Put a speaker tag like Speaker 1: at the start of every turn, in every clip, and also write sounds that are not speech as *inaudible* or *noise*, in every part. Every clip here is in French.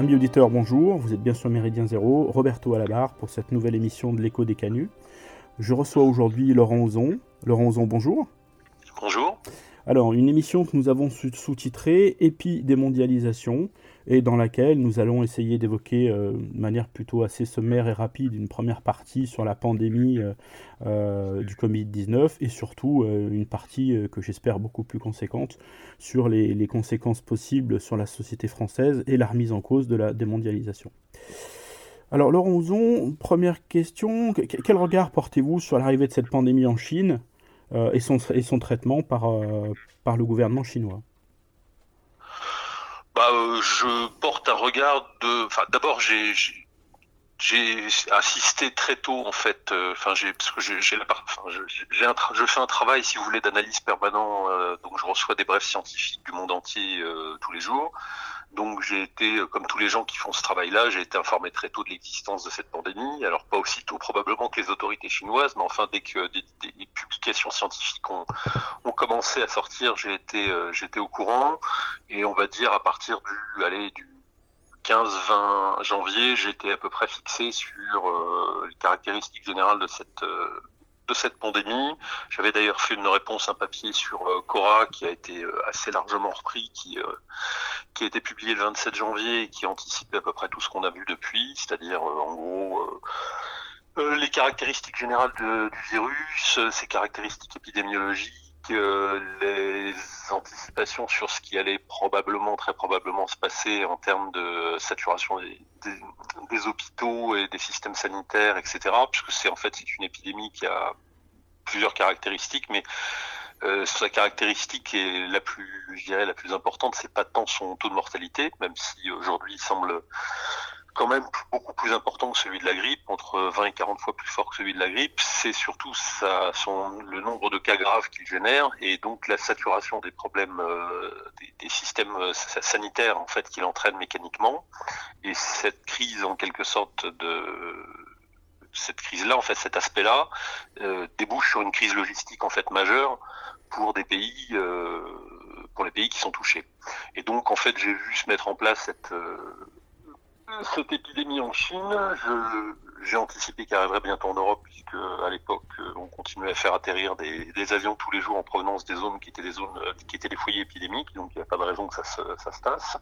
Speaker 1: Amis auditeurs, bonjour, vous êtes bien sur Méridien Zéro, Roberto à la barre pour cette nouvelle émission de l'écho des canuts. Je reçois aujourd'hui Laurent Ozon. Laurent Ozon, bonjour. Alors, une émission que nous avons sous-titrée Épidémondialisation, et dans laquelle nous allons essayer d'évoquer euh, de manière plutôt assez sommaire et rapide une première partie sur la pandémie euh, euh, du Covid-19 et surtout une partie que j'espère beaucoup plus conséquente sur les, les, conséquences possibles sur la société française et la remise en cause de la démondialisation. Alors Laurent Ouzon, première question, quel regard portez-vous sur l'arrivée de cette pandémie en Chine? Et, son, et son traitement par, par le gouvernement chinois
Speaker 2: bah, euh, je porte un regard de. D'abord, j'ai j'ai assisté très tôt en fait. Euh, enfin, j'ai parce que j'ai la enfin, j'ai je fais un travail, si vous voulez, d'analyse permanent. Euh, donc, je reçois des brefs scientifiques du monde entier tous les jours. Donc j'ai été, euh, comme tous les gens qui font ce travail-là, j'ai été informé très tôt de l'existence de cette pandémie. Alors pas aussitôt probablement que les autorités chinoises, mais enfin dès que des, publications scientifiques ont, ont, commencé à sortir, j'ai été, euh, j'étais au courant. Et on va dire à partir du, allez, du 15-20 janvier, j'étais à peu près fixé sur euh, les caractéristiques générales de cette de cette pandémie. J'avais d'ailleurs fait une réponse, un papier sur euh, Cora qui a été euh, assez largement repris, qui, euh, qui a été publié le 27 janvier et qui anticipait à peu près tout ce qu'on a vu depuis, c'est-à-dire en gros les caractéristiques générales du virus, ses caractéristiques épidémiologiques, les anticipations sur ce qui allait probablement, très probablement se passer en termes de saturation des, des hôpitaux et des systèmes sanitaires, etc. Puisque c'est en fait c'est une épidémie qui a plusieurs caractéristiques, mais euh, sa caractéristique est la plus, je dirais, la plus importante, c'est pas tant son taux de mortalité, même si aujourd'hui il semble quand même beaucoup plus important que celui de la grippe, entre 20 et 40 fois plus fort que celui de la grippe, c'est surtout son, le nombre de cas graves qu'il génère et donc la saturation des problèmes euh, des, des, systèmes euh, sanitaires en fait qu'il entraîne mécaniquement. Et cette crise en quelque sorte de cette crise-là, en fait, cet aspect-là, euh, débouche sur une crise logistique en fait majeure pour des pays, euh, pour les pays qui sont touchés. Et donc, en fait, j'ai vu se mettre en place cette euh, cette épidémie en Chine. J'ai anticipé qu'elle arriverait bientôt en Europe, puisque à l'époque, on continuait à faire atterrir des, des, avions tous les jours en provenance des zones qui étaient des zones qui étaient des foyers épidémiques. Donc, il n'y a pas de raison que ça se, ça se tasse.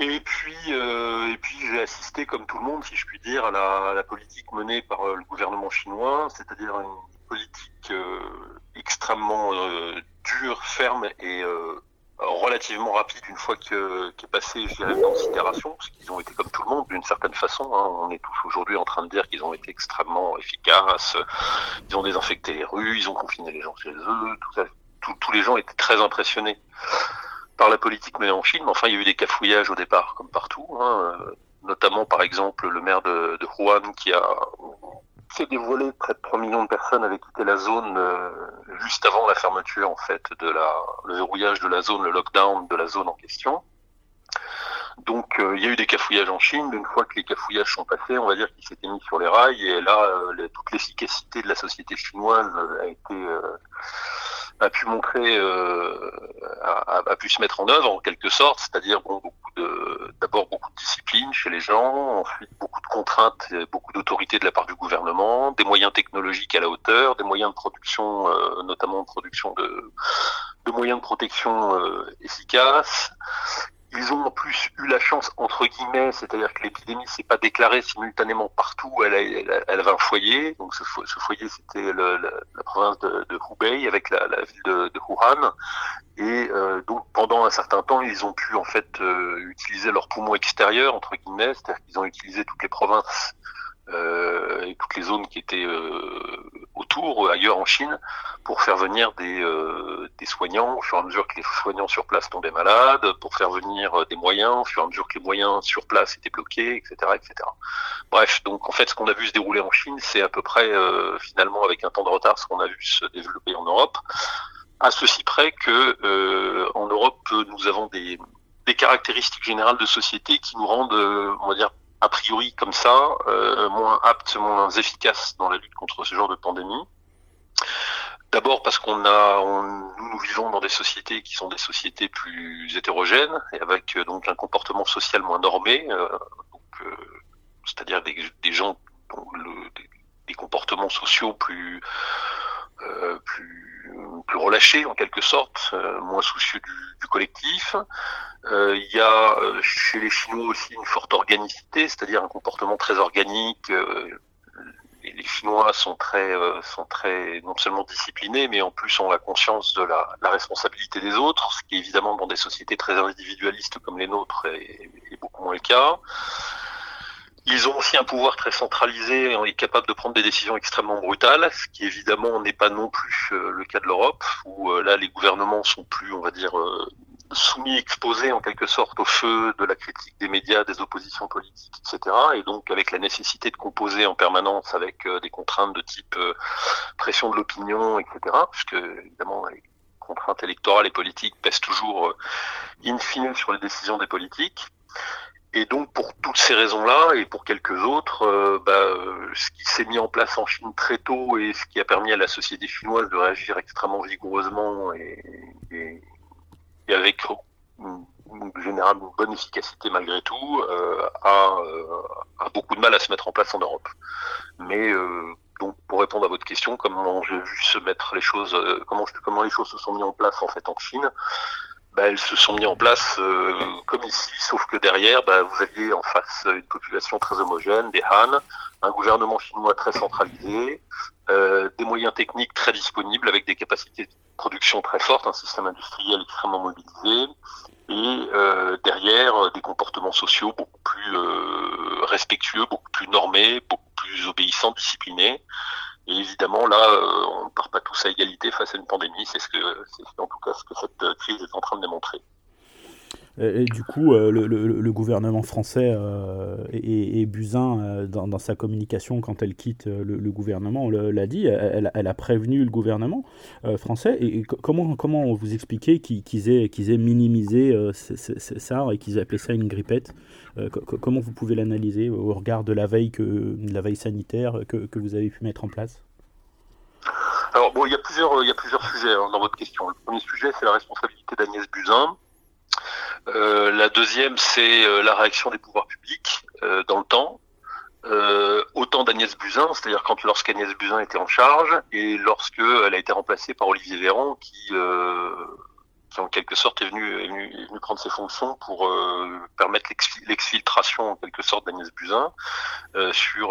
Speaker 2: Et puis, euh, et puis j'ai assisté, comme tout le monde, si je puis dire, à la, à la politique menée par euh, le gouvernement chinois, c'est-à-dire une politique euh, extrêmement euh, dure, ferme et euh, relativement rapide une fois que qu'est passé, je dirais, considération, parce qu'ils ont été comme tout le monde d'une certaine façon. Hein, on est tous aujourd'hui en train de dire qu'ils ont été extrêmement efficaces. Ils ont désinfecté les rues, ils ont confiné les gens chez eux. Tout ça, tous les gens étaient très impressionnés par la politique menée en Chine. Enfin, il y a eu des cafouillages au départ, comme partout. Hein, euh, notamment, par exemple, le maire de, de Wuhan qui a fait dévoiler près de 3 millions de personnes avaient quitté la zone euh, juste avant la fermeture, en fait, de la, le verrouillage de la zone, le lockdown de la zone en question. Donc euh, il y a eu des cafouillages en Chine. Une fois que les cafouillages sont passés, on va dire qu'ils s'étaient mis sur les rails. Et là, euh, toute l'efficacité de la société chinoise a été a pu montrer, euh, a, pu se mettre en œuvre en quelque sorte, c'est-à-dire bon, d'abord beaucoup de discipline chez les gens, ensuite beaucoup de contraintes, beaucoup d'autorité de la part du gouvernement, des moyens technologiques à la hauteur, des moyens de production, euh, notamment de production de, de moyens de protection euh, efficaces, ils ont en plus eu la chance, entre guillemets, c'est-à-dire que l'épidémie s'est pas déclarée simultanément partout, elle, elle, avait un foyer, donc ce, foyer c'était la, province de, Hubei avec la, ville de, Wuhan, et euh, donc pendant un certain temps, ils ont pu en fait euh, utiliser leur poumon extérieur, entre guillemets, c'est-à-dire qu'ils ont utilisé toutes les provinces euh, et toutes les zones qui étaient euh, autour, ailleurs en Chine, pour faire venir des, euh, des soignants au fur et à mesure que les soignants sur place tombaient malades, pour faire venir des moyens au fur et à mesure que les moyens sur place étaient bloqués, etc., etc. Bref, donc en fait, ce qu'on a vu se dérouler en Chine, c'est à peu près finalement avec un temps de retard ce qu'on a vu se développer en Europe, à ceci près que euh, en Europe, nous avons des, des caractéristiques générales de société qui nous rendent, on va dire, a priori comme ça, euh, moins aptes, moins efficaces dans la lutte contre ce genre de pandémie. D'abord parce qu'on a, nous, nous vivons dans des sociétés qui sont des sociétés plus hétérogènes et avec donc un comportement social moins normé, c'est-à-dire des, gens dont le, des, comportements sociaux plus plus plus relâché en quelque sorte, euh, moins soucieux du, collectif. Euh, il y a euh, chez les Chinois aussi une forte organicité, c'est-à-dire un comportement très organique. les Chinois sont très, sont très non seulement disciplinés, mais en plus ont la conscience de la, la, responsabilité des autres, ce qui évidemment dans des sociétés très individualistes comme les nôtres est, est beaucoup moins le cas. Ils ont aussi un pouvoir très centralisé et capable de prendre des décisions extrêmement brutales, ce qui évidemment n'est pas non plus euh, le cas de l'Europe, où euh, là les gouvernements sont plus, on va dire, euh, soumis, exposés en quelque sorte au feu de la critique des médias, des oppositions politiques, etc. Et donc avec la nécessité de composer en permanence avec des contraintes de type pression de l'opinion, etc. Puisque évidemment les contraintes électorales et politiques pèsent toujours in fine sur les décisions des politiques. Et donc pour toutes ces raisons-là et pour quelques autres, euh, bah, euh, ce qui s'est mis en place en Chine très tôt et ce qui a permis à la société chinoise de réagir extrêmement vigoureusement et, et, et avec une, une bonne efficacité malgré tout, euh, a, euh, a, beaucoup de mal à se mettre en place en Europe. Mais euh, donc pour répondre à votre question, comment j'ai vu se mettre les choses, comment, comment les choses se sont mises en place en fait en Chine bah, elles se sont mises en place euh, comme ici, sauf que derrière, bah, vous aviez en face une population très homogène, des Han, un gouvernement chinois très centralisé, euh, des moyens techniques très disponibles avec des capacités de production très fortes, un système industriel extrêmement mobilisé, et euh, derrière des comportements sociaux beaucoup plus euh, respectueux, beaucoup plus normés, beaucoup plus obéissants, disciplinés. Et évidemment, là, euh, on ne part pas tous à égalité face à une pandémie. C'est ce que, c'est en tout cas ce que cette euh, crise est en train de démontrer.
Speaker 1: Du coup, euh, le, le, le, gouvernement français euh, et, et, Buzyn, euh, dans, sa communication, quand elle quitte le, gouvernement, l'a dit, elle, a prévenu le gouvernement français. Et, comment, comment vous expliquez qu'ils aient, qu'ils aient minimisé ça et qu'ils appelaient ça une grippette Comment vous pouvez l'analyser au regard de la veille, que, la veille sanitaire que, que vous avez pu mettre en place?
Speaker 2: Alors bon, il y a plusieurs, il y a plusieurs sujets hein, dans votre question. Le premier sujet, c'est la responsabilité d'Agnès Buzyn. Euh, la deuxième, c'est euh, la réaction des pouvoirs publics euh, dans le temps. autant d'Agnès Buzyn, c'est-à-dire quand lorsqu'Agnès Buzyn était en charge et lorsque elle a été remplacée par Olivier Véran, qui, qui en quelque sorte est venu, est venu, est venu prendre ses fonctions pour permettre l'exfiltration en quelque sorte d'Agnès Buzyn sur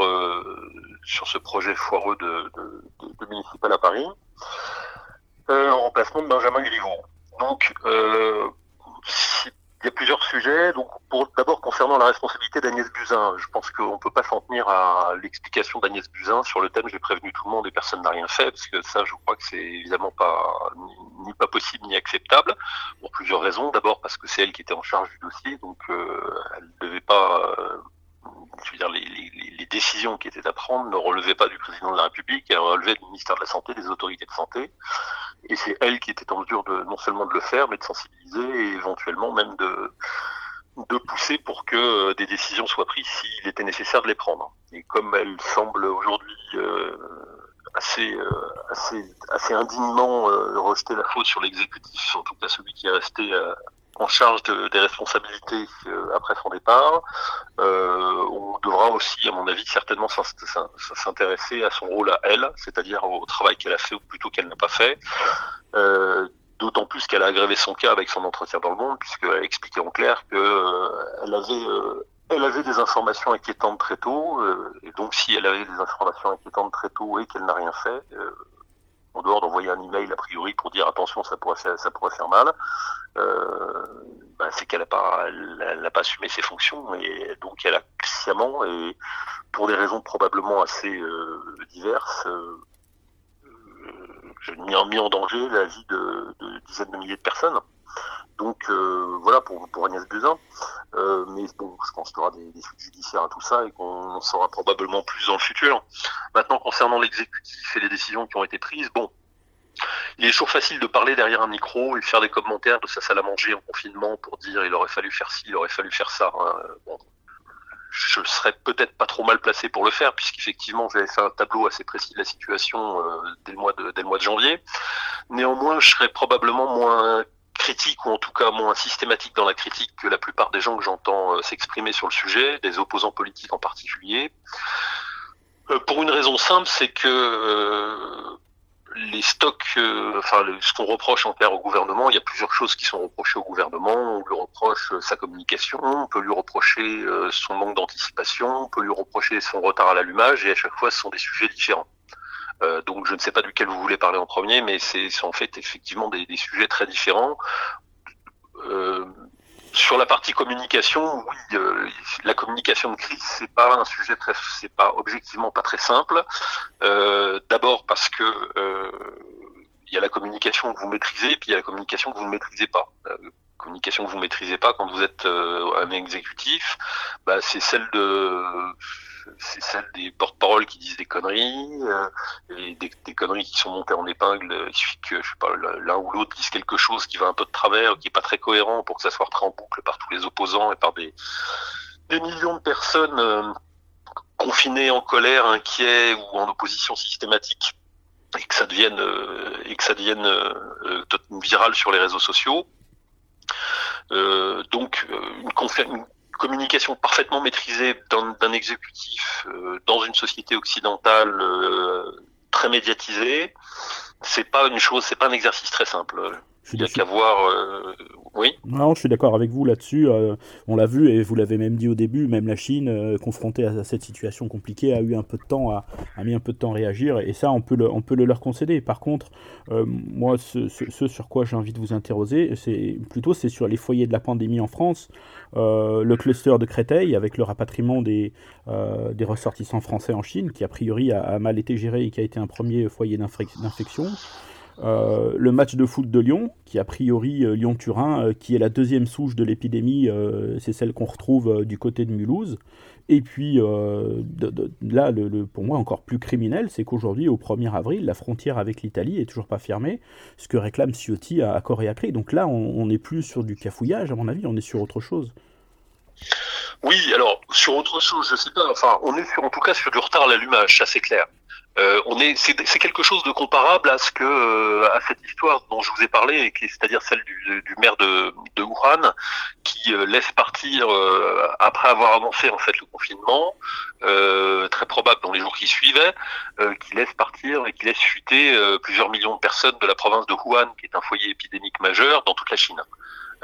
Speaker 2: sur ce projet foireux de, de, de, de municipal à Paris, en remplacement de Benjamin Griveaux. Donc il y a plusieurs sujets. Donc, d'abord concernant la responsabilité d'Agnès Buzyn, je pense qu'on ne peut pas s'en tenir à l'explication d'Agnès Buzyn sur le thème. J'ai prévenu tout le monde et personne n'a rien fait parce que ça, je crois que c'est évidemment pas ni, pas possible ni acceptable pour plusieurs raisons. D'abord parce que c'est elle qui était en charge du dossier, donc euh, elle ne devait pas. Euh, je veux dire, les, décisions qui étaient à prendre ne relevaient pas du président de la République, elles relevaient du ministère de la Santé, des autorités de santé. Et c'est elle qui était en mesure de non seulement de le faire, mais de sensibiliser et éventuellement même de, de pousser pour que euh, des décisions soient prises s'il était nécessaire de les prendre. Et comme elle semble aujourd'hui euh, assez, euh, assez, assez indignement euh, rejeter la faute sur l'exécutif, en tout cas celui qui est resté euh, en charge de, des responsabilités euh, après son départ. Euh, on devra aussi, à mon avis, certainement s'intéresser à son rôle à elle, c'est-à-dire au travail qu'elle a fait ou plutôt qu'elle n'a pas fait. Euh, D'autant plus qu'elle a aggravé son cas avec son entretien dans le monde, puisqu'elle a expliqué en clair qu'elle euh, avait euh, avait des informations inquiétantes très tôt, et donc si elle avait des informations inquiétantes très tôt et qu'elle n'a rien fait, en dehors d'envoyer un email a priori pour dire attention ça pourrait faire, ça pourrait faire mal, euh, ben c'est qu'elle n'a pas, assumé ses fonctions et donc elle a sciemment et pour des raisons probablement assez euh, diverses euh, mis, en, mis en danger la vie de dizaines de milliers de personnes. Donc euh, voilà pour, pour Agnès Buzyn. Euh, mais bon, je pense qu'il y aura des, des, judiciaires à tout ça et qu'on en saura probablement plus dans le futur. Maintenant, concernant l'exécutif et les décisions qui ont été prises, bon, il est toujours facile de parler derrière un micro et faire des commentaires de sa salle à manger en confinement pour dire il aurait fallu faire ci, il aurait fallu faire ça. Hein. Bon. je serais peut-être pas trop mal placé pour le faire, puisqu'effectivement j'avais fait un tableau assez précis de la situation euh, mois de, dès le mois de janvier. Néanmoins, je serais probablement moins critique ou en tout cas moins systématique dans la critique que la plupart des gens que j'entends euh, s'exprimer sur le sujet, des opposants politiques en particulier. Euh, pour une raison simple, c'est que euh, les stocks, enfin ce qu'on reproche en clair au gouvernement, il y a plusieurs choses qui sont reprochées au gouvernement. On lui reproche sa communication, on peut lui reprocher son manque d'anticipation, on peut lui reprocher son retard à l'allumage, et à chaque fois, ce sont des sujets différents. Donc je ne sais pas duquel vous voulez parler en premier, mais c'est en fait effectivement des, des sujets très différents. Euh, sur la partie communication, oui, euh, la communication de crise, c'est pas un sujet très, c'est pas objectivement pas très simple. Euh, D'abord parce que euh, il y a la communication que vous maîtrisez, puis il y a la communication que vous ne maîtrisez pas. Euh, communication que vous maîtrisez pas quand vous êtes un exécutif, bah, c'est celle de c'est celle des porte-paroles qui disent des conneries, euh, et des, conneries qui sont montées en épingle. Il suffit que je sais pas l'un ou l'autre dise quelque chose qui va un peu de travers, qui est pas très cohérent, pour que ça soit repris en boucle par tous les opposants et par des, des millions de personnes euh, confinées en colère, inquiets ou en opposition systématique, et que ça devienne euh, et que ça devienne euh, viral sur les réseaux sociaux. donc une, une communication parfaitement maîtrisée d'un exécutif euh, dans une société occidentale euh, très médiatisée, c'est pas une chose, c'est pas un exercice très simple. Il y a qu'à voir. Euh, oui.
Speaker 1: Non, je suis d'accord avec vous là-dessus. Euh, on l'a vu et vous l'avez même dit au début. Même la Chine, euh, confrontée à, cette situation compliquée, a eu un peu de temps, a, a, mis un peu de temps à réagir. Et ça, on peut le, on peut le leur concéder. Par contre, moi, ce, ce, sur quoi j'ai envie de vous interroger, c'est plutôt c'est sur les foyers de la pandémie en France. le cluster de Créteil, avec le rapatriement des, des ressortissants français en Chine, qui a priori a, a mal été géré et qui a été un premier foyer d'infection. Euh, le match de foot de Lyon, qui a priori euh, Lyon-Turin, euh, qui est la deuxième souche de l'épidémie, c'est celle qu'on retrouve du côté de Mulhouse. Et puis là, le, pour moi encore plus criminel, c'est qu'aujourd'hui, au 1er avril, la frontière avec l'Italie est toujours pas fermée, ce que réclame Ciotti à, à corps et à. Donc là, on n'est plus sur du cafouillage, à mon avis, on est sur autre chose.
Speaker 2: Oui, alors sur autre chose, je sais pas. Enfin, on est en tout cas sur du retard à l'allumage, ça c'est clair. Euh, on est, c'est, quelque chose de comparable à ce que, euh, à cette histoire dont je vous ai parlé, c'est-à-dire celle du, du, maire de, de Wuhan, qui euh, laisse partir après avoir annoncé en fait le confinement, très probable dans les jours qui suivaient, qui laisse partir et qui laisse chuter plusieurs millions de personnes de la province de Wuhan, qui est un foyer épidémique majeur dans toute la Chine.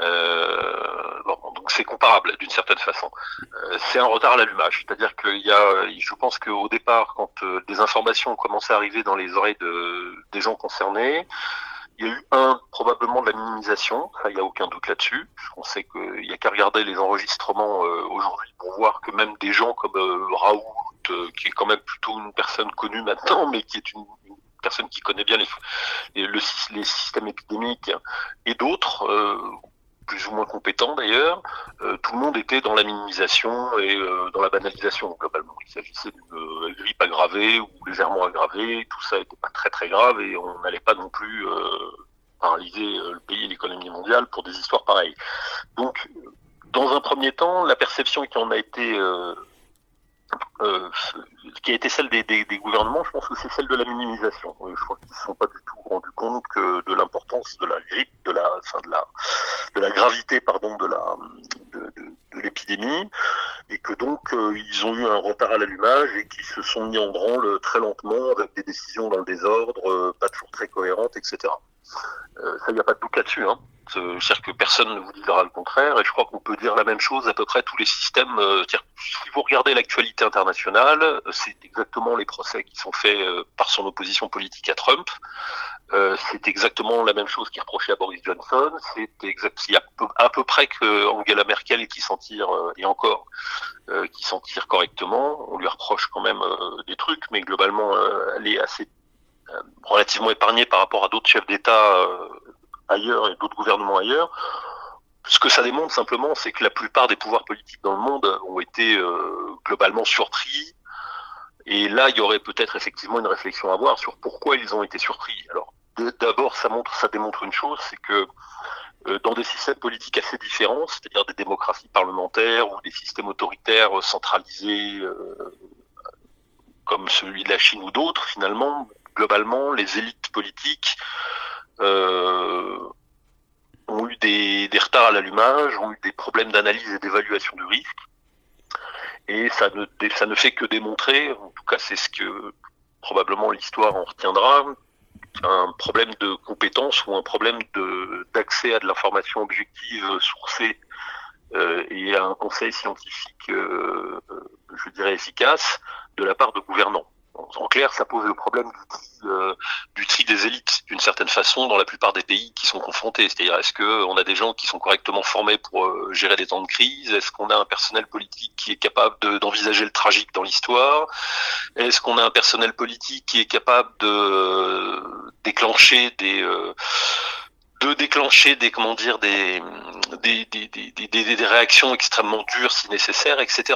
Speaker 2: Euh, bon, donc c'est comparable d'une certaine façon. Euh, c'est un retard à l'allumage, c'est-à-dire qu'il y a, je pense qu'au départ, quand euh, des informations ont commencé à arriver dans les oreilles de, des gens concernés, il y a eu un probablement de la minimisation, il n'y a aucun doute là-dessus. On sait qu'il n'y a qu'à regarder les enregistrements aujourd'hui pour voir que même des gens comme Raoult, qui est quand même plutôt une personne connue maintenant, mais qui est une, personne qui connaît bien les, les, les systèmes épidémiques, et d'autres plus ou moins compétents d'ailleurs, euh, tout le monde était dans la minimisation et euh, dans la banalisation globalement. Il s'agissait d'une euh, grippe aggravée ou légèrement aggravée, tout ça n'était pas très très grave et on n'allait pas non plus paralyser le pays et l'économie mondiale pour des histoires pareilles. Donc, dans un premier temps, la perception qui en a été euh, qui a été celle des, gouvernements, je pense que c'est celle de la minimisation. Je crois qu'ils ne se sont pas du tout rendus compte que de l'importance de la grippe, de la, enfin de la, de la gravité, pardon, de la, de, l'épidémie, et que donc euh, ils ont eu un retard à l'allumage et qui se sont mis en branle très lentement avec des décisions dans le désordre, euh, pas toujours très cohérentes, etc. Euh, ça, il n'y a pas de doute là-dessus. Hein. C'est-à-dire que personne ne vous dira le contraire, et je crois qu'on peut dire la même chose à peu près tous les systèmes. Euh, si vous regardez l'actualité internationale, c'est exactement les procès qui sont faits euh, par son opposition politique à Trump. Euh, c'est exactement la même chose qui est reprochée à Boris Johnson. C'est exact, il y a à peu près que Angela Merkel qui s'en tire, et encore, qui s'en tire correctement. On lui reproche quand même des trucs, mais globalement, elle est assez relativement épargnée par rapport à d'autres chefs d'État ailleurs et d'autres gouvernements ailleurs. Ce que ça démontre simplement, c'est que la plupart des pouvoirs politiques dans le monde ont été euh, globalement surpris. Et là, il y aurait peut-être effectivement une réflexion à avoir sur pourquoi ils ont été surpris. Alors, d'abord, ça montre, ça démontre une chose, c'est que dans des systèmes politiques assez différents, c'est-à-dire des démocraties parlementaires ou des systèmes autoritaires centralisés comme celui de la Chine ou d'autres, finalement, globalement, les élites politiques euh, ont eu des, retards à l'allumage, ont eu des problèmes d'analyse et d'évaluation du risque. Et ça ne, fait que démontrer, en tout cas c'est ce que probablement l'histoire en retiendra, un problème de compétence ou un problème d'accès à de l'information objective sourcée euh, et à un conseil scientifique, euh, je dirais, efficace de la part de gouvernants. En clair, ça pose le problème du tri, euh, du tri des élites, d'une certaine façon, dans la plupart des pays qui sont confrontés. C'est-à-dire, est-ce qu'on a des gens qui sont correctement formés pour euh, gérer des temps de crise? Est-ce qu'on a un personnel politique qui est capable d'envisager le tragique dans l'histoire? Est-ce qu'on a un personnel politique qui est capable de euh, déclencher des de déclencher des comment dire des réactions extrêmement dures si nécessaire, etc.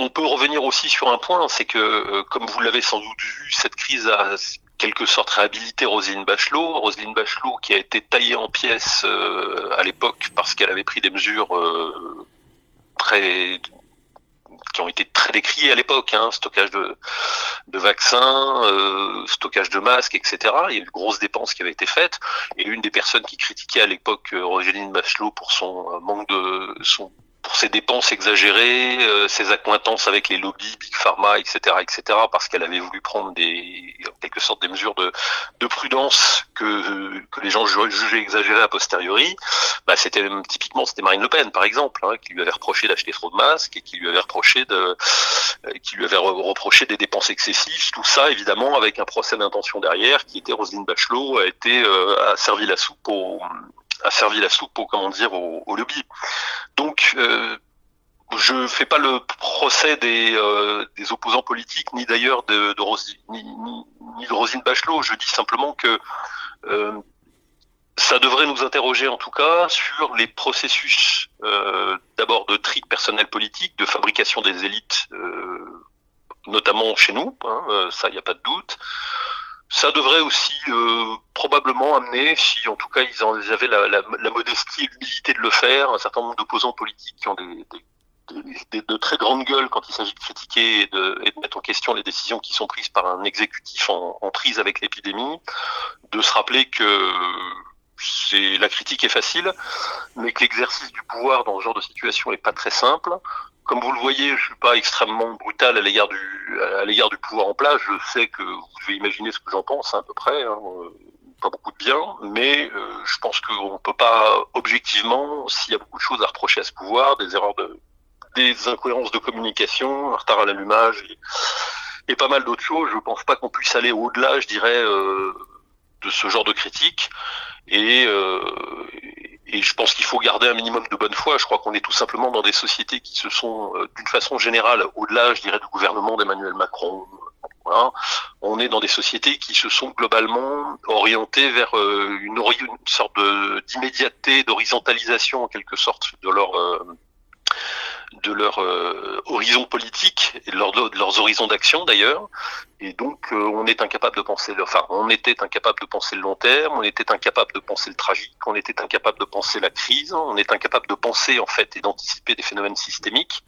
Speaker 2: On peut revenir aussi sur un point, c'est que, euh, comme vous l'avez sans doute vu, cette crise a quelque sorte réhabilité Roselyne Bachelot. Roselyne Bachelot qui a été taillée en pièces euh, à l'époque parce qu'elle avait pris des mesures euh, très qui ont été très décriées à l'époque, hein, stockage de, vaccins, stockage de masques, etc. Il y a eu de grosses dépenses qui avaient été faites. Et une des personnes qui critiquait à l'époque Roselyne Bachelot pour son manque de son pour ses dépenses exagérées, euh, ses accointances avec les lobbies, Big Pharma, etc., etc., parce qu'elle avait voulu prendre des, en quelque sorte, des mesures de, de prudence que, que les gens jugeaient exagérées a posteriori. Bah, c'était typiquement, c'était Marine Le Pen, par exemple, hein, qui lui avait reproché d'acheter trop de masques et qui lui avait reproché de, euh, qui lui avait reproché des dépenses excessives. Tout ça, évidemment, avec un procès d'intention derrière, qui était Roselyne Bachelot, a été euh, a servi la soupe au a servi la soupe au comment dire au, au lobby. Donc euh, je fais pas le procès des, euh, des opposants politiques ni d'ailleurs de, de Rosine, ni, ni, de Rosine Bachelot. Je dis simplement que euh, ça devrait nous interroger en tout cas sur les processus euh, d'abord de tri personnel politique, de fabrication des élites, euh, notamment chez nous, hein, euh, ça il n'y a pas de doute, ça devrait aussi euh, probablement amener, si en tout cas ils, en, avaient la, la, modestie et l'humilité de le faire, un certain nombre d'opposants politiques qui ont des, des, des, de très grandes gueules quand il s'agit de critiquer et de, et de, mettre en question les décisions qui sont prises par un exécutif en, en prise avec l'épidémie, de se rappeler que c'est la critique est facile, mais que l'exercice du pouvoir dans ce genre de situation est pas très simple, comme vous le voyez, je suis pas extrêmement brutal à l'égard du à l'égard du pouvoir en place. Je sais que vous devez imaginer ce que j'en pense à peu près, hein, euh, pas beaucoup de bien, mais euh, je pense qu'on peut pas objectivement, s'il y a beaucoup de choses à reprocher à ce pouvoir, des erreurs de des incohérences de communication, un retard à l'allumage et, et, pas mal d'autres choses. Je pense pas qu'on puisse aller au-delà, je dirais, euh, de ce genre de critique. Et, euh, et je pense qu'il faut garder un minimum de bonne foi. Je crois qu'on est tout simplement dans des sociétés qui se sont, euh, d'une façon générale, au-delà, je dirais, du gouvernement d'Emmanuel Macron. Voilà, on est dans des sociétés qui se sont globalement orientées vers euh, une, une, sorte d'immédiateté, d'horizontalisation en quelque sorte de leur euh, de leur euh, horizon politique et de, de leurs horizons d'action d'ailleurs. Et donc euh, on est incapable de penser, enfin on était incapable de penser le long terme, on était incapable de penser le tragique, on était incapable de penser la crise, on est incapable de penser en fait et d'anticiper des phénomènes systémiques.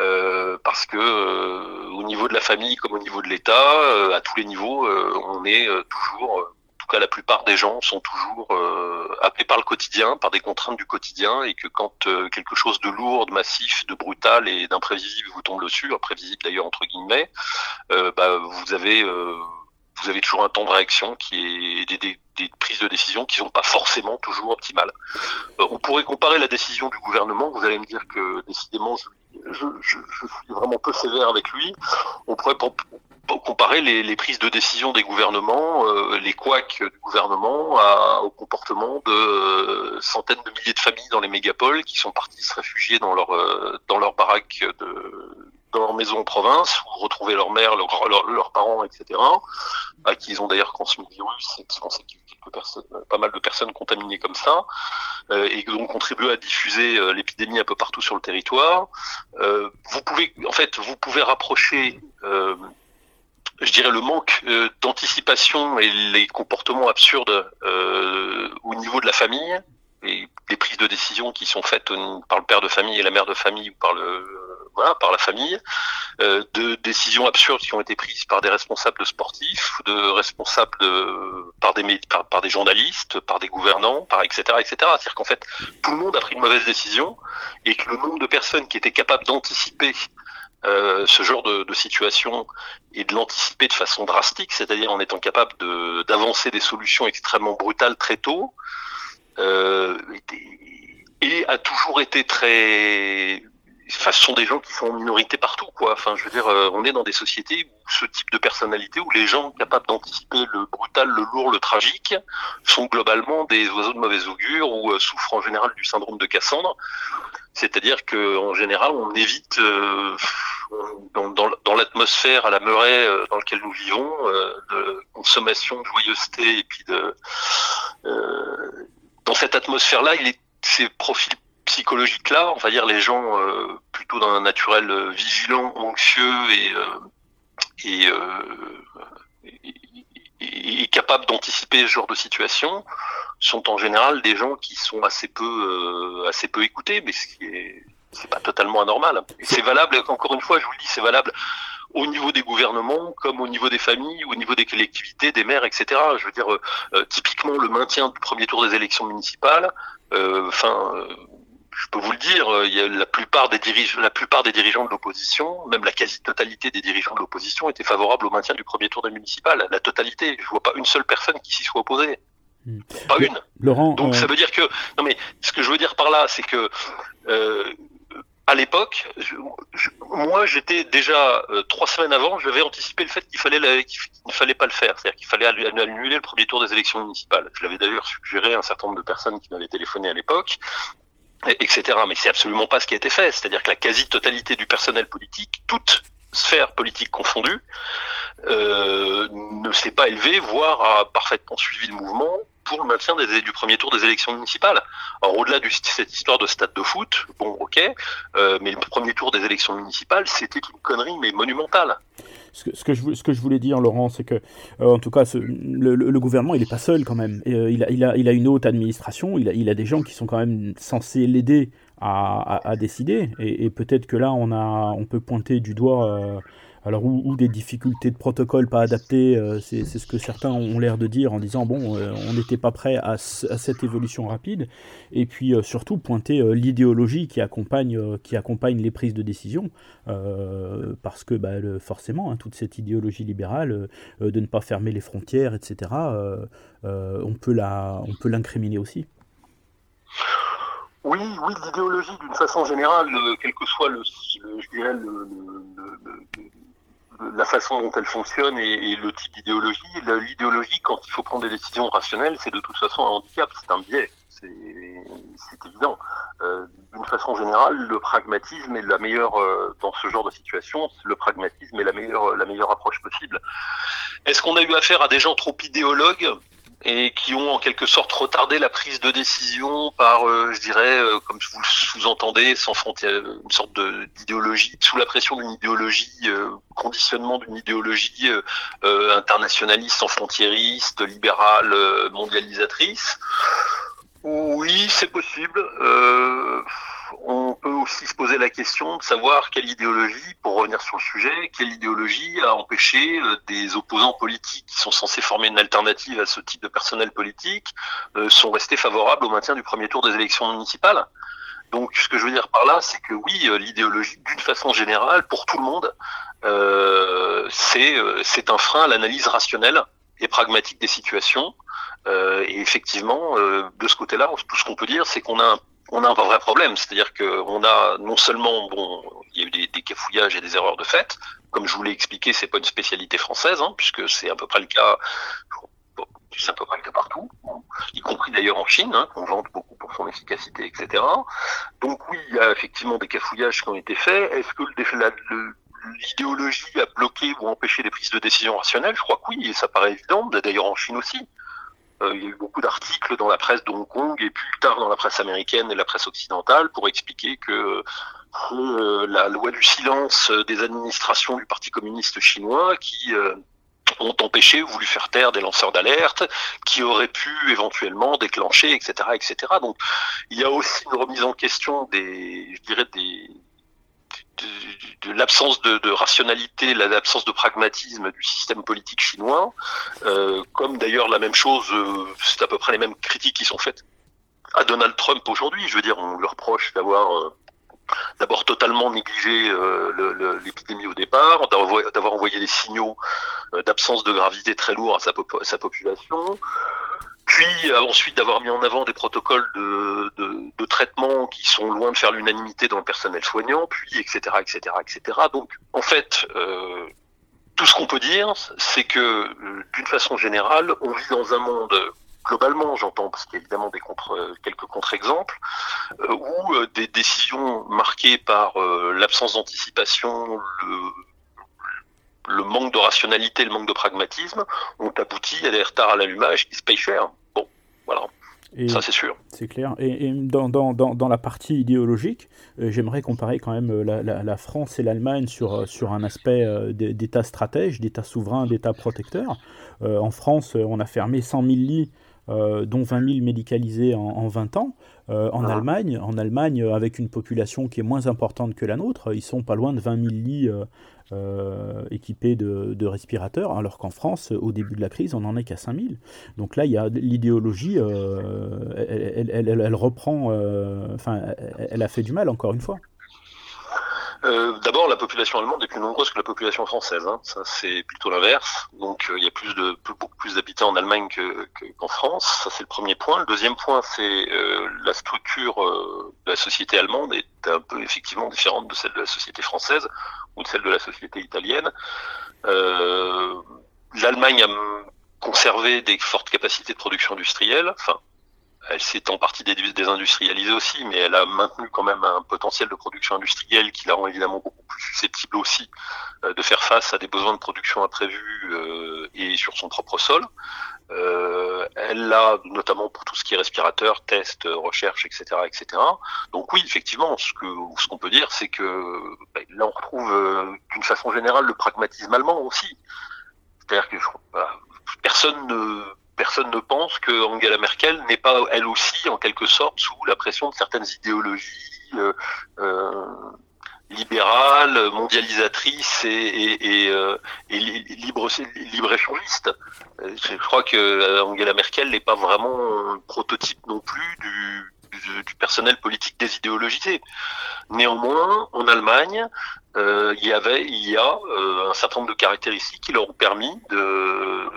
Speaker 2: Euh, parce que euh, au niveau de la famille comme au niveau de l'État, euh, à tous les niveaux, on est toujours tout cas la plupart des gens sont toujours euh, happés par le quotidien, par des contraintes du quotidien, et que quand euh, quelque chose de lourd, de massif, de brutal et d'imprévisible vous tombe dessus, imprévisible d'ailleurs entre guillemets, euh, bah, vous avez toujours un temps de réaction qui est des, prises de décision qui sont pas forcément toujours optimales. On pourrait comparer la décision du gouvernement. Vous allez me dire que décidément je, je suis vraiment peu sévère avec lui. On pourrait comparer les, les, prises de décision des gouvernements, euh, les couacs du gouvernement à, au comportement de euh, centaines de milliers de familles dans les mégapoles qui sont partis se réfugier dans leur euh, dans leur baraque de dans leur maison en province, ou retrouver leur mère, leurs leur, leur parents, etc., à qui ils ont d'ailleurs transmis le virus, et qu'on sait qu'il quelques personnes, pas mal de personnes contaminées comme ça, euh, et qui ont contribué à diffuser euh, l'épidémie un peu partout sur le territoire. Euh, vous pouvez, en fait, vous pouvez rapprocher je dirais le manque euh, d'anticipation et les comportements absurdes euh, au niveau de la famille et les prises de décision qui sont faites par le père de famille et la mère de famille ou par le voilà, par la famille, euh, de décisions absurdes qui ont été prises par des responsables de sportifs, de responsables de, par des par, par des journalistes, par des gouvernants, par etc. etc. C'est-à-dire qu'en fait, tout le monde a pris une mauvaise décision et que le nombre de personnes qui étaient capables d'anticiper euh, ce genre de, de, situation et de l'anticiper de façon drastique, c'est-à-dire en étant capable d'avancer des solutions extrêmement brutales très tôt, euh, et a toujours été très Enfin, ce sont des gens qui sont en minorité partout, quoi. Enfin, je veux dire, euh, on est dans des sociétés où ce type de personnalité, où les gens capables d'anticiper le brutal, le lourd, le tragique, sont globalement des oiseaux de mauvaise augure ou euh, souffrent en général du syndrome de Cassandre. C'est-à-dire que en général, on évite euh, dans, l'atmosphère à la Murray dans laquelle nous vivons, de consommation, de joyeuseté et puis de dans cette atmosphère-là, ces profils psychologique-là, on va dire les gens euh, plutôt d'un naturel euh, vigilant, anxieux et et, capables d'anticiper ce genre de situation, sont en général des gens qui sont assez peu assez peu écoutés, mais ce qui est c'est pas totalement anormal. C'est valable, encore une fois, je vous le dis, c'est valable au niveau des gouvernements, comme au niveau des familles, au niveau des collectivités, des maires, etc. Je veux dire, typiquement le maintien du premier tour des élections municipales. Enfin, je peux vous le dire, euh, il y a la plupart des dirigeants, la plupart des dirigeants de l'opposition, même la quasi-totalité des dirigeants de l'opposition étaient favorables au maintien du premier tour des municipales. La totalité. Je vois pas une seule personne qui s'y soit opposée. Hmm. Pas une.
Speaker 1: Laurent.
Speaker 2: Donc euh, ça veut dire que non mais ce que je veux dire par là, c'est que euh, à l'époque, moi j'étais déjà trois semaines avant, j'avais anticipé le fait qu'il fallait qu'il ne fallait pas le faire, c'est-à-dire qu'il fallait annuler le premier tour des élections municipales. Je l'avais d'ailleurs suggéré à un certain nombre de personnes qui m'avaient téléphoné à l'époque etc. Mais c'est absolument pas ce qui a été fait. C'est-à-dire que la quasi-totalité du personnel politique, toute sphère politique confondue, euh, ne s'est pas élevée, voire a parfaitement suivi le mouvement pour le maintien du premier tour des élections municipales. Alors au-delà de cette histoire de stade de foot, bon ok, euh, mais le premier tour des élections municipales, c'était une connerie mais monumentale.
Speaker 1: Ce que, je, voulais dire, Laurent, c'est que, euh, en tout cas, le, gouvernement, il n'est pas seul quand même. Euh, il, a, une haute administration, il a, des gens qui sont quand même censés l'aider à, décider. Et, peut-être que là, on, peut pointer du doigt alors, ou, des difficultés de protocole pas adaptées, euh, c'est ce que certains ont l'air de dire en disant bon, euh, on n'était pas prêt à, cette évolution rapide. Et puis euh, surtout pointer l'idéologie qui accompagne, qui accompagne les prises de décision, parce que bah, forcément, hein, toute cette idéologie libérale de ne pas fermer les frontières, etc., on peut l'incriminer aussi.
Speaker 2: Oui, oui, l'idéologie d'une façon générale, quel que soit le, le, la façon dont elle fonctionne et, le type d'idéologie. L'idéologie, quand il faut prendre des décisions rationnelles, c'est de toute façon un handicap, c'est un biais, c'est évident. Euh, D'une façon générale, le pragmatisme est la meilleure, euh, dans ce genre de situation, le pragmatisme est la meilleure, la meilleure approche possible. Est-ce qu'on a eu affaire à des gens trop idéologues? Et qui ont en quelque sorte retardé la prise de décision par, euh, je dirais, euh, comme vous le sous-entendez, sans frontières, une sorte d'idéologie, sous la pression d'une idéologie, euh, conditionnement d'une idéologie internationaliste, sans frontiériste, libérale, mondialisatrice. Oui, c'est possible on peut aussi se poser la question de savoir quelle idéologie, pour revenir sur le sujet, quelle idéologie a empêché euh, des opposants politiques qui sont censés former une alternative à ce type de personnel politique, euh, sont restés favorables au maintien du premier tour des élections municipales. Donc, ce que je veux dire par là, c'est que oui, euh, l'idéologie, d'une façon générale, pour tout le monde, c'est un frein à l'analyse rationnelle et pragmatique des situations. et effectivement, de ce côté-là, tout ce qu'on peut dire, c'est qu'on a un on a un vrai problème, c'est-à-dire qu'on a non seulement, bon, il y a eu des, cafouillages et des erreurs de fait, comme je vous l'ai expliqué, c'est pas une spécialité française, hein, puisque c'est à peu près le cas, c'est à peu près le cas partout, y compris d'ailleurs en Chine, hein, qu'on vante beaucoup pour son efficacité, etc. Donc oui, il y a effectivement des cafouillages qui ont été faits. Est-ce que l'idéologie a bloqué ou empêché les prises de décision rationnelles? Je crois que oui, et ça paraît évident, d'ailleurs en Chine aussi. Euh, il y a eu beaucoup d'articles dans la presse de Hong Kong et plus tard dans la presse américaine et la presse occidentale pour expliquer que euh, la loi du silence des administrations du Parti communiste chinois qui euh, ont empêché ou voulu faire taire des lanceurs d'alerte qui auraient pu éventuellement déclencher, etc., etc. Donc, il y a aussi une remise en question des, je dirais des, de, l'absence de, rationalité, l'absence de pragmatisme du système politique chinois, euh, comme d'ailleurs la même chose, euh, c'est à peu près les mêmes critiques qui sont faites à Donald Trump aujourd'hui. Je veux dire, on lui reproche d'avoir euh, d'abord totalement négligé l'épidémie au départ, d'avoir envoyé des signaux d'absence de gravité très lourds à sa, à sa population, puis euh, ensuite d'avoir mis en avant des protocoles de, de, traitement qui sont loin de faire l'unanimité dans le personnel soignant, puis etc. etc. etc. Donc en fait, euh, tout ce qu'on peut dire, c'est que euh, d'une façon générale, on vit dans un monde globalement, j'entends, parce qu'il y a évidemment des contre, quelques contre-exemples, où des décisions marquées par l'absence d'anticipation, le, le manque de rationalité, le manque de pragmatisme ont abouti à des retards à l'allumage qui se payent cher. Bon, voilà. ça, c'est sûr.
Speaker 1: C'est clair. Et, dans, dans, dans, la partie idéologique, euh, j'aimerais comparer quand même euh, la, la, France et l'Allemagne sur, euh, sur un aspect d'État stratège, d'État souverain, d'État protecteur. en France, on a fermé 100 000 lits, dont 20 000 médicalisés en, en 20 ans. en, ah. Allemagne, en Allemagne, avec une population qui est moins importante que la nôtre, ils sont pas loin de 20 000 lits euh, équipés de, respirateurs, alors qu'en France, au début de la crise, on n'en est qu'à 5000. Donc là, il y a l'idéologie, euh, elle, reprend, euh, enfin, elle a fait du mal, encore une fois.
Speaker 2: Euh, d'abord, la population allemande est plus nombreuse que la population française. Hein. Ça, c'est plutôt l'inverse. Donc, euh, il y a plus beaucoup plus d'habitants en Allemagne qu'en France. Ça, c'est le premier point. Le deuxième point, c'est euh, la structure de la société allemande est un peu effectivement différente de celle de la société française ou de celle de la société italienne. L'Allemagne a conservé des fortes capacités de production industrielle. Enfin, elle s'est en partie désindustrialisée aussi, mais elle a maintenu quand même un potentiel de production industrielle qui la rend évidemment beaucoup plus susceptible aussi euh, de faire face à des besoins de production imprévus euh, et sur son propre sol. Euh, elle l'a notamment pour tout ce qui est respirateur, test, recherche, etc., etc. Donc oui, effectivement, ce que ce qu'on peut dire, c'est que ben, là on retrouve d'une façon générale le pragmatisme allemand aussi. C'est-à-dire que personne ne personne ne pense que Angela Merkel n'est pas elle aussi en quelque sorte sous la pression de certaines idéologies euh, euh, libérales, mondialisatrices et, euh, libre échangistes. Je crois que Angela Merkel n'est pas vraiment un prototype non plus du, personnel politique désidéologisé. Néanmoins, en Allemagne, il y avait, il y a un certain nombre de caractéristiques qui leur ont permis de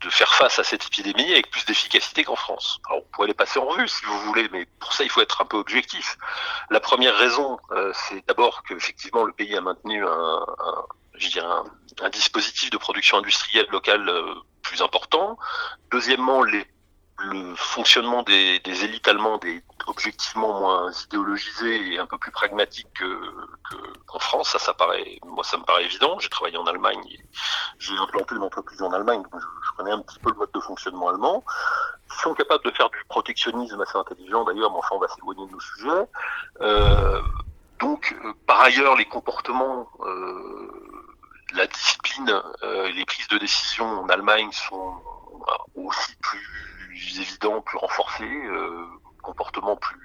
Speaker 2: de faire face à cette épidémie avec plus d'efficacité qu'en France. Alors, on pourrait les passer en revue si vous voulez, mais pour ça, il faut être un peu objectif. La première raison, euh, c'est d'abord que effectivement le pays a maintenu un, un je dirais un, un, dispositif de production industrielle locale euh, plus important. Deuxièmement, les le fonctionnement des, des, élites allemandes est objectivement moins idéologisé et un peu plus pragmatique qu'en France. Ça, ça paraît, moi, ça me paraît évident. J'ai travaillé en Allemagne, j'ai implanté une entreprise en Allemagne, donc je, connais un petit peu le mode de fonctionnement allemand. Ils sont capables de faire du protectionnisme assez intelligent d'ailleurs, mais enfin, on va s'éloigner de nos sujets. Euh, donc, euh, par ailleurs, les comportements, euh, la discipline, euh, les prises de décision en Allemagne sont aussi plus plus évident, plus renforcé, euh, comportements plus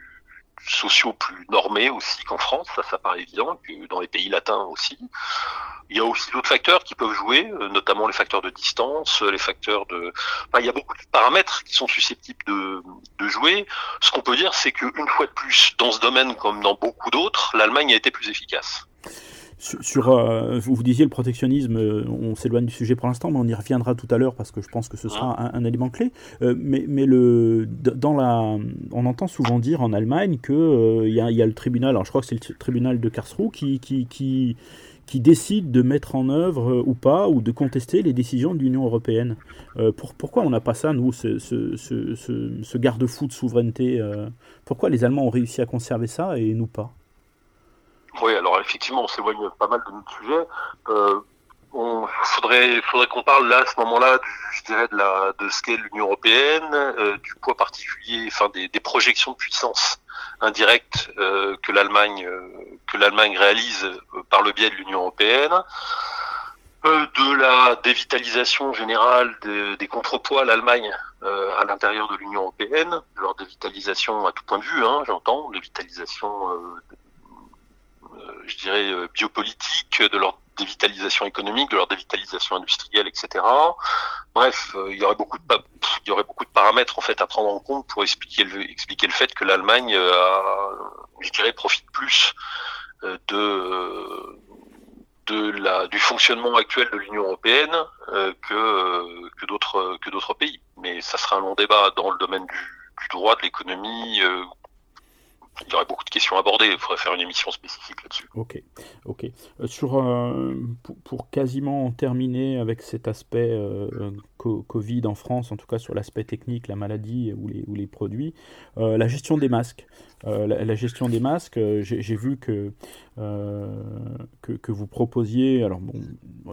Speaker 2: sociaux plus normés aussi qu'en France, ça, ça paraît évident, que dans les pays latins aussi. Il y a aussi d'autres facteurs qui peuvent jouer, euh, notamment les facteurs de distance, les facteurs de... Enfin, il y a beaucoup de paramètres qui sont susceptibles de, de jouer. Ce qu'on peut dire, c'est qu'une fois de plus, dans ce domaine comme dans beaucoup d'autres, l'Allemagne a été plus efficace.
Speaker 1: Sur, euh, vous, disiez le protectionnisme, euh, on s'éloigne du sujet pour l'instant, mais on y reviendra tout à l'heure parce que je pense que ce sera un, élément clé. Euh, mais, mais le, dans la, on entend souvent dire en Allemagne qu'il y, y, a le tribunal, alors je crois que c'est le tribunal de Karlsruhe qui, qui, qui, qui, décide de mettre en œuvre ou pas, ou de contester les décisions de l'Union européenne. Pour, pourquoi on n'a pas ça, nous, ce, ce, ce, ce garde-fou de souveraineté Pourquoi les Allemands ont réussi à conserver ça et nous pas?
Speaker 2: Oui, alors effectivement, on s'éloigne pas mal de notre sujet. Euh, on faudrait, qu'on parle là, à ce moment-là, je dirais de, la, de ce qu'est l'Union européenne, euh, du poids particulier, enfin des, projections de puissance indirectes euh, que l'Allemagne euh, que l'Allemagne réalise par le biais de l'Union européenne. de la dévitalisation générale des contrepoids à l'Allemagne à l'intérieur de l'Union européenne, leur dévitalisation à tout point de vue, hein, j'entends, dévitalisation, je dirais, biopolitique, de leur dévitalisation économique, de leur dévitalisation industrielle, etc. Bref, il y aurait beaucoup de il y aurait beaucoup de paramètres en fait à prendre en compte pour expliquer le, fait que l'Allemagne, je dirais, profite plus de du fonctionnement actuel de l'Union européenne euh, que, euh, d'autres que d'autres pays. Mais ça sera un long débat dans le domaine du, droit, de l'économie, euh, il y aurait beaucoup de questions abordées. Il faudrait faire une émission spécifique là-dessus.
Speaker 1: Ok, ok. Euh, sur, euh, pour, quasiment terminer avec cet aspect euh, Covid en France, en tout cas sur l'aspect technique, la maladie ou les, ou les produits, la gestion des masques. La, gestion des masques, j'ai vu que, que, vous proposiez. Alors bon,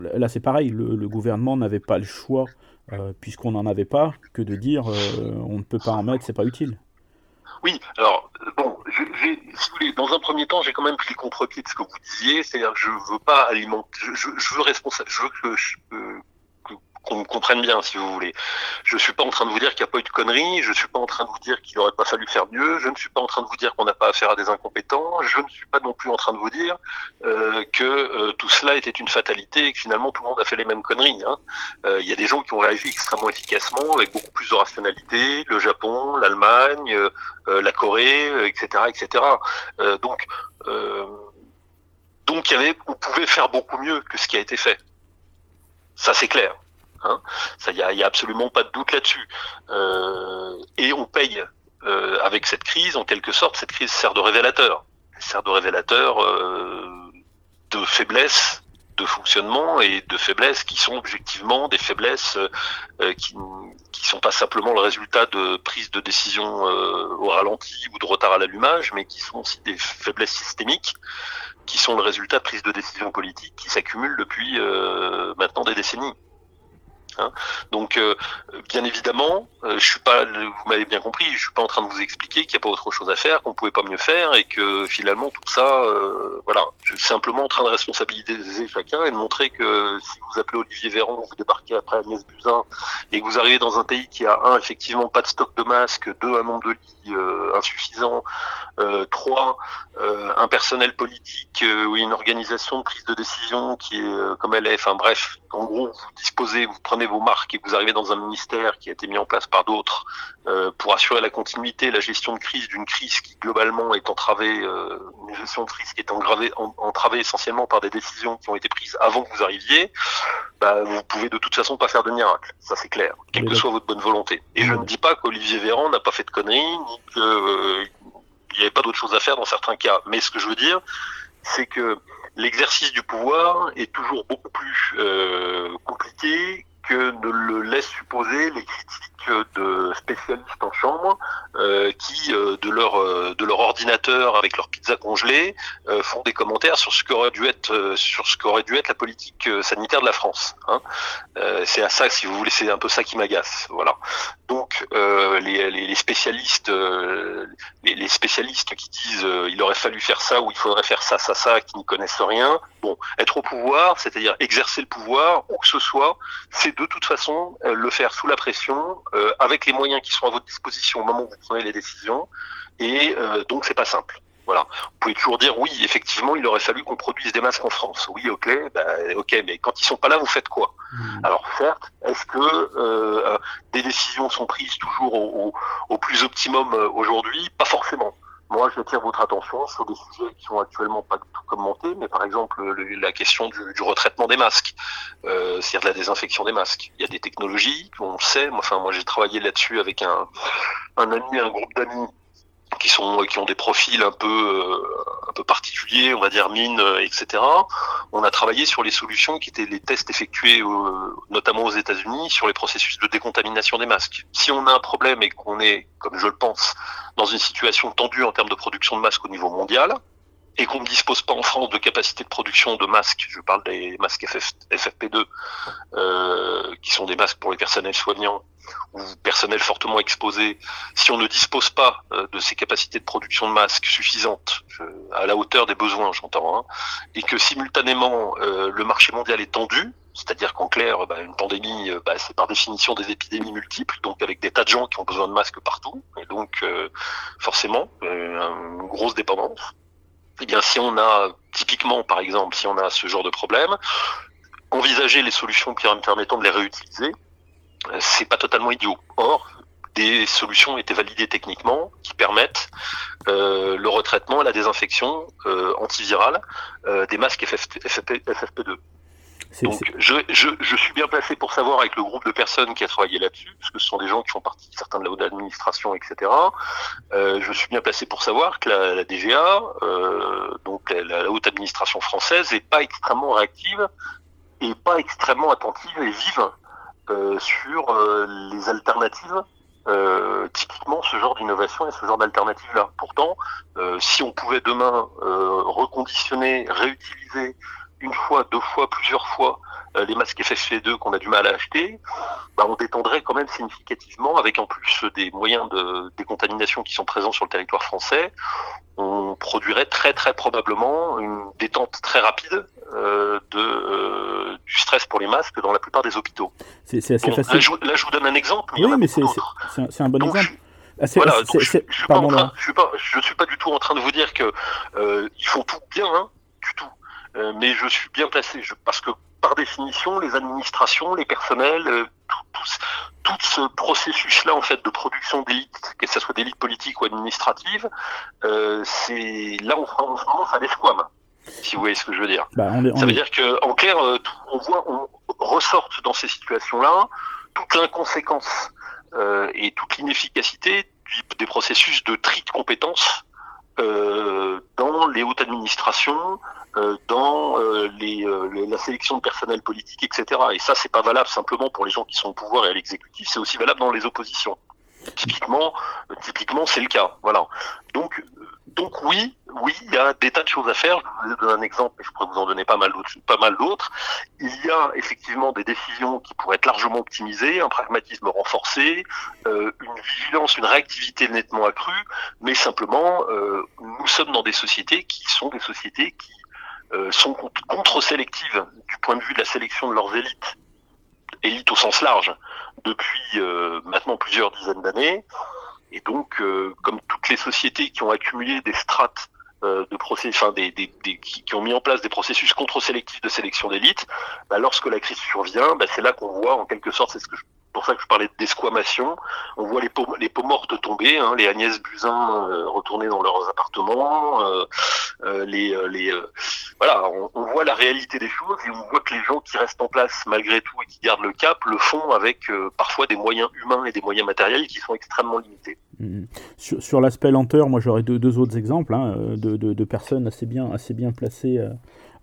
Speaker 1: là c'est pareil, le, le gouvernement n'avait pas le choix, puisqu'on n'en avait pas, que de dire on ne peut pas en mettre, c'est pas utile.
Speaker 2: Oui, alors bon, si vous voulez, dans un premier temps, j'ai quand même pris le contre-pied de ce que vous disiez, c'est-à-dire que je veux pas alimenter, je, je, je veux responsable, je veux que, je, qu'on me comprenne bien, si vous voulez. Je suis pas en train de vous dire qu'il n'y a pas eu de conneries, je suis pas en train de vous dire qu'il n'aurait pas fallu faire mieux, je ne suis pas en train de vous dire qu'on n'a pas affaire à des incompétents, je ne suis pas non plus en train de vous dire euh, que euh, tout cela était une fatalité et que finalement tout le monde a fait les mêmes conneries. Hein. Euh, il y a des gens qui ont réagi extrêmement efficacement, avec beaucoup plus de rationalité, le Japon, l'Allemagne, euh, la Corée, etc., etc. donc, donc il y avait, on pouvait faire beaucoup mieux que ce qui a été fait. Ça c'est clair. Hein ça, il y a, absolument pas de doute là-dessus. Euh, et on paye euh, avec cette crise, en quelque sorte, cette crise sert de révélateur. Elle sert de révélateur euh, de faiblesses de fonctionnement et de faiblesses qui sont objectivement des faiblesses euh, qui qui sont pas simplement le résultat de prises de décision au ralenti ou de retard à l'allumage, mais qui sont aussi des faiblesses systémiques qui sont le résultat de prises de décision politiques qui s'accumulent depuis maintenant des décennies. Hein. Donc, euh, bien évidemment, euh, je suis pas, vous m'avez bien compris, je suis pas en train de vous expliquer qu'il n'y a pas autre chose à faire, qu'on pouvait pas mieux faire, et que finalement tout ça, euh, voilà, je suis simplement en train de responsabiliser chacun et de montrer que si vous appelez Olivier Véran, vous débarquez après Agnès Buzyn, et que vous arrivez dans un pays qui a un effectivement pas de stock de masques, deux un nombre de lits insuffisant, trois un personnel politique ou une organisation de prise de décision qui est comme elle est, enfin bref, en gros vous disposez, vous prenez vos marques et vous arrivez dans un ministère qui a été mis en place par d'autres euh, pour assurer la continuité, la gestion de crise d'une crise qui globalement est entravée, euh, une gestion de crise qui est engravée, entravée essentiellement par des décisions qui ont été prises avant que vous arriviez, bah, vous pouvez de toute façon pas faire de miracle, ça c'est clair, quelle que soit votre bonne volonté. Et je ne dis pas qu'Olivier Véran n'a pas fait de conneries, ni qu'il euh, n'y avait pas d'autre chose à faire dans certains cas. Mais ce que je veux dire, c'est que l'exercice du pouvoir est toujours beaucoup plus euh, compliqué que ne le laisse supposer les critiques de spécialistes en chambre euh, qui, euh, de leur euh, de leur ordinateur avec leur pizza congelée, font des commentaires sur ce qu'aurait dû être dû être la politique sanitaire de la France. Hein. c'est à ça, si vous voulez, c'est un peu ça qui m'agace. Voilà. Donc les, les, spécialistes les, les, spécialistes qui disent il aurait fallu faire ça ou il faudrait faire ça ça ça qui n'y connaissent rien. Bon, être au pouvoir, c'est-à-dire exercer le pouvoir où que ce soit, c'est de toute façon euh, le faire sous la pression, euh, avec les moyens qui sont à votre disposition au moment où vous prenez les décisions, et euh, donc c'est pas simple. Voilà. Vous pouvez toujours dire oui, effectivement, il aurait fallu qu'on produise des masques en France. Oui, ok, bah, ok, mais quand ils sont pas là, vous faites quoi? Mmh. Alors certes, est-ce que des décisions sont prises toujours au, au plus optimum aujourd'hui? Pas forcément. Moi, j'attire votre attention sur des sujets qui sont actuellement pas tout commentés, mais par exemple la question du, du retraitement des masques, euh, c'est-à-dire de la désinfection des masques. Il y a des technologies, on le sait. Enfin, moi, j'ai travaillé là-dessus avec un, un ami, un groupe d'amis qui sont qui ont des profils un peu euh, un peu particuliers, on va dire mine, euh, etc. On a travaillé sur les solutions qui étaient les tests effectués notamment aux États-Unis sur les processus de décontamination des masques. Si on a un problème et qu'on est, comme je le pense, dans une situation tendue en termes de production de masques au niveau mondial, et qu'on ne dispose pas en France de capacité de production de masques, je parle des masques FFP2, euh, qui sont des masques pour les personnels soignants ou personnels fortement exposés, si on ne dispose pas euh, de ces capacités de production de masques suffisantes, à la hauteur des besoins, j'entends, hein, et que simultanément euh, le marché mondial est tendu, C'est-à-dire qu'en clair, bah, une pandémie, bah, c'est par définition des épidémies multiples, donc avec des tas de gens qui ont besoin de masques partout, et donc forcément une grosse dépendance. Eh bien, si on a typiquement, par exemple, si on a ce genre de problème, envisager les solutions qui permettant de les réutiliser, c'est pas totalement idiot. Or, des solutions étaient validées techniquement qui permettent euh, le retraitement et la désinfection euh, antivirale euh, des masques FFP2. Donc je, je, je, suis bien placé pour savoir avec le groupe de personnes qui a travaillé là-dessus, parce que ce sont des gens qui font partie certains de la haute administration, etc. Euh, je suis bien placé pour savoir que la, la DGA, euh, donc la, la, haute administration française, est pas extrêmement réactive et pas extrêmement attentive et vive sur euh, les alternatives euh, typiquement ce genre d'innovation et ce genre d'alternative là. Pourtant, euh, si on pouvait demain euh, reconditionner, réutiliser une fois, deux fois, plusieurs fois euh, les masques FFP2 qu'on a du mal à acheter, bah, on détendrait quand même significativement, avec en plus des moyens de décontamination qui sont présents sur le territoire français, on produirait très très probablement une détente très rapide euh, de, euh, du stress pour les masques dans la plupart des hôpitaux.
Speaker 1: C'est assez facile. Là
Speaker 2: je, là je, vous donne un exemple.
Speaker 1: oui, mais c'est un, un, bon
Speaker 2: donc,
Speaker 1: exemple.
Speaker 2: Je, ah, voilà, donc je, je, suis suis je suis pas du tout en train de vous dire que euh, ils font tout bien, hein, du tout. Euh, mais je suis bien placé, je, parce que par définition, les administrations, les personnels, euh, tout, tout, tout, ce processus-là en fait de production d'élite, que ce soit d'élite politique ou administrative, euh, c'est là on, on se commence à l'esquame, si vous voyez ce que je veux dire.
Speaker 1: Bah, on est, on
Speaker 2: Ça veut dire que en clair, euh, on voit, on ressorte dans ces situations-là toute l'inconséquence euh, et toute l'inefficacité des processus de tri de compétences euh, dans les hautes administrations, euh, dans euh, les, les, la sélection de personnel politique, etc. Et ça, c'est pas valable simplement pour les gens qui sont au pouvoir et à l'exécutif, c'est aussi valable dans les oppositions. Typiquement, typiquement, c'est le cas. Voilà. Donc, donc oui, oui, il y a des tas de choses à faire. Je vous donne un exemple, mais je pourrais vous en donner pas mal d'autres. Pas mal d'autres. Il y a effectivement des décisions qui pourraient être largement optimisées, un pragmatisme renforcé, euh, une vigilance, une réactivité nettement accrue, mais simplement, euh, nous sommes dans des sociétés qui sont des sociétés qui euh, sont contre-sélectives du point de vue de la sélection de leurs élites, élites au sens large, depuis euh, maintenant plusieurs dizaines d'années. Et donc, euh, comme toutes les sociétés qui ont accumulé des strates euh, de procès, enfin des, qui, ont mis en place des processus contre-sélectifs de sélection d'élite, bah, lorsque la crise survient, bah, c'est là qu'on voit en quelque sorte, c'est ce que je, pour ça que je parlais d'esquamation, on voit les peaux, mortes tomber, hein, les Agnès Buzyn euh, retourner dans leurs appartements, euh, euh, les, les voilà, on, voit la réalité des choses et on voit que les gens qui restent en place malgré tout et qui gardent le cap le font avec parfois des moyens humains et des moyens matériels qui sont extrêmement limités.
Speaker 1: Mmh. Sur, l'aspect lenteur, moi j'aurais deux, autres exemples hein, de, de, personnes assez bien, assez bien placées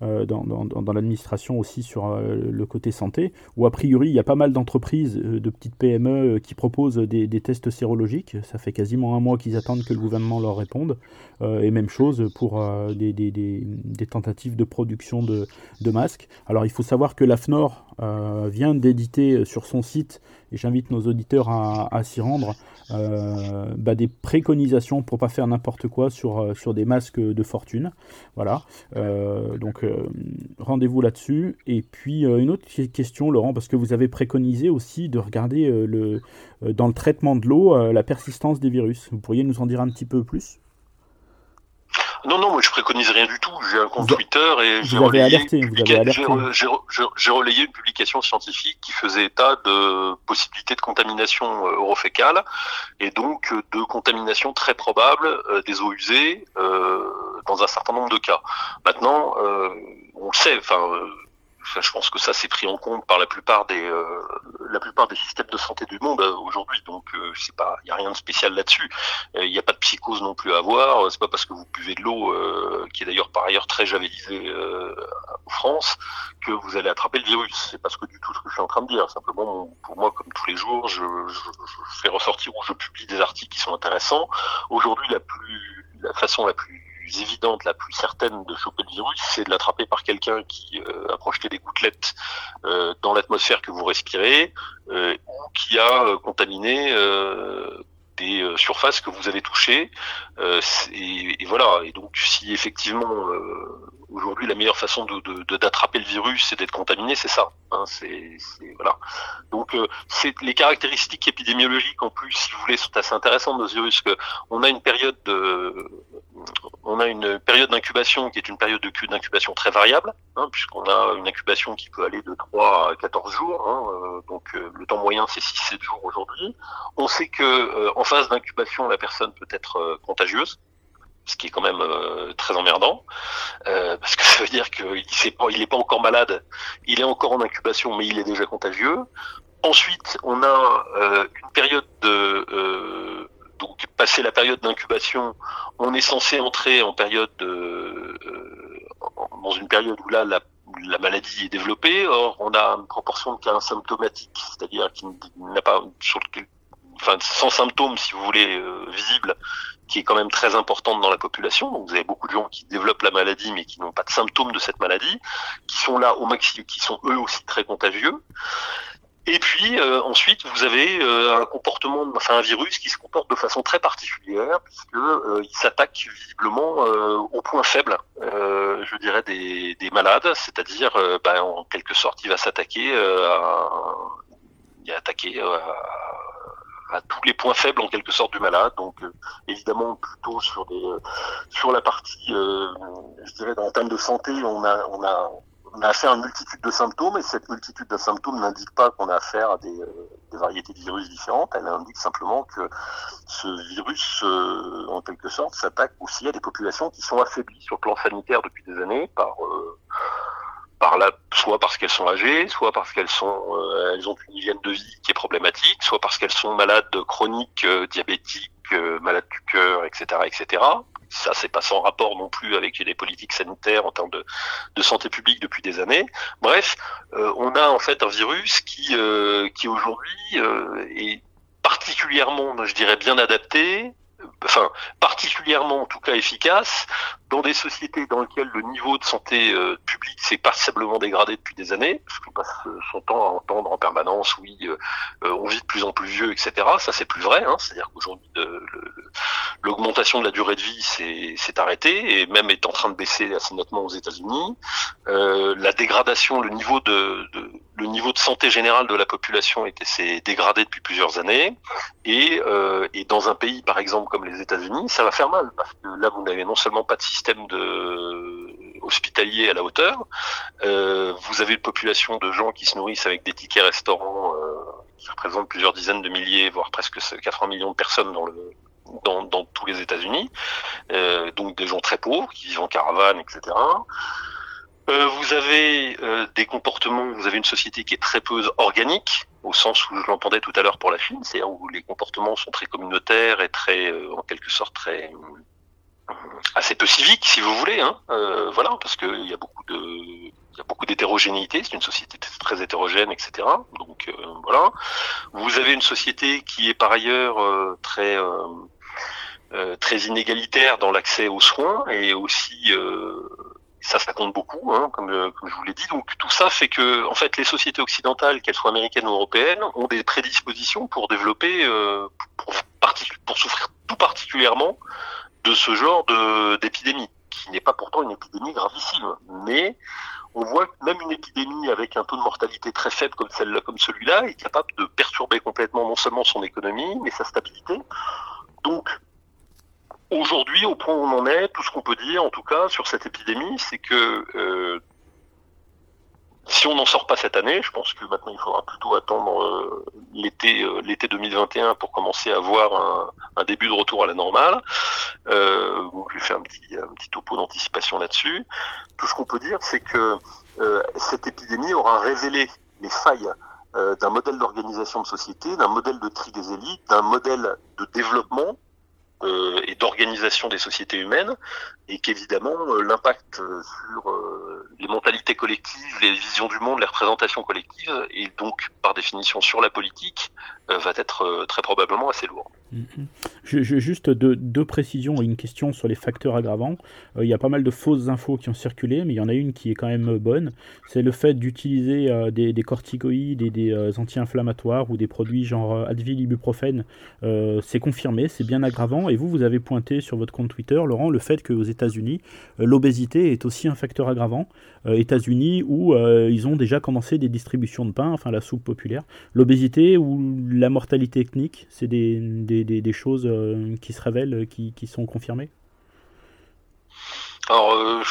Speaker 1: dans, dans, l'administration aussi sur euh, le côté santé, où a priori il y a pas mal d'entreprises, euh, de petites PME qui proposent des, tests sérologiques. Ça fait quasiment un mois qu'ils attendent que le gouvernement leur réponde. et même chose pour des, tentatives de production de, masques. Alors il faut savoir que l'AFNOR vient d'éditer sur son site, et j'invite nos auditeurs à, s'y rendre, euh, bah, des préconisations pour pas faire n'importe quoi sur, euh, des masques de fortune. Voilà. Euh, donc rendez-vous là-dessus. Et puis une autre question, Laurent, parce que vous avez préconisé aussi de regarder dans le traitement de l'eau la persistance des virus. Vous pourriez nous en dire un petit peu plus?
Speaker 2: Non, non, moi je préconise rien du tout. J'ai un compte
Speaker 1: vous,
Speaker 2: Twitter et j'ai relayé, relayé, une publication scientifique qui faisait état de possibilités de contamination orofécale et donc de contamination très probable euh, des eaux usées euh, dans un certain nombre de cas. Maintenant, euh, on le sait, enfin Je pense que ça c'est pris en compte par la plupart des euh, la plupart des systèmes de santé du monde euh, aujourd'hui. Donc euh, c'est pas, il y a rien de spécial là-dessus. Il n'y a pas de psychose non plus à avoir. C'est pas parce que vous buvez de l'eau, qui est d'ailleurs par ailleurs très javelisée en France, que vous allez attraper le virus. C'est parce que du tout ce que je suis en train de dire. Simplement, pour moi, comme tous les jours, je, je, je fais ressortir ou je publie des articles qui sont intéressants. Aujourd'hui, la plus la façon la plus évidente, la plus certaine de choper le virus, c'est de l'attraper par quelqu'un qui euh, a projeté des gouttelettes euh, dans l'atmosphère que vous respirez euh, ou qui a contaminé des surfaces que vous avez touchées. Et, et, voilà. Et donc, si effectivement aujourd'hui la meilleure façon de d'attraper le virus, c'est d'être contaminé, c'est ça. Hein, c'est voilà. Donc euh, c'est les caractéristiques épidémiologiques en plus, si vous voulez, sont assez intéressantes de ce virus. Que on a une période de on a une période d'incubation qui est une période d'incubation très variable, hein, puisqu'on a une incubation qui peut aller de 3 à 14 jours. Hein, euh, donc euh, le temps moyen c'est 6-7 jours aujourd'hui. On sait que en phase d'incubation, la personne peut être contagieuse ce qui est quand même euh, très emmerdant, euh, parce que *laughs* ça veut dire qu'il n'est pas, encore malade, il est encore en incubation, mais il est déjà contagieux. Ensuite, on a euh, une période de donc passé la période d'incubation, on est censé entrer en période de, dans une période où là la, la maladie est développée. Or, on a une proportion de cas asymptomatiques, c'est-à-dire qui n'a pas enfin sans symptômes si vous voulez visibles qui est quand même très importante dans la population. Donc vous avez beaucoup de gens qui développent la maladie mais qui n'ont pas de symptômes de cette maladie, qui sont là au maximum, qui sont eux aussi très contagieux. Et puis euh, ensuite, vous avez euh, un comportement, enfin un virus qui se comporte de façon très particulière puisque euh, il s'attaque visiblement au point faible, je dirais des, des malades, c'est-à-dire ben, en quelque sorte, il va s'attaquer à, il a attaqué à tous les points faibles en quelque sorte du malade. Donc euh, évidemment plutôt sur des euh, sur la partie, euh, je dirais, dans le terme de santé, on a on a on a affaire à une multitude de symptômes et cette multitude de symptômes n'indique pas qu'on a affaire à des, des, variétés de virus différentes. Elle indique simplement que ce virus, en quelque sorte, s'attaque aussi à des populations qui sont affaiblies sur le plan sanitaire depuis des années par par là, soit parce qu'elles sont âgées, soit parce qu'elles sont, euh, elles ont une hygiène de vie qui est problématique, soit parce qu'elles sont malades chroniques, euh, diabétiques, euh, malades du cœur, etc., etc. Ça, c'est pas sans rapport non plus avec les politiques sanitaires en termes de, santé publique depuis des années. Bref, on a en fait un virus qui, qui aujourd'hui est particulièrement, je dirais, bien adapté, enfin particulièrement en tout cas efficace dans des sociétés dans lesquelles le niveau de santé euh, publique s'est passablement dégradé depuis des années, parce qu'on passe euh, son temps à entendre en permanence, oui, euh, on vit de plus en plus vieux, etc. Ça c'est plus vrai, hein. c'est-à-dire qu'aujourd'hui l'augmentation de la durée de vie s'est arrêtée et même est en train de baisser assez nettement aux États-Unis. la dégradation, le niveau de, de, le niveau de santé générale de la population s'est dégradé depuis plusieurs années et, et dans un pays par exemple comme les États-Unis, ça va faire mal parce que là vous n'avez non seulement pas de système de hospitalier à la hauteur. Euh, vous avez une population de gens qui se nourrissent avec des tickets restaurants euh, qui représentent plusieurs dizaines de milliers, voire presque 80 millions de personnes dans le dans, dans tous les États-Unis. Euh, donc des gens très pauvres qui vivent en caravane, etc. Euh, vous avez euh, des comportements, vous avez une société qui est très peu organique, au sens où je l'entendais tout à l'heure pour la Chine, c'est-à-dire où les comportements sont très communautaires et très, en quelque sorte, très assez peu civique, si vous voulez, hein, euh, voilà, parce qu'il y a beaucoup de, il y a beaucoup d'hétérogénéité. C'est une société très hétérogène, etc. Donc euh, voilà. Vous avez une société qui est par ailleurs euh, très très inégalitaire dans l'accès aux soins et aussi ça, ça compte beaucoup, hein, comme, comme, je vous l'ai dit. Donc tout ça fait que, en fait, les sociétés occidentales, qu'elles soient américaines ou européennes, ont des prédispositions pour développer, pour, pour souffrir tout particulièrement de ce genre d'épidémie, qui n'est pas pourtant une épidémie gravissime. Mais on voit que même une épidémie avec un taux de mortalité très faible comme celle comme celui-là est capable de perturber complètement non seulement son économie, mais sa stabilité. Donc, aujourd'hui, au point où on en est, tout ce qu'on peut dire, en tout cas, sur cette épidémie, c'est que euh, si on n'en sort pas cette année, je pense que maintenant il faudra plutôt attendre euh, l'été euh, l'été 2021 pour commencer à voir un, début de retour à la normale. Euh, je vais faire un petit, un petit topo d'anticipation là-dessus. Tout ce qu'on peut dire, c'est que euh, cette épidémie aura révélé les failles d'un modèle d'organisation de société, d'un modèle de tri des élites, d'un modèle de développement et d'organisation des sociétés humaines, et qu'évidemment euh, l'impact euh, sur les mentalités collectives, les visions du monde, les représentations collectives, et donc par définition sur la politique, va être très probablement assez lourd.
Speaker 1: Je, juste deux, précisions et une question sur les facteurs aggravants. il y a pas mal de fausses infos qui ont circulé, mais il y en a une qui est quand même bonne. C'est le fait d'utiliser des, corticoïdes et des anti-inflammatoires ou des produits genre Advil, ibuprofène. c'est confirmé, c'est bien aggravant. Et vous, vous avez pointé sur votre compte Twitter, Laurent, le fait qu'aux États-Unis, l'obésité est aussi un facteur aggravant. États-Unis où ils ont déjà commencé des distributions de pain, enfin la soupe populaire. L'obésité ou la mortalité ethnique, c'est des, choses euh, qui se révèlent, euh, qui, sont confirmées?
Speaker 2: Euh,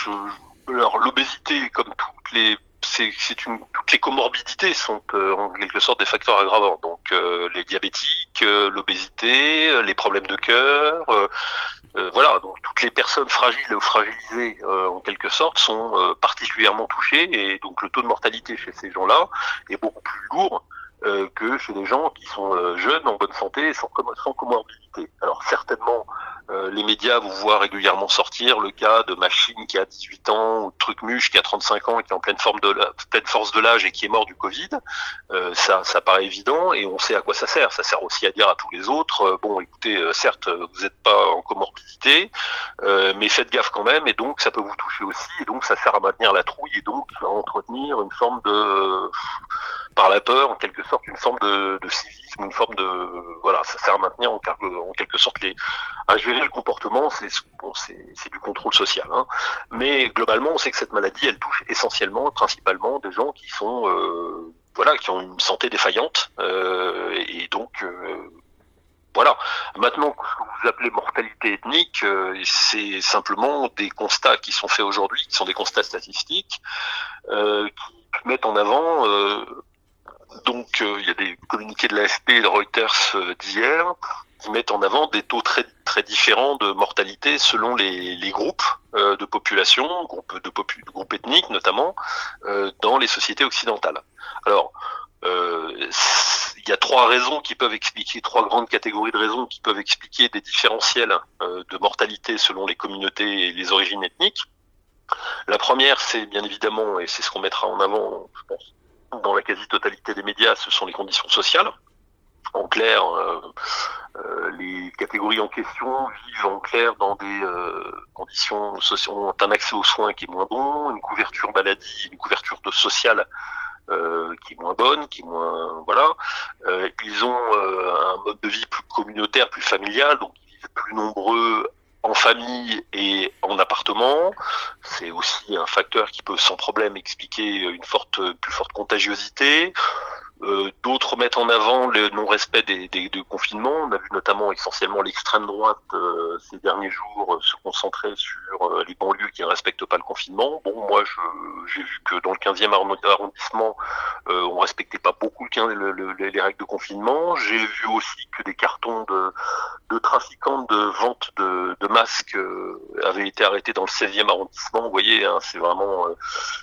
Speaker 2: alors l'obésité, comme toutes les c'est une toutes les comorbidités sont en quelque sorte des facteurs aggravants. Donc les diabétiques, l'obésité, les problèmes de cœur, voilà. Donc toutes les personnes fragiles ou fragilisées en quelque sorte sont particulièrement touchées et donc le taux de mortalité chez ces gens-là est beaucoup plus lourd euh, que chez des gens qui sont euh, jeunes, en bonne santé, sans, sans comorbidité. Alors certainement, euh, les médias vous voient régulièrement sortir le cas de Machine qui a 18 ans, ou de Trucmuche qui a 35 ans et qui est en pleine, forme de pleine force de l'âge et qui est mort du Covid. ça, ça paraît évident et on sait à quoi ça sert. Ça sert aussi à dire à tous les autres, bon écoutez, certes, vous n'êtes pas en comorbidité, mais faites gaffe quand même et donc ça peut vous toucher aussi et donc ça sert à maintenir la trouille et donc à entretenir une forme de par la peur, en quelque sorte, une forme de, de civisme, une forme de voilà, ça sert à maintenir en, en quelque sorte les à gérer le comportement, c'est bon, c'est du contrôle social. Hein. Mais globalement, on sait que cette maladie, elle touche essentiellement, principalement, des gens qui sont euh, voilà, qui ont une santé défaillante euh, et donc euh, voilà. Maintenant, ce que vous appelez mortalité ethnique, euh, c'est simplement des constats qui sont faits aujourd'hui, qui sont des constats statistiques, euh, qui mettent en avant euh, donc euh, il y a des communiqués de l'AFP et de Reuters euh, d'hier qui mettent en avant des taux très très différents de mortalité selon les, les groupes euh, de population, groupes de groupes ethniques notamment, dans les sociétés occidentales. Alors il y a trois raisons qui peuvent expliquer, trois grandes catégories de raisons qui peuvent expliquer des différentiels de mortalité selon les communautés et les origines ethniques. La première, c'est bien évidemment, et c'est ce qu'on mettra en avant, je pense, dans la quasi-totalité des médias, ce sont les conditions sociales. En clair, euh, euh, les catégories en question vivent en clair dans des euh, conditions sociales, ont un accès aux soins qui est moins bon, une couverture maladie, une couverture de sociale qui est moins bonne, qui est moins voilà. ils ont un mode de vie plus communautaire, plus familial, donc ils vivent plus nombreux en famille et en appartement. C'est aussi un facteur qui peut sans problème expliquer une forte, plus forte contagiosité. Euh, d'autres mettent en avant le non-respect des, des, confinements. On a vu notamment essentiellement l'extrême droite euh, ces derniers jours euh, se concentrer sur les banlieues qui ne respectent pas le confinement. Bon, moi, j'ai vu que dans le 15e arrondissement, on respectait pas beaucoup le, les règles de confinement. J'ai vu aussi que des cartons de, de trafiquants de vente de, de masques avaient été arrêtés dans le 16e arrondissement. Vous voyez, hein, c'est vraiment,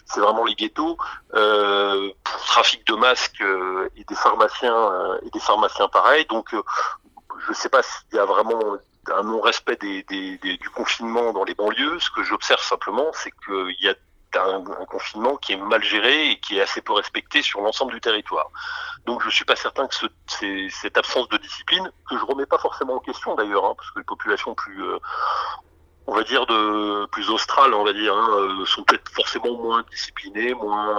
Speaker 2: c'est vraiment les ghettos. pour trafic de masques euh, et des pharmaciens euh, et des pharmaciens pareils. Donc, euh, je ne sais pas s'il y a vraiment un non-respect du confinement dans les banlieues. Ce que j'observe simplement, c'est qu'il y a un, confinement qui est mal géré et qui est assez peu respecté sur l'ensemble du territoire. Donc je suis pas certain que ce, cette absence de discipline, que je remets pas forcément en question d'ailleurs, hein, parce que les populations plus, on va dire plus australes, on va dire, hein, sont peut-être forcément moins disciplinées, moins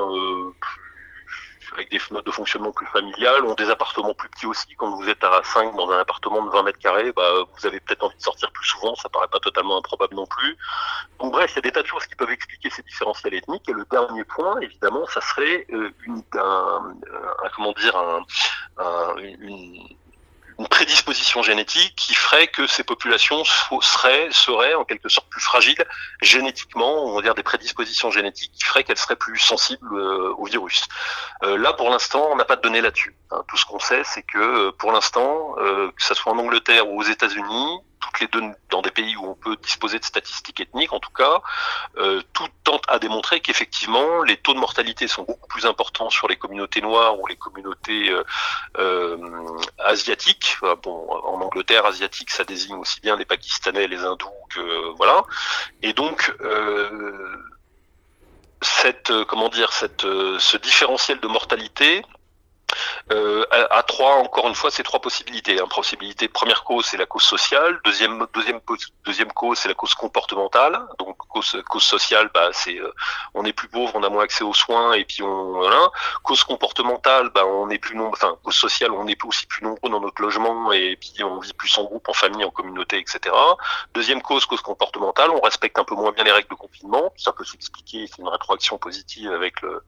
Speaker 2: avec des modes de fonctionnement plus familiales, ont des appartements plus petits aussi. Quand vous êtes à 5 dans un appartement de 20 mètres carrés, bah, vous avez peut-être envie de sortir plus souvent, ça paraît pas totalement improbable non plus. Donc bref, il y a des tas de choses qui peuvent expliquer ces différentiels ethniques. Et le dernier point, évidemment, ça serait euh, une, un, comment dire, un, une, une prédisposition génétique qui ferait que ces populations seraient, en quelque sorte plus fragiles génétiquement, on va dire des prédispositions génétiques qui feraient qu'elles seraient plus sensibles euh, au virus. Euh, là, pour l'instant, on n'a pas de données là-dessus. Hein. Tout ce qu'on sait, c'est que euh, pour l'instant, que ce soit en Angleterre ou aux États-Unis, toutes les deux dans des pays où on peut disposer de statistiques ethniques, en tout cas, euh, tout tente à démontrer qu'effectivement les taux de mortalité sont beaucoup plus importants sur les communautés noires ou les communautés euh, euh, asiatiques. Bon, en Angleterre, asiatique, ça désigne aussi bien les Pakistanais, les Hindous que voilà. Et donc cette comment dire cette ce différentiel de mortalité euh, à, trois, encore une fois, c'est trois possibilités. Hein. Première cause, c'est la cause sociale. Deuxième, deuxième, deuxième cause, c'est la cause comportementale. Donc cause, cause sociale, bah, c'est euh, on est plus pauvre, on a moins accès aux soins, et puis on voilà. Cause comportementale, bah, on est plus nombreux. Enfin, cause sociale, on est aussi plus nombreux dans notre logement, et puis on vit plus en groupe, en famille, en communauté, etc. Deuxième cause, cause comportementale, on respecte un peu moins bien les règles de confinement. Ça peut s'expliquer, c'est une rétroaction positive avec le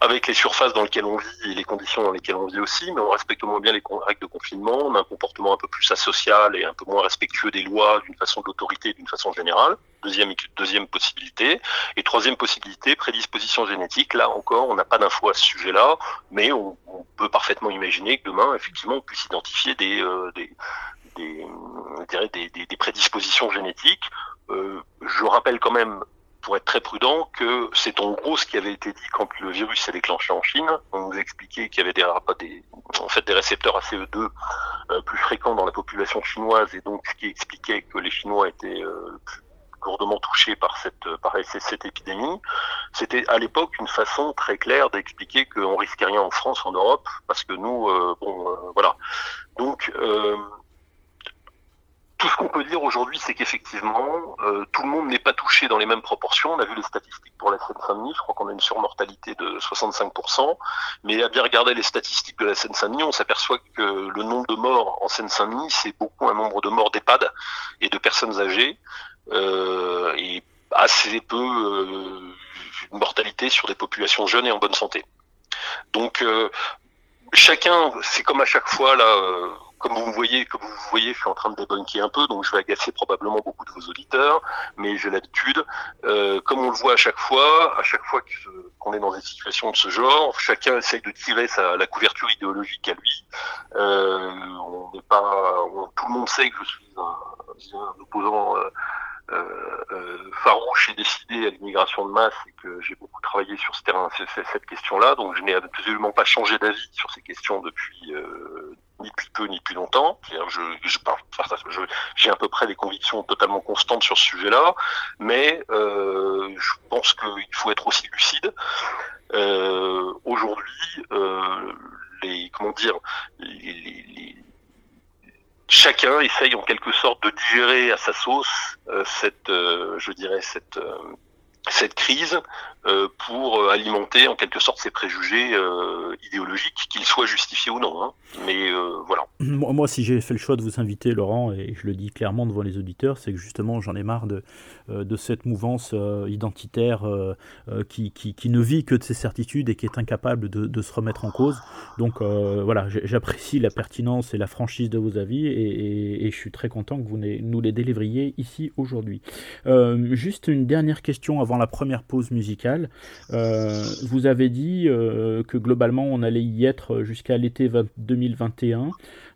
Speaker 2: avec les surfaces dans lesquelles on vit et les conditions dans lesquelles on vit aussi, mais on respecte moins bien les règles de confinement, on a un comportement un peu plus asocial et un peu moins respectueux des lois d'une façon d'autorité, d'une façon générale. Deuxième, deuxième possibilité. Et troisième possibilité, prédisposition génétique. Là encore, on n'a pas d'infos à ce sujet-là, mais on, peut parfaitement imaginer que demain, effectivement, on puisse identifier des, euh, des, des, des, prédispositions génétiques. Euh, je rappelle quand même pour être très prudent, que c'est en gros ce qui avait été dit quand le virus s'est déclenché en Chine. On nous expliquait qu'il y avait des, en fait, des récepteurs ACE2 euh, plus fréquents dans la population chinoise et donc ce qui expliquait que les Chinois étaient euh, plus lourdement touchés par cette, par cette épidémie. C'était à l'époque une façon très claire d'expliquer qu'on risquait rien en France, en Europe, parce que nous, euh, bon, voilà. Donc, tout ce qu'on peut dire aujourd'hui, c'est qu'effectivement, euh, tout le monde n'est pas touché dans les mêmes proportions. On a vu les statistiques pour la Seine-Saint-Denis, je crois qu'on a une surmortalité de 65%. Mais à bien regarder les statistiques de la Seine-Saint-Denis, on s'aperçoit que le nombre de morts en Seine-Saint-Denis, c'est beaucoup un nombre de morts d'EHPAD et de personnes âgées, euh, et assez peu euh, une mortalité sur des populations jeunes et en bonne santé. Donc, chacun, c'est comme à chaque fois là comme vous voyez, comme vous voyez, je suis en train de débunker un peu, donc je vais agacer probablement beaucoup de vos auditeurs, mais j'ai l'habitude. Euh, comme on le voit à chaque fois, à chaque fois qu'on est dans des situations de ce genre, chacun essaye de tirer sa, la couverture idéologique à lui. Euh, on n'est pas, tout le monde sait que je suis un, un opposant. Euh, euh, euh, farouche et décidé à l'immigration de masse et que j'ai beaucoup travaillé sur ce terrain, cette question-là. Donc je n'ai absolument pas changé d'avis sur ces questions depuis euh, ni depuis longtemps. Je, j'ai à peu près des convictions totalement constantes sur ce sujet-là, mais euh, je pense qu'il faut être aussi lucide. Euh, aujourd'hui, euh, les comment dire, chacun essaye en quelque sorte de digérer à sa sauce cette, je dirais cette cette crise pour alimenter en quelque sorte ces préjugés euh, idéologiques, qu'ils soient justifiés ou non. Hein. Mais euh, voilà.
Speaker 1: Moi, si j'ai fait le choix de vous inviter, Laurent, et je le dis clairement devant les auditeurs, c'est que justement j'en ai marre de, de cette mouvance identitaire qui, qui, ne vit que de ses certitudes et qui est incapable de, de se remettre en cause. Donc voilà, j'apprécie la pertinence et la franchise de vos avis et, je suis très content que vous nous les délivriez ici aujourd'hui. juste une dernière question avant la première pause musicale. Euh, vous avez dit euh, que globalement on allait y être jusqu'à l'été 2021.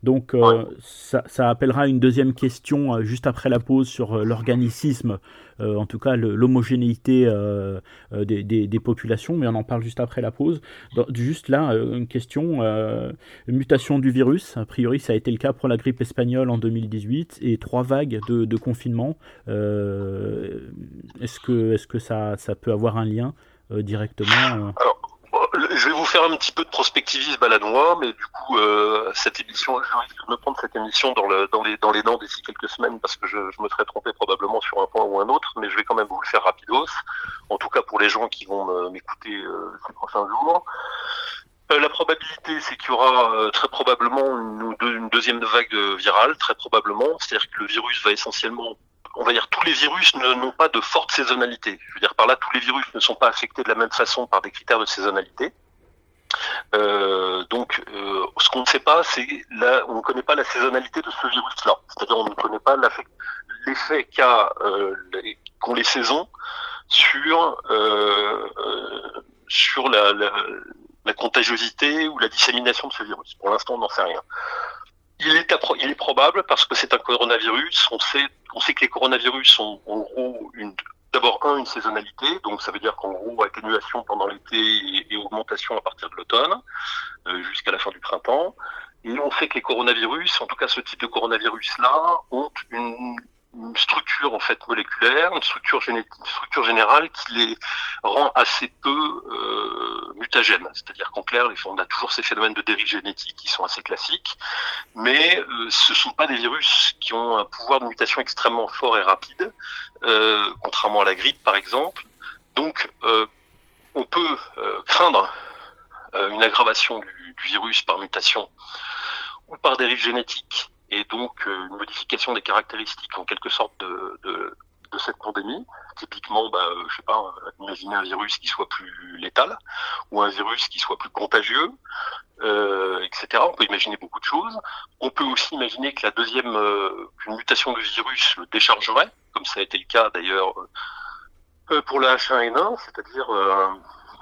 Speaker 1: Donc euh, ça, appellera une deuxième question juste après la pause sur l'organicisme, en tout cas l'homogénéité des, populations, mais on en parle juste après la pause. juste là, une question, mutation du virus, a priori ça a été le cas pour la grippe espagnole en 2018, et trois vagues de, de confinement. est-ce que, est -ce que ça, ça peut avoir un lien euh, directement
Speaker 2: euh je vais vous faire un petit peu de prospectivisme balanois, mais du coup, euh, cette émission, je risque de me prendre cette émission dans, le, dans, les, dans les dents d'ici quelques semaines parce que je, je, me serais trompé probablement sur un point ou un autre, mais je vais quand même vous le faire rapidos, en tout cas pour les gens qui vont m'écouter euh, ces prochains jours. Euh, la probabilité, c'est qu'il y aura très probablement une, deuxième vague virale, très probablement, c'est-à-dire que le virus va essentiellement on va dire, tous les virus n'ont pas de forte saisonnalité. Je veux dire, par là, tous les virus ne sont pas affectés de la même façon par des critères de saisonnalité. Euh, donc, euh, ce qu'on ne sait pas, c'est là, on ne connaît pas la saisonnalité de ce virus-là. C'est-à-dire, on ne connaît pas l'effet qu'a euh, qu'ont les saisons sur sur la, la, contagiosité ou la dissémination de ce virus. Pour l'instant, on n'en sait rien. Il est, probable, parce que c'est un coronavirus, on sait, on sait que les coronavirus ont en gros une, d'abord un, une saisonnalité, donc ça veut dire qu'en gros atténuation pendant l'été et, augmentation à partir de l'automne, euh, jusqu'à la fin du printemps. Et on sait que les coronavirus, en tout cas ce type de coronavirus-là, ont une, structure en fait moléculaire, une structure une structure générale qui les rend assez peu euh, mutagène. C'est-à-dire qu'en clair, on a toujours ces phénomènes de dérive génétique qui sont assez classiques, mais euh, ce sont pas des virus qui ont un pouvoir de mutation extrêmement fort et rapide, euh, contrairement à la grippe par exemple. Donc on peut craindre une aggravation du, du, virus par mutation ou par dérive génétique et donc une modification des caractéristiques en quelque sorte de, de, de cette pandémie. Typiquement, bah, euh, je sais pas, euh, imaginer un virus qui soit plus létal ou un virus qui soit plus contagieux, euh, etc. On peut imaginer beaucoup de choses. On peut aussi imaginer que la deuxième, euh, une mutation du virus le déchargerait, comme ça a été le cas d'ailleurs euh, pour la H1N1, c'est-à-dire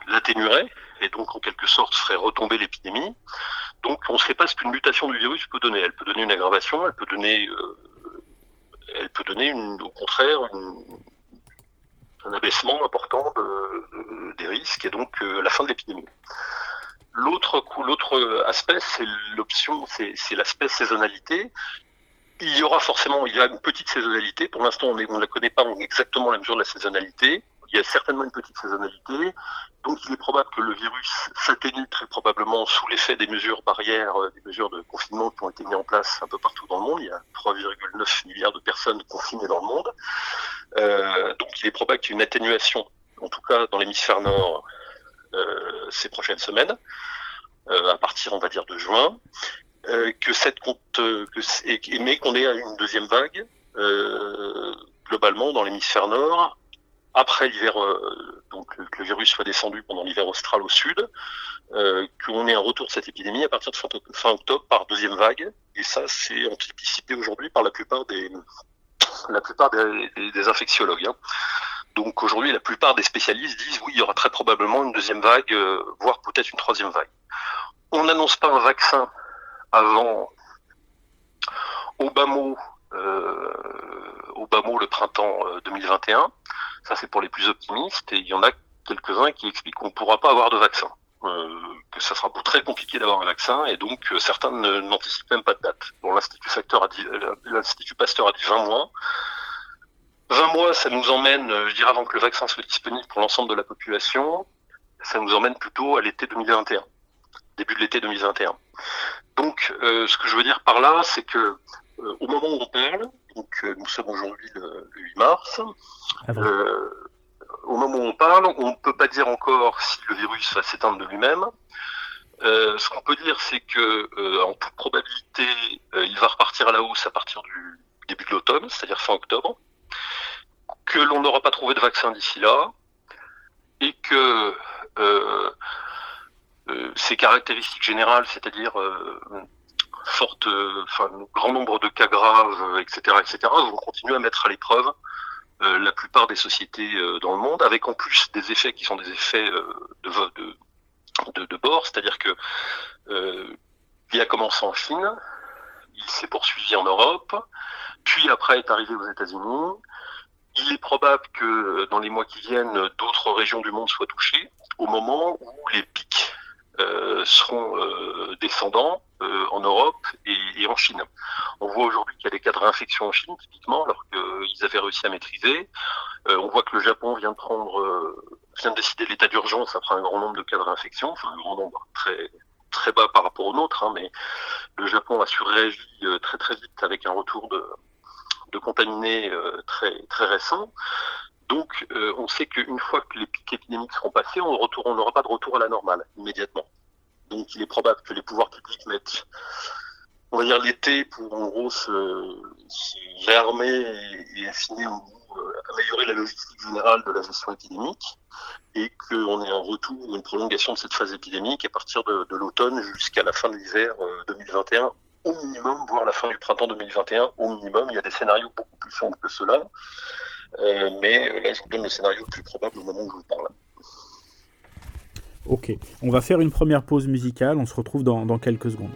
Speaker 2: l'atténuerait et donc en quelque sorte ferait retomber l'épidémie. Donc on ne sait pas ce qu'une mutation du virus peut donner. Elle peut donner une aggravation, elle peut donner elle peut donner au contraire un abaissement important des risques et donc euh, la fin de l'épidémie. L'autre l'autre aspect, c'est l'option, c'est l'aspect saisonnalité. Il y aura forcément, il y a une petite saisonnalité. Pour l'instant, on ne la connaît pas exactement la mesure de la saisonnalité il y a certainement une petite saisonnalité. Donc il est probable que le virus s'atténue très probablement sous l'effet des mesures barrières, euh, des mesures de confinement qui ont été mises en place un peu partout dans le monde. Il y a 3,9 milliards de personnes confinées dans le monde. Euh, donc il est probable qu'il y ait une atténuation, en tout cas dans l'hémisphère nord, euh, ces prochaines semaines, à partir, on va dire, de juin. Que cette compte, mais qu'on ait une deuxième vague globalement dans l'hémisphère nord après l'hiver, euh, donc que le virus soit descendu pendant l'hiver austral au sud, euh, qu'on ait un retour de cette épidémie à partir de fin, octobre par deuxième vague. Et ça, c'est anticipé aujourd'hui par la plupart des la plupart des, des, infectiologues. Hein. Donc aujourd'hui, la plupart des spécialistes disent oui, il y aura très probablement une deuxième vague, euh, voire peut-être une troisième vague. On n'annonce pas un vaccin avant au bas mot, euh, au bas le printemps 2021. Ça, c'est pour les plus optimistes. Et il y en a quelques-uns qui expliquent qu'on ne pourra pas avoir de vaccin. Euh, que ça sera très compliqué d'avoir un vaccin et donc euh, certains n'anticipent même pas de date. Euh, l'Institut Pasteur a dit 20 mois. 20 mois, ça nous emmène, je dirais avant que le vaccin soit disponible pour l'ensemble de la population, ça nous emmène plutôt à l'été 2021, début de l'été 2021. Donc, ce que je veux dire par là, c'est que au moment où on parle, donc nous sommes aujourd'hui le, 8 mars, ah au moment où on parle, on ne peut pas dire encore si le virus va s'éteindre de lui-même. Euh, ce qu'on peut dire, c'est que euh, en toute probabilité, euh, il va repartir à la hausse à partir du début de l'automne, c'est-à-dire fin octobre, que l'on n'aura pas trouvé de vaccin d'ici là, et que ses caractéristiques générales, c'est-à-dire forte, enfin, grand nombre de cas graves, etc., etc., vont continuer à mettre à l'épreuve euh, la plupart des sociétés euh, dans le monde, avec en plus des effets qui sont des effets euh, de, de, de, bord, c'est-à-dire que il a commencé en Chine, il s'est poursuivi en Europe, puis après est arrivé aux États-Unis. Il est probable que dans les mois qui viennent, d'autres régions du monde soient touchées au moment où les pics euh, seront euh, descendants euh, en Europe et, en Chine. On voit aujourd'hui qu'il y a des cas de réinfection en Chine, typiquement, alors qu'ils avaient réussi à maîtriser. on voit que le Japon vient de prendre, vient de décider l'état d'urgence après un grand nombre de cas de réinfection, enfin un grand nombre très très bas par rapport au nôtre, hein, mais le Japon a surréagi très très vite avec un retour de, de contaminés très très récent. Donc, euh, on sait qu'une fois que les pics épidémiques seront passés, on n'aura pas de retour à la normale immédiatement. Donc, il est probable que les pouvoirs publics mettent, on va dire, l'été pour en gros se, réarmer et, affiner ou euh, améliorer la logistique générale de la gestion épidémique et qu'on ait un retour ou une prolongation de cette phase épidémique à partir de, l'automne jusqu'à la fin de l'hiver 2021 euh, au minimum, voire la fin du printemps 2021 au minimum. Il y a des scénarios beaucoup plus sombres que cela. Euh, mais euh, là, je vous donne le scénario le plus probable au moment où je vous parle.
Speaker 1: Ok, on va faire une première pause musicale, on se retrouve dans, dans quelques secondes.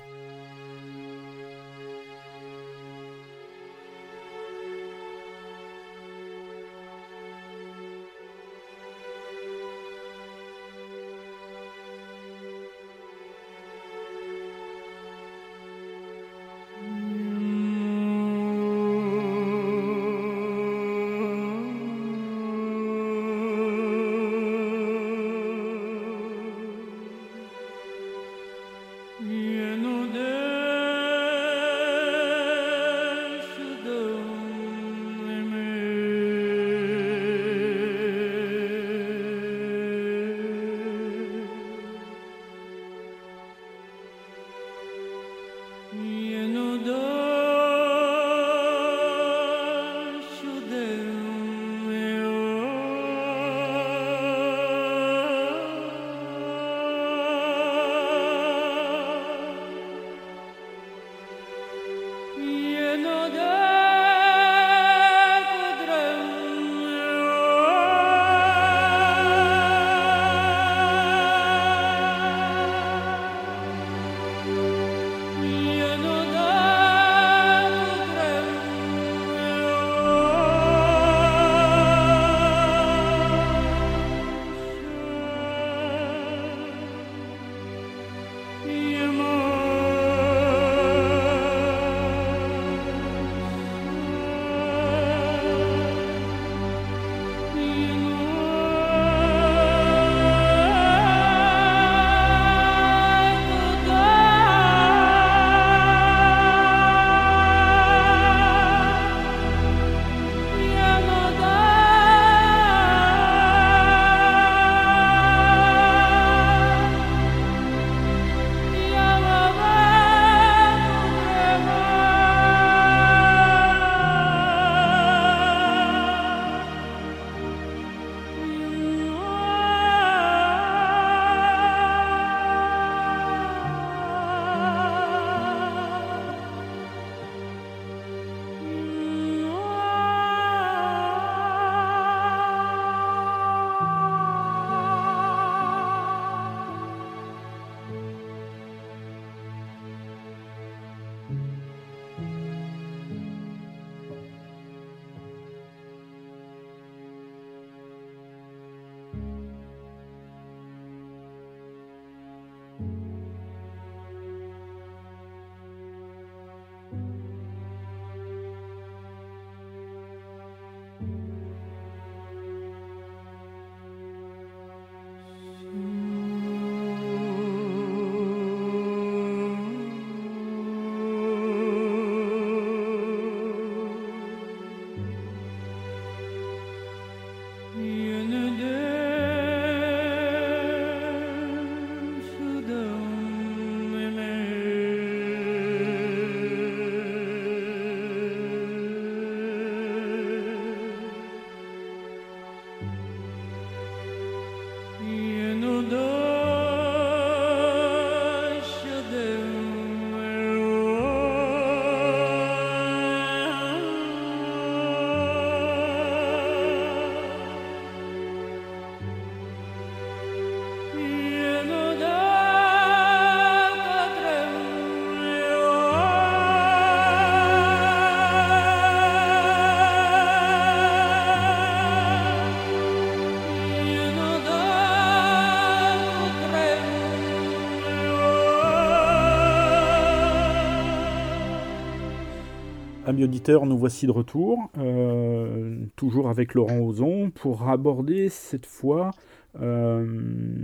Speaker 1: Amis auditeurs, nous voici de retour, euh, toujours avec Laurent Ozon, pour aborder cette fois, euh,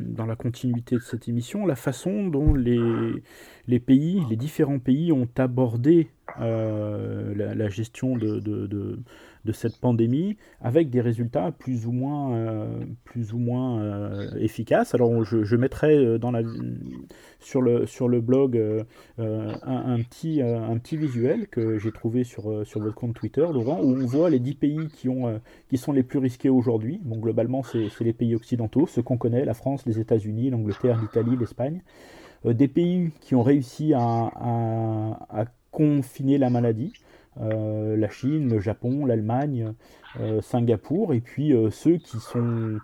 Speaker 1: dans la continuité de cette émission, la façon dont les, les pays, les différents pays ont abordé euh, la, gestion de, de cette pandémie avec des résultats plus ou moins, euh, plus ou moins euh, efficaces. Alors je, mettrai dans la, sur, le, sur le blog un, petit, un petit visuel que j'ai trouvé sur, sur votre compte Twitter, Laurent, où on voit les 10 pays qui, ont, qui sont les plus risqués aujourd'hui. Bon, globalement, c'est les pays occidentaux, ceux qu'on connaît, la France, les États-Unis, l'Angleterre, l'Italie, l'Espagne. des pays qui ont réussi à confiner la maladie. Euh, la Chine, le Japon, l'Allemagne, euh, Singapour, et puis euh, ceux qui, sont,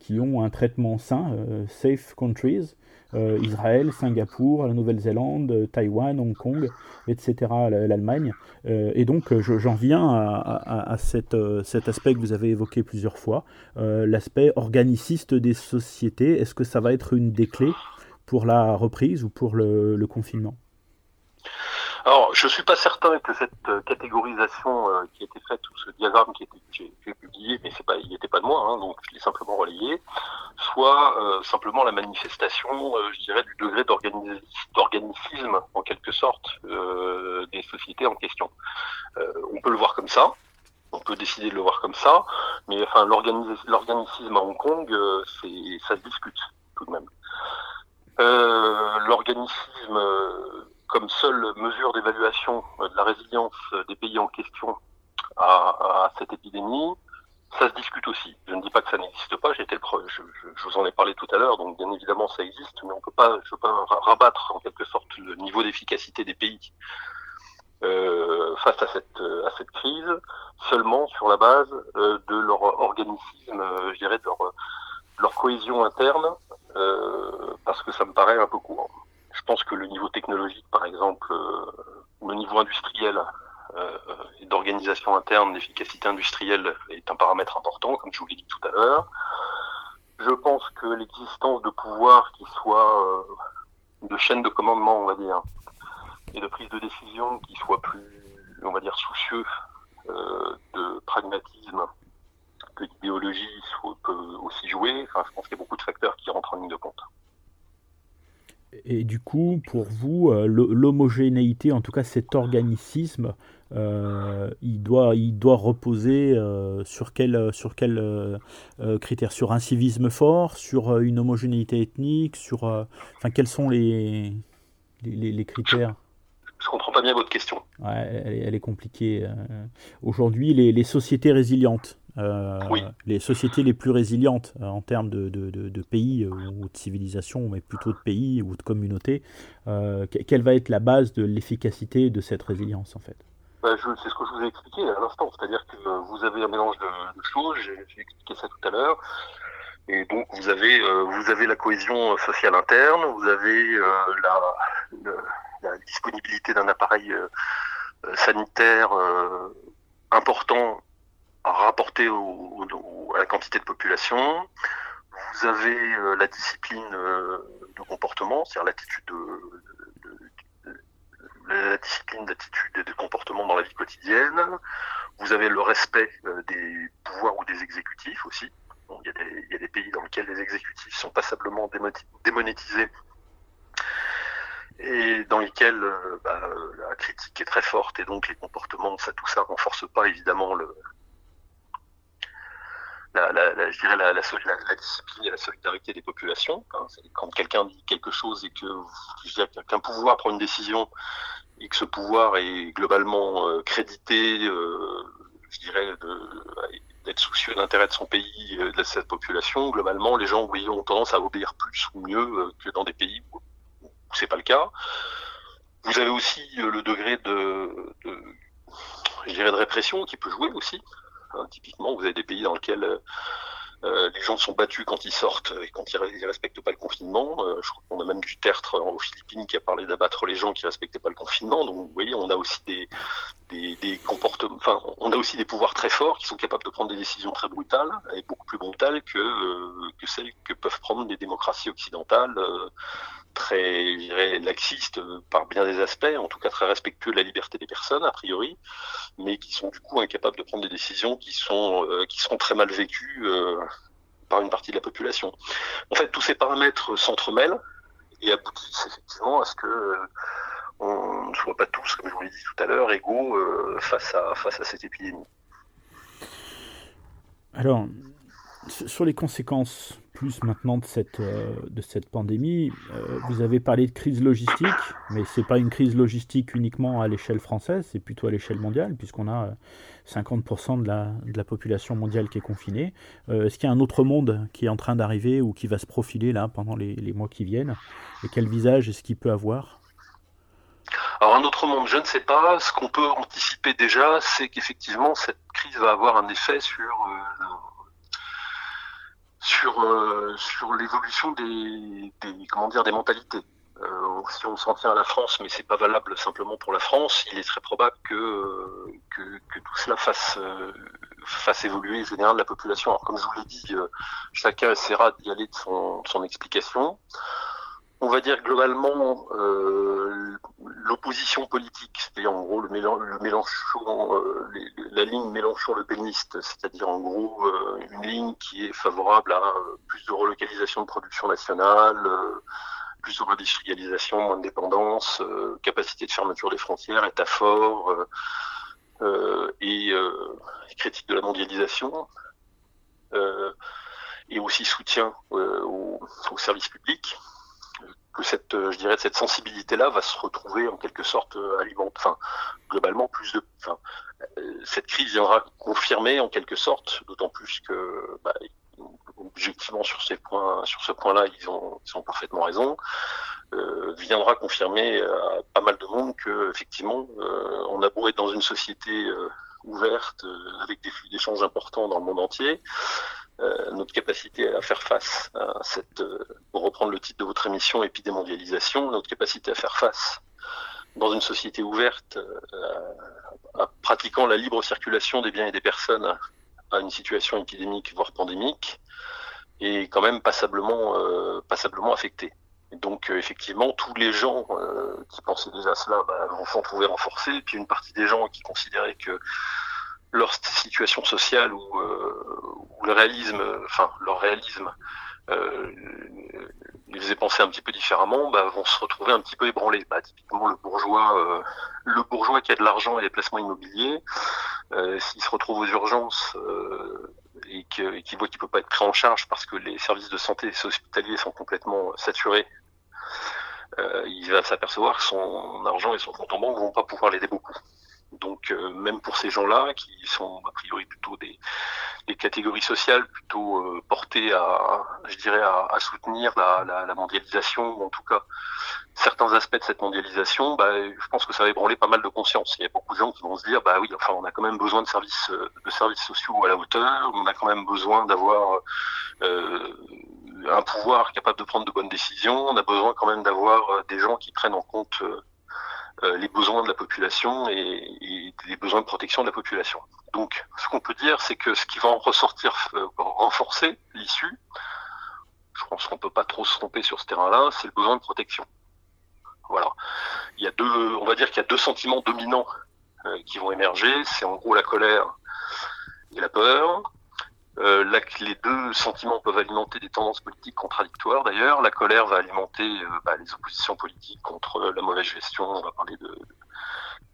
Speaker 1: qui ont un traitement sain, safe countries, Israël, Singapour, la Nouvelle-Zélande, Taïwan, Hong Kong, etc., l'Allemagne. et donc j'en viens à, cet aspect que vous avez évoqué plusieurs fois, l'aspect organiciste des sociétés. Est-ce que ça va être une des clés pour la reprise ou pour le confinement?
Speaker 2: Alors, je suis pas certain que cette euh, catégorisation euh, qui a été faite, ou ce diagramme qui a été publié, mais c'est pas, il n'était pas de moi, hein, donc je l'ai simplement relayé, soit euh, simplement la manifestation, je dirais, du degré d'organicisme, en quelque sorte, des sociétés en question. on peut le voir comme ça, on peut décider de le voir comme ça, mais enfin, l'organicisme à Hong Kong, c'est, ça se discute tout de même. l'organisisme comme seule mesure d'évaluation euh, de la résilience euh, des pays en question à, cette épidémie, ça se discute aussi. Je ne dis pas que ça n'existe pas, j'étais je, je, vous en ai parlé tout à l'heure, donc bien évidemment ça existe, mais on peut pas, je peux rabattre en quelque sorte le niveau d'efficacité des pays euh, face à cette, à cette crise seulement sur la base de leur organisme, je dirais de leur, leur cohésion interne, parce que ça me paraît un peu courant je pense que le niveau technologique, par exemple, euh, le niveau industriel euh, et d'organisation interne, d'efficacité industrielle est un paramètre important, comme je vous l'ai dit tout à l'heure. Je pense que l'existence de pouvoirs qui soient euh, de chaîne de commandement, on va dire, et de prise de décision qui soient plus, on va dire, soucieux de pragmatisme que d'idéologie peut aussi jouer. Enfin, je pense qu'il y a beaucoup de facteurs qui rentrent en ligne de compte.
Speaker 1: Et du coup, pour vous, euh, l'homogénéité, en tout cas cet organicisme, euh, il, doit, il doit reposer euh, sur quel, sur quel critère? Sur un civisme fort, sur une homogénéité ethnique, sur, enfin, quels sont les, les, les critères?
Speaker 2: Je comprends pas bien votre question.
Speaker 1: Ouais, elle, est compliquée. Aujourd'hui, les, les, sociétés résilientes, euh, les sociétés les plus résilientes euh, en termes de, de, pays euh, ou de civilisation, mais plutôt de pays ou de communautés, quelle va être la base de l'efficacité de cette résilience en fait?
Speaker 2: Bah, C'est ce que je vous ai expliqué à l'instant, c'est-à-dire que vous avez un mélange de, choses, j'ai expliqué ça tout à l'heure, et donc vous avez, vous avez la cohésion sociale interne, vous avez la, la, disponibilité d'un appareil sanitaire important rapporté à la quantité de population. Vous avez euh, la discipline euh, de comportement, c'est-à-dire l'attitude de, la discipline d'attitude et de comportement dans la vie quotidienne. Vous avez le respect euh, des pouvoirs ou des exécutifs aussi. des, il, y a des, pays dans lesquels les exécutifs sont passablement démonétisés et dans lesquels bah, la critique est très forte et donc les comportements, ça, tout ça renforce pas évidemment le, la, je dirais la, la, discipline et la solidarité des populations. Hein. Quand quelqu'un dit quelque chose et que qu'un pouvoir prend une décision et que ce pouvoir est globalement euh, crédité, euh, je dirais, d'être soucieux de l'intérêt de son pays, euh, de cette population, globalement, les gens oui, ont tendance à obéir plus ou mieux que dans des pays où c'est pas le cas. Vous avez aussi le degré de, de, répression qui peut jouer aussi. Hein, typiquement, vous avez des pays dans lesquels euh, euh, les gens sont battus quand ils sortent et quand ils ne respectent pas le confinement. Euh, je crois qu'on a même du tertre aux Philippines qui a parlé d'abattre les gens qui ne respectaient pas le confinement. Donc vous voyez, on a aussi des, comportements, enfin, on a aussi des pouvoirs très forts qui sont capables de prendre des décisions très brutales et beaucoup plus brutales que, que celles que peuvent prendre des démocraties occidentales très, je dirais, laxiste par bien des aspects, en tout cas très respectueux de la liberté des personnes, a priori, mais qui sont du coup incapables de prendre des décisions qui sont, qui sont très mal vécues par une partie de la population. En fait, tous ces paramètres s'entremêlent et aboutissent effectivement à ce que on ne soit pas tous, comme je vous l'ai dit tout à l'heure, égaux face, à, face à cette épidémie.
Speaker 1: Alors, sur les conséquences plus maintenant de cette, euh, de cette pandémie, euh, vous avez parlé de crise logistique, mais ce n'est pas une crise logistique uniquement à l'échelle française, c'est plutôt à l'échelle mondiale, puisqu'on a 50% de la, de la, population mondiale qui est confinée. Euh, est-ce qu'il y a un autre monde qui est en train d'arriver ou qui va se profiler là pendant les, les mois qui viennent? Et quel visage est-ce qu'il peut avoir?
Speaker 2: Alors un autre monde, je ne sais pas. Ce qu'on peut anticiper déjà, c'est qu'effectivement cette crise va avoir un effet sur sur euh, sur l'évolution des, des, comment dire des mentalités. Euh, si on s'en tient à la France, mais c'est pas valable simplement pour la France, il est très probable que que, que tout cela fasse euh, fasse évoluer en général la population. Alors comme je vous l'ai dit, euh, chacun essaiera d'y aller de son, de son explication on va dire globalement euh, l'opposition politique, c'est-à-dire en gros le, le Mélenchon, euh, la ligne Mélenchon-Le Péniste, c'est-à-dire en gros euh, une ligne qui est favorable à plus de relocalisation de production nationale, plus de réindustrialisation, moins de dépendance, capacité de fermeture des frontières, état fort et critique de la mondialisation. et aussi soutien aux, aux services publics que cette, euh, je dirais, cette sensibilité-là va se retrouver en quelque sorte euh, alimente, enfin, globalement plus de, enfin, euh, cette crise viendra confirmer en quelque sorte, d'autant plus que, bah, objectivement sur ces points, sur ce point-là, ils ont, ils ont parfaitement raison. Euh, viendra confirmer à pas mal de monde que effectivement, euh, on a beau être dans une société ouverte avec des flux d'échanges importants dans le monde entier, euh, notre capacité à faire face à cette, euh, pour reprendre le titre de votre émission, épidémondialisation, notre capacité à faire face dans une société ouverte, euh, à, pratiquant la libre circulation des biens et des personnes à, une situation épidémique, voire pandémique, est quand même passablement, passablement affectée. donc effectivement, tous les gens qui pensaient déjà cela bah, vont s'en trouver renforcés, et puis une partie des gens qui considéraient que leur situation sociale ou, euh, ou le réalisme, enfin leur réalisme euh, les faisait penser un petit peu différemment, bah, vont se retrouver un petit peu ébranlés. Bah, typiquement le bourgeois, euh, le bourgeois qui a de l'argent et des placements immobiliers, euh, s'il se retrouve aux urgences euh, et qu'il voit qu'il peut pas être pris en charge parce que les services de santé hospitaliers sont complètement saturés, euh, il va s'apercevoir que son argent et son compte en banque vont pas pouvoir l'aider beaucoup. Donc euh, même pour ces gens-là, qui sont a priori plutôt des, des catégories sociales plutôt euh, portées à, je dirais, à, à soutenir la, la, la, mondialisation, ou en tout cas certains aspects de cette mondialisation, bah, je pense que ça va ébranler pas mal de conscience. Il y a beaucoup de gens qui vont se dire, bah oui, enfin on a quand même besoin de services, de services sociaux à la hauteur, on a quand même besoin d'avoir euh, un pouvoir capable de prendre de bonnes décisions, on a besoin quand même d'avoir des gens qui prennent en compte euh, les besoins de la population et, et, les besoins de protection de la population. Donc, ce qu'on peut dire, c'est que ce qui va en ressortir euh, renforcer l'issue, je pense qu'on peut pas trop se tromper sur ce terrain-là, c'est le besoin de protection. Voilà. Il y a deux, on va dire qu'il y a deux sentiments dominants euh, qui vont émerger. C'est en gros la colère et la peur. Euh, la, les deux sentiments peuvent alimenter des tendances politiques contradictoires. D'ailleurs, la colère va alimenter euh, bah, les oppositions politiques contre la mauvaise gestion. On va parler de,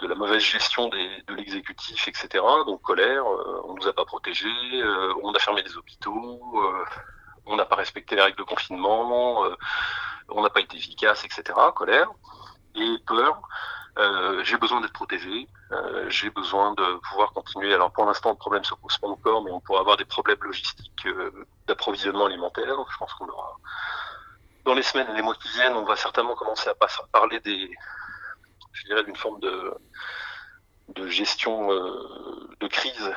Speaker 2: de la mauvaise gestion des, de l'exécutif, etc. Donc colère, euh, on nous a pas protégés, euh, on a fermé des hôpitaux, on n'a pas respecté les règles de confinement, on n'a pas été efficace, etc. Colère et peur. Euh, j'ai besoin d'être protégé, euh, j'ai besoin de pouvoir continuer. Alors pour l'instant, le problème se pose pas encore, mais on pourra avoir des problèmes logistiques euh, d'approvisionnement alimentaire. Je pense qu'on aura dans les semaines et les mois qui viennent, on va certainement commencer à parler des, je dirais, d'une forme de de gestion euh, de crise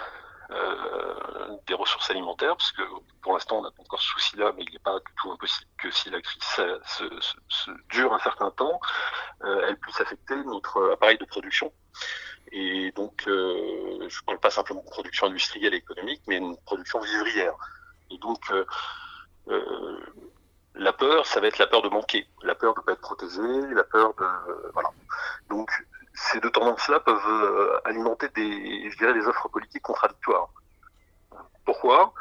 Speaker 2: des ressources alimentaires, parce que pour l'instant on n'a pas encore ce souci-là, mais il n'est pas du tout impossible que si la crise se, se, se dure un certain temps, euh, elle puisse affecter notre appareil de production. Et donc, euh, je ne parle pas simplement de production industrielle et économique, mais une production vivrière. Et donc, euh, euh, la peur peur, ça va être la peur de manquer, la peur de ne pas être protégé, la peur de voilà. Donc ces deux tendances-là peuvent alimenter des, je dirais, des offres politiques contradictoires. Pourquoi?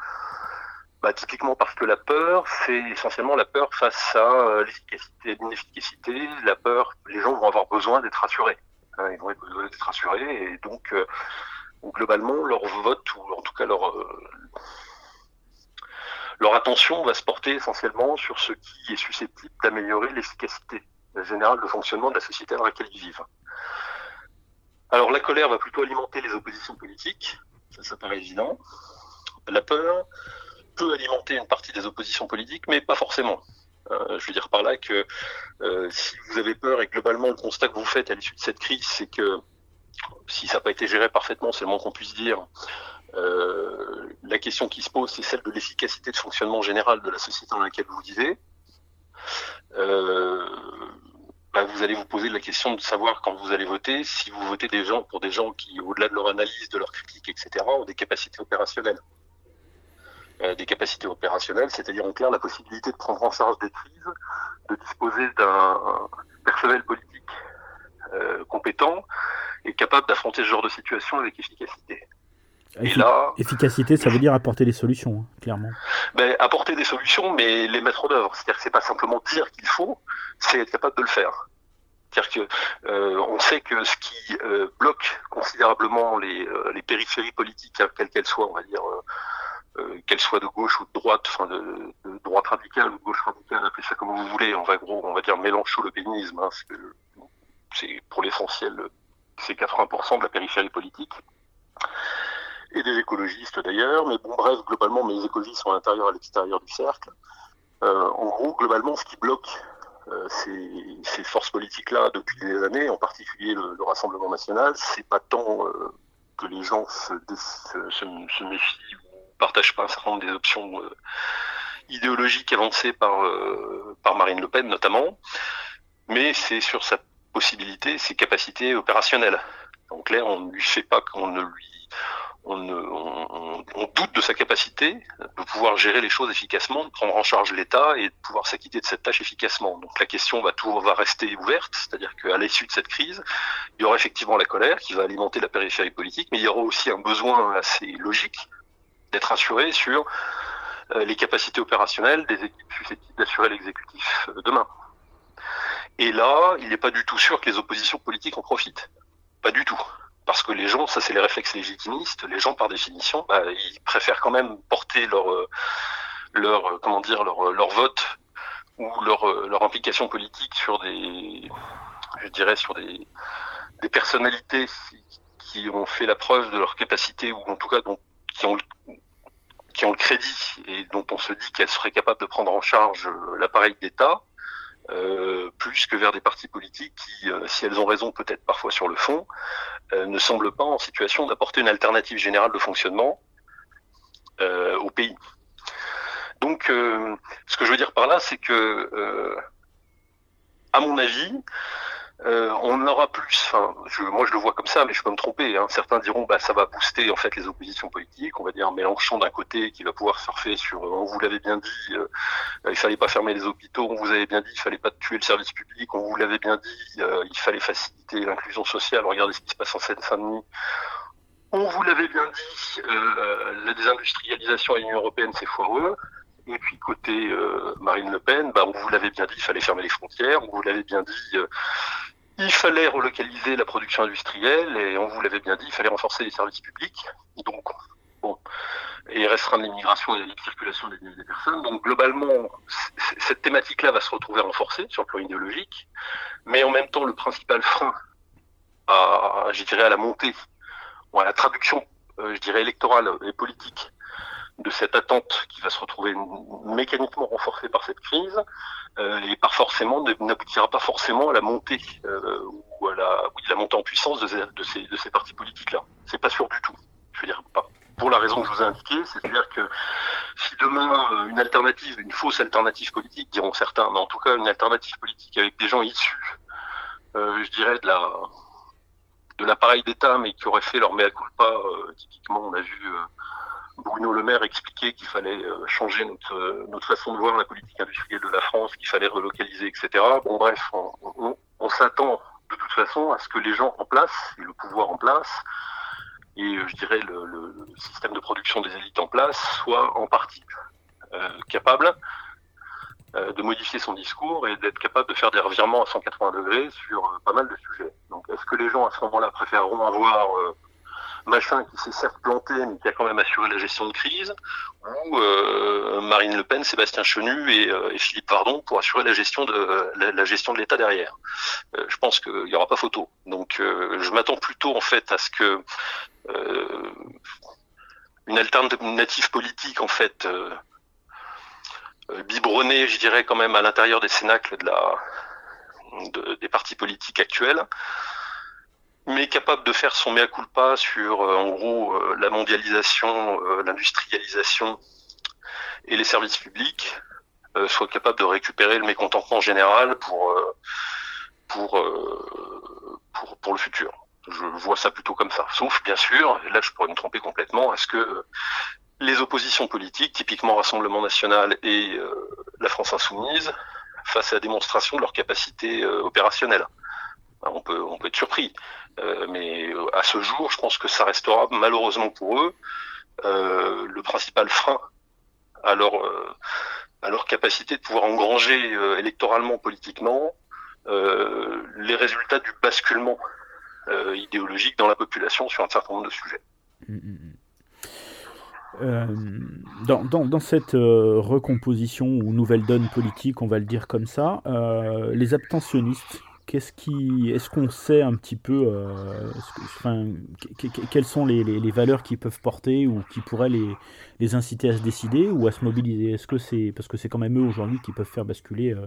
Speaker 2: Bah, typiquement parce que la peur, c'est essentiellement la peur face à l'efficacité, l'inefficacité. La peur, les gens vont avoir besoin d'être rassurés. Hein, ils vont avoir besoin d'être rassurés et donc globalement leur vote ou en tout cas leur leur attention va se porter essentiellement sur ce qui est susceptible d'améliorer l'efficacité générale de fonctionnement de la société dans laquelle ils vivent. Alors la colère va plutôt alimenter les oppositions politiques, ça, ça paraît évident. La peur peut alimenter une partie des oppositions politiques, mais pas forcément. Euh, je veux dire par là que euh, si vous avez peur et globalement le constat que vous faites à l'issue de cette crise, c'est que si ça n'a pas été géré parfaitement, c'est le moins qu'on puisse dire, euh, la question qui se pose, c'est celle de l'efficacité de fonctionnement général de la société dans laquelle vous vivez. Euh, bah, vous allez vous poser la question de savoir quand vous allez voter, si vous votez des gens pour des gens qui, au-delà de leur analyse, de leur critique, etc., ont des capacités opérationnelles. Euh, des capacités opérationnelles, c'est-à-dire en clair la possibilité de prendre en charge des crises, de disposer d'un personnel politique compétent et capable d'affronter ce genre de situation avec efficacité.
Speaker 1: Et là, efficacité, ça veut dire apporter des solutions, hein, clairement.
Speaker 2: Ben, apporter des solutions, mais les mettre en œuvre. C'est-à-dire que c'est pas simplement dire qu'il faut, c'est être capable de le faire. C'est-à-dire que euh, on sait que ce qui euh, bloque considérablement les, euh, les périphéries politiques, hein, quelles qu'elles soient, on va dire, qu'elles soient de gauche ou de droite, enfin de, de, droite radicale ou de gauche radicale, appelez ça comme vous voulez. On va gros, on va dire mélange le pénisme. Hein, c'est pour l'essentiel, c'est 80% de la périphérie politique et des écologistes d'ailleurs, mais bon bref, globalement mes écologistes sont à l'intérieur et à l'extérieur du cercle. Euh, en gros, globalement, ce qui bloque euh, ces, ces, forces politiques-là depuis des années, en particulier le, le Rassemblement national, c'est pas tant euh, que les gens se, méfient ou partagent pas un certain nombre des options idéologiques avancées par Marine Le Pen notamment, mais c'est sur sa possibilité, ses capacités opérationnelles. Donc là, on ne lui fait pas qu'on ne lui on, on, on, doute de sa capacité de pouvoir gérer les choses efficacement, de prendre en charge l'État et de pouvoir s'acquitter de cette tâche efficacement. Donc la question va toujours va rester ouverte, c'est-à-dire qu'à l'issue de cette crise, il y aura effectivement la colère qui va alimenter la périphérie politique, mais il y aura aussi un besoin assez logique d'être assuré sur euh, les capacités opérationnelles des équipes susceptibles d'assurer l'exécutif euh, demain. Et là, il n'est pas du tout sûr que les oppositions politiques en profitent. Pas du tout. Parce que les gens, ça c'est les réflexes légitimistes, les gens par définition, bah, ils préfèrent quand même porter leur euh, leur euh, comment dire leur, euh, leur vote ou leur leur implication politique sur des je dirais sur des des personnalités qui ont fait la preuve de leur capacité ou en tout cas dont, qui ont qui ont le crédit et dont on se dit qu'elles seraient capables de prendre en charge l'appareil d'État euh, plus que vers des partis politiques qui, euh, si elles ont raison peut-être parfois sur le fond, euh, ne semblent pas en situation d'apporter une alternative générale de fonctionnement au pays. Donc, ce que je veux dire par là, c'est que, à mon avis, euh, on aura plus, je, moi je le vois comme ça, mais je peux me tromper. Hein. Certains diront, bah ça va booster en fait les oppositions politiques. On va dire Mélenchon d'un côté qui va pouvoir surfer sur, euh, on vous l'avait bien dit, euh, il fallait pas fermer les hôpitaux. On vous avait bien dit, il fallait pas tuer le service public. On vous l'avait bien dit, euh, il fallait faciliter l'inclusion sociale. Regardez ce qui se passe en Seine-Saint-Denis. On vous l'avait bien dit, la désindustrialisation à l'Union européenne c'est foireux. Et puis côté Marine Le Pen, bah, on vous l'avait bien dit, il fallait fermer les frontières. On vous l'avait bien dit il fallait relocaliser la production industrielle et on vous l'avait bien dit, il fallait renforcer les services publics. Donc, bon, et restreindre l'immigration et la libre circulation des, des, personnes. Donc, globalement, cette thématique-là va se retrouver renforcée sur le plan idéologique, mais en même temps, le principal frein à, je dirais, à la montée ou à la traduction, euh, je dirais, électorale et politique de cette attente qui va se retrouver mécaniquement renforcée par cette crise et par forcément n'aboutira pas forcément à la montée euh, ou à la, oui, la montée en puissance de ces, de ces, de ces partis politiques là. C'est pas sûr du tout. Je veux dire pas pour la raison que je vous ai indiquée, c'est-à-dire que si demain euh, une alternative, une fausse alternative politique, diront certains, mais en tout cas une alternative politique avec des gens issus, euh, je dirais de la de l'appareil d'État, mais qui auraient fait leur mea culpa, euh, typiquement on a vu Bruno Le Maire expliquait qu'il fallait changer notre, notre façon de voir la politique industrielle de la France, qu'il fallait relocaliser, etc. Bon bref, on, s'attend de toute façon à ce que les gens en place, et le pouvoir en place, et je dirais le, système de production des élites en place, soient en partie euh, capables euh, de modifier son discours et d'être capable de faire des revirements à 180 degrés sur euh, pas mal de sujets. Donc est-ce que les gens à ce moment-là préféreront avoir Machin qui s'est certes planté, mais qui a quand même assuré la gestion de crise, ou euh, Marine Le Pen, Sébastien Chenu et, euh, Philippe Pardon pour assurer la gestion de la, gestion de l'État derrière. Euh, je pense qu'il n'y aura pas photo. Donc je m'attends plutôt en fait à ce que une alternative politique en fait biberonnée, je dirais quand même à l'intérieur des cénacles de la des partis politiques actuels mais capable de faire son mea culpa sur, euh, en gros, euh, la mondialisation, euh, l'industrialisation et les services publics, soit capable de récupérer le mécontentement général pour, pour, pour, pour le futur. Je vois ça plutôt comme ça. Sauf, bien sûr, là je pourrais me tromper complètement, est-ce que les oppositions politiques, typiquement Rassemblement National et la France Insoumise, face à la démonstration de leur capacité opérationnelle on peut, on peut être surpris. Euh, mais euh, à ce jour, je pense que ça restera malheureusement pour eux euh, le principal frein à leur, capacité de pouvoir engranger électoralement, politiquement, les résultats du basculement idéologique dans la population sur un certain nombre de sujets. Mmh,
Speaker 1: mmh, mmh. dans, cette recomposition ou nouvelle donne politique, on va le dire comme ça, les abstentionnistes qu'est-ce qui, est-ce qu'on sait un petit peu, euh, enfin, quelles sont les, valeurs qui peuvent porter ou qui pourraient les, inciter à se décider ou à se mobiliser? Est-ce que c'est parce que c'est quand même eux aujourd'hui qui peuvent faire basculer euh,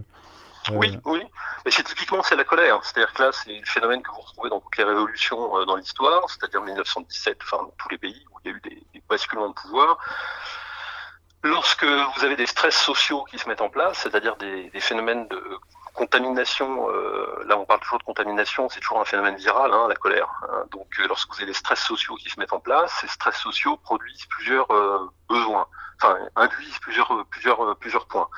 Speaker 2: Oui, euh, oui. Mais c'est typiquement c'est la colère. C'est-à-dire que là, c'est le phénomène que vous retrouvez dans toutes les révolutions dans l'histoire, c'est-à-dire 1917, enfin dans tous les pays où il y a eu des, basculements de pouvoir. Lorsque vous avez des stress sociaux qui se mettent en place, c'est-à-dire des phénomènes de contamination, euh, là on parle toujours de contamination, c'est toujours un phénomène viral, hein, la colère. Hein. Donc euh, lorsque vous avez des stress sociaux qui se mettent en place, ces stress sociaux produisent plusieurs euh, besoins, enfin induisent plusieurs plusieurs plusieurs points.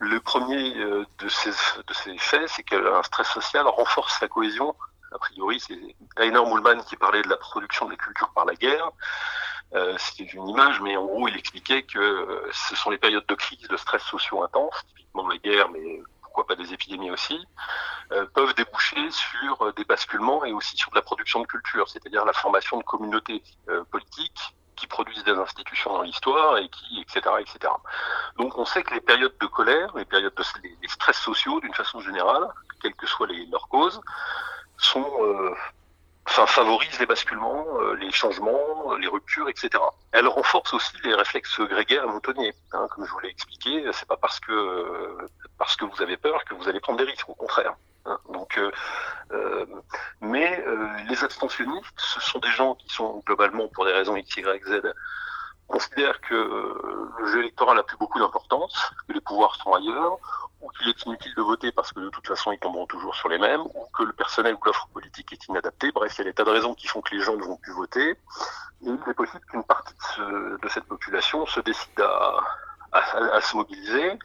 Speaker 2: Le premier de ces de ces faits, c'est qu'un stress social renforce la cohésion. A priori, c'est Rainer Mullmann qui parlait de la production des cultures par la guerre. C'était une image, mais en gros, il expliquait que ce sont les périodes de crise, de stress sociaux intenses, typiquement la guerre, mais pas des épidémies aussi, euh, peuvent déboucher sur euh, des basculements et aussi sur de la production de culture, c'est-à-dire la formation de communautés euh, politiques qui produisent des institutions dans l'histoire et qui, etc., etc. Donc on sait que les périodes de colère, les périodes de stress sociaux, d'une façon générale, quelles que soient les, leurs causes, sont enfin, favorise les basculements, euh, les changements, les ruptures, etc. Elle renforce aussi les réflexes grégaires moutonniers. Hein, comme je vous l'ai expliqué, c'est pas parce que euh, parce que vous avez peur que vous allez prendre des risques, au contraire. Hein. donc, euh, euh mais les abstentionnistes, ce sont des gens qui sont globalement, pour des raisons X, Y, Z, considèrent que le jeu électoral n'a plus beaucoup d'importance, que les pouvoirs sont ailleurs, ou qu'il est inutile de voter parce que de toute façon ils tomberont toujours sur les mêmes, ou que le personnel ou l'offre politique est inadapté. Bref, il y a des tas de raisons qui font que les gens ne vont plus voter. Et il est possible qu'une partie de, cette population se décide à, se mobiliser.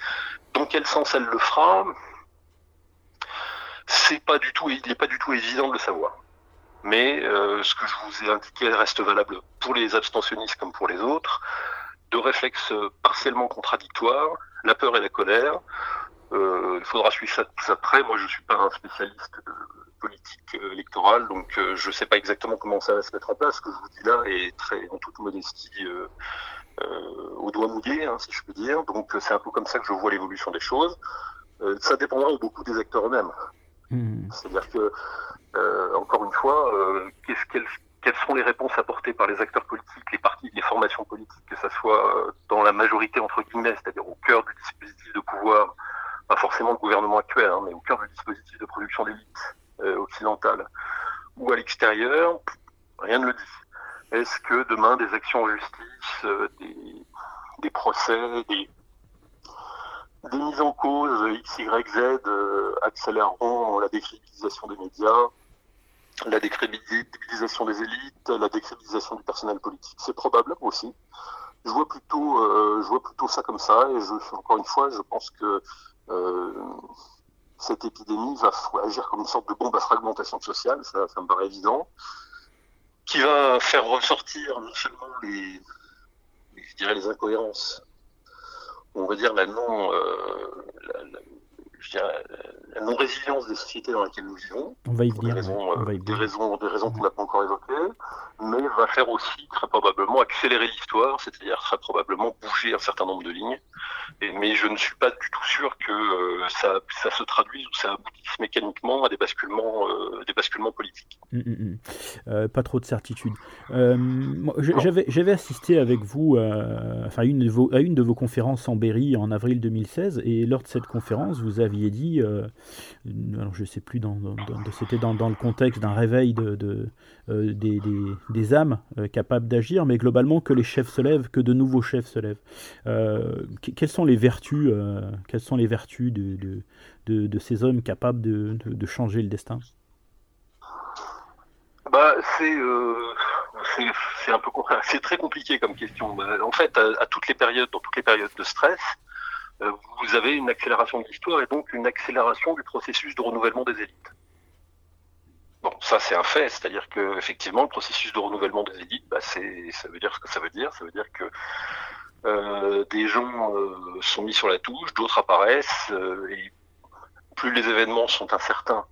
Speaker 2: Dans quel sens elle le fera C'est pas du tout, il n'est pas du tout évident de le savoir. Mais euh, ce que je vous ai indiqué reste valable pour les abstentionnistes comme pour les autres. De réflexes partiellement contradictoires, la peur et la colère, il faudra suivre ça plus après. Moi, je suis pas un spécialiste de politique euh, électorale, donc euh, je sais pas exactement comment ça va se mettre en place. Ce que je vous dis là est très, en toute modestie, euh, au doigt mouillé, hein, si je peux dire. Donc, c'est un peu comme ça que je vois l'évolution des choses. ça dépendra beaucoup des acteurs eux-mêmes. Mmh. C'est-à-dire que, encore une fois, qu'est-ce qu'elles quelles sont les réponses apportées par les acteurs politiques, les partis, les formations politiques, que ce soit dans la majorité entre guillemets, c'est-à-dire au cœur du dispositif de pouvoir pas forcément le gouvernement actuel, hein, mais au cœur du dispositif de production d'élite euh, occidentale, ou à l'extérieur, rien ne le dit. Est-ce que demain des actions en justice, euh, des, des, procès, des, des mises en cause X, Y, Z euh, accéléreront la décrédibilisation des médias, la décrédibilisation des élites, la décrédibilisation du personnel politique? C'est probable aussi. je vois plutôt, euh, je vois plutôt ça comme ça. Et je, encore une fois, je pense que euh, cette épidémie va agir comme une sorte de bombe à fragmentation sociale, ça, ça me paraît évident, qui va faire ressortir non seulement les, je dirais les incohérences, on va dire la non, euh, la, la, dirais, la non-résilience des sociétés dans lesquelles nous vivons.
Speaker 1: On va y venir.
Speaker 2: Des raisons, euh, des raisons, des raisons qu'on n'a pas encore évoquées, mais va faire aussi très probablement accélérer l'histoire, c'est-à-dire très probablement bouger un certain nombre de lignes. Et, mais je ne suis pas du tout sûr que euh, ça, ça, se traduise ou ça aboutisse mécaniquement à des basculements, euh, des basculements politiques.
Speaker 1: Mmh, mmh, mmh. pas trop de certitude. J'avais assisté avec vous enfin, une de vos, à une de vos conférences en Berry en avril 2016, et lors de cette conférence, vous aviez dit alors je sais plus, c'était dans, le contexte d'un réveil de, euh, des, des, des, âmes euh, capables d'agir, mais globalement que les chefs se lèvent, que de nouveaux chefs se lèvent. Euh, quelles sont les vertus, quelles sont les vertus de, de, de, ces hommes capables de, changer le destin?
Speaker 2: Bah, c'est c'est un peu *laughs* c'est très compliqué comme question. Bah, en fait, à, toutes les périodes, dans toutes les périodes de stress, euh, vous avez une accélération de l'histoire et donc une accélération du processus de renouvellement des élites. Bon, ça c'est un fait, c'est-à-dire que effectivement le processus de renouvellement des élites, bah, ça veut dire ce que ça veut dire. Ça veut dire que euh, des gens euh, sont mis sur la touche, d'autres apparaissent, euh, et plus les événements sont incertains,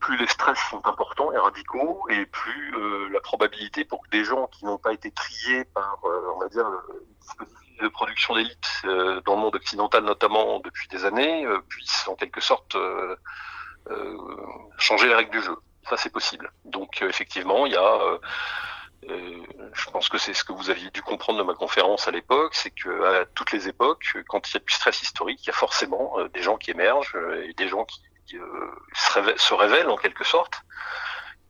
Speaker 2: plus les stress sont importants et radicaux, et plus euh, la probabilité pour que des gens qui n'ont pas été triés par, on va dire, de production d'élite euh, dans le monde occidental notamment depuis des années euh, puisse en quelque sorte euh, changer les règles du jeu. Ça c'est possible. Donc effectivement, il y a je pense que c'est ce que vous aviez dû comprendre de ma conférence à l'époque, c'est que à toutes les époques, quand il y a du stress historique, il y a forcément des gens qui émergent et des gens qui, se, se, révèlent, en quelque sorte,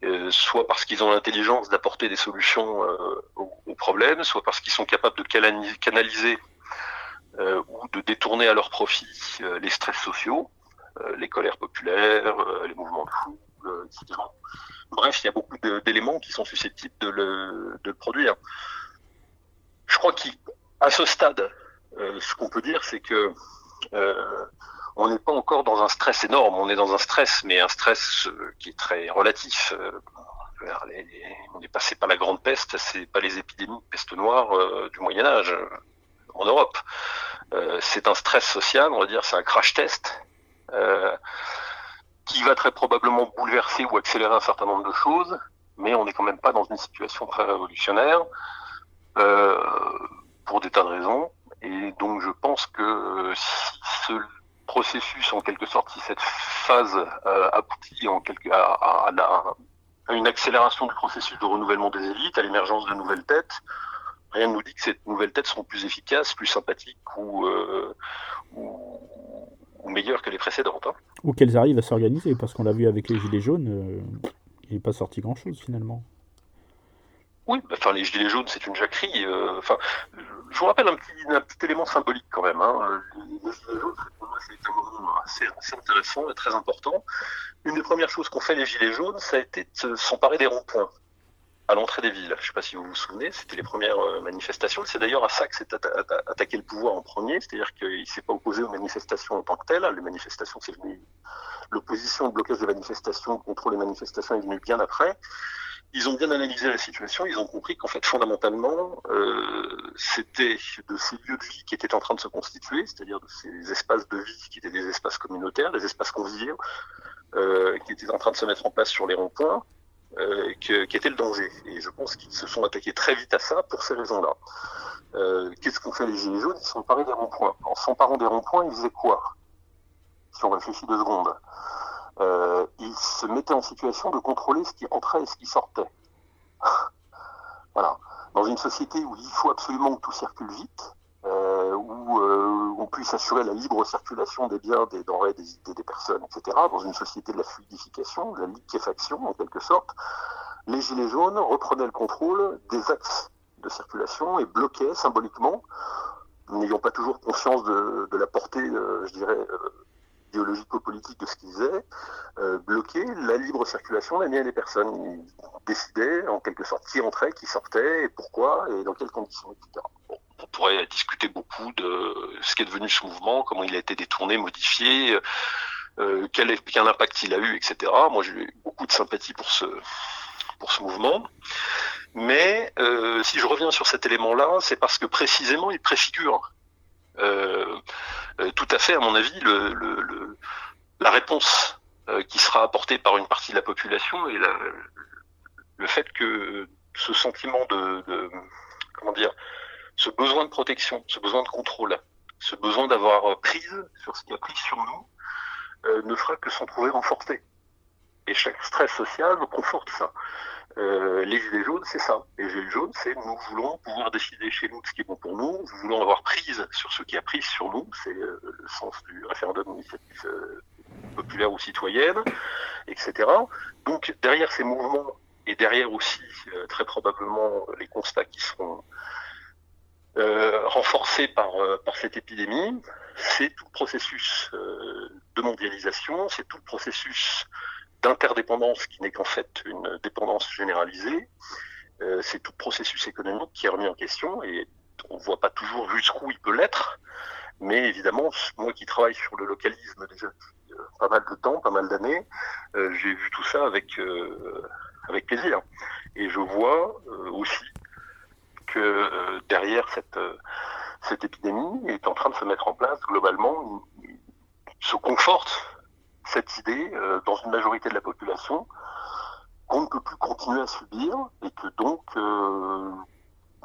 Speaker 2: euh, soit parce qu'ils ont l'intelligence d'apporter des solutions euh, aux, problèmes, soit parce qu'ils sont capables de canaliser euh, ou de détourner à leur profit les stress sociaux, les colères populaires, les mouvements de foule, etc. Bref, il y a beaucoup d'éléments qui sont susceptibles de de le produire. Je crois qu'à ce stade, ce qu'on peut dire, c'est que on n'est pas encore dans un stress énorme, on est dans un stress, mais un stress euh, qui est très relatif. Euh, on est passé par la grande peste, c'est pas les épidémies de peste noire euh, du Moyen Âge en Europe. c'est un stress social, on va dire, c'est un crash test qui va très probablement bouleverser ou accélérer un certain nombre de choses, mais on n'est quand même pas dans une situation très révolutionnaire pour des tas de raisons. Et donc je pense que si ce processus, en quelque sorte, si cette phase euh, aboutit en quelque, à, à, à, une accélération du processus de renouvellement des élites, à l'émergence de nouvelles têtes, rien ne nous dit que ces nouvelles têtes seront plus efficaces, plus sympathiques ou, euh, ou, ou, meilleures que les précédentes. Hein.
Speaker 1: Ou qu'elles arrivent à s'organiser, parce qu'on l'a vu avec les Gilets jaunes, euh, il n'est pas sorti grand-chose finalement.
Speaker 2: Oui, enfin les gilets jaunes, c'est une jacquerie. Euh, je vous rappelle un petit, élément symbolique quand même. Hein. Les moi, c'est un moment assez, intéressant et très important. Une des premières choses qu'ont fait les gilets jaunes, ça a été de s'emparer des ronds-points à l'entrée des villes. Je ne sais pas si vous vous souvenez, c'était les premières euh, manifestations. C'est d'ailleurs à ça que s'est attaqué le pouvoir en premier, c'est-à-dire qu'il ne s'est pas opposé aux manifestations en tant que telles. Les manifestations, l'opposition, le blocage des manifestations, le contrôle des manifestations est venu bien après ils ont bien analysé la situation, ils ont compris qu'en fait, fondamentalement, euh, c'était de ces lieux de vie qui étaient en train de se constituer, c'est-à-dire de ces espaces de vie qui étaient des espaces communautaires, des espaces conviviaux, euh, qui étaient en train de se mettre en place sur les ronds-points, euh, qui était le danger. Et je pense qu'ils se sont attaqués très vite à ça pour ces raisons-là. Euh, Qu'est-ce qu'ont fait les Gilets jaunes? Ils sont parés des ronds-points. En s'emparant des ronds-points, ils faisaient quoi? Si on réfléchit deux secondes euh, il se mettait en situation de contrôler ce qui entrait et ce qui sortait. *laughs* voilà. Dans une société où il faut absolument que tout circule vite, euh, où euh, on puisse assurer la libre circulation des biens, des denrées, des idées, des personnes, etc., dans une société de la fluidification, de la liquéfaction en quelque sorte, les Gilets jaunes reprenaient le contrôle des axes de circulation et bloquaient symboliquement, n'ayant pas toujours conscience de, la portée, euh, je dirais, idéologico-politique de ce qu'ils faisaient, euh, bloquer la libre circulation des biens et des personnes. Ils décidaient en quelque sorte qui entrait, qui sortait, et pourquoi, et dans quelles conditions, etc. on pourrait discuter beaucoup de ce qui est devenu ce mouvement, comment il a été détourné, modifié, euh, quel, impact il a eu, etc. Moi, j'ai eu beaucoup de sympathie pour ce, pour ce mouvement. Mais euh, si je reviens sur cet élément-là, c'est parce que précisément, il préfigure tout à fait, à mon avis, la réponse euh, qui sera apportée par une partie de la population et le fait que ce sentiment de, de, comment dire, ce besoin de protection, ce besoin de contrôle, ce besoin d'avoir prise sur ce qui a pris sur nous, euh, ne fera que s'en trouver renforcé. Et chaque stress social conforte ça. Euh, les gilets jaunes, c'est ça. Les gilets jaunes, c'est nous voulons pouvoir décider chez nous de ce qui est bon pour nous, nous voulons avoir prise sur ce qui a prise sur nous, c'est euh, le sens du référendum d'initiative euh, populaire ou citoyenne, etc. Donc derrière ces mouvements et derrière aussi euh, très probablement les constats qui seront renforcés par, par cette épidémie, c'est tout le processus de mondialisation, c'est tout le processus d'interdépendance qui n'est qu'en fait une dépendance généralisée. Euh, c'est tout processus économique qui est remis en question et on ne voit pas toujours jusqu'où il peut l'être. Mais évidemment, moi qui travaille sur le localisme déjà depuis euh, pas mal de temps, pas mal d'années, euh, j'ai vu tout ça avec, avec plaisir. Et je vois aussi que derrière cette, cette épidémie est en train de se mettre en place globalement, se conforte cette idée euh, dans une majorité de la population qu'on ne peut plus continuer à subir et que donc euh,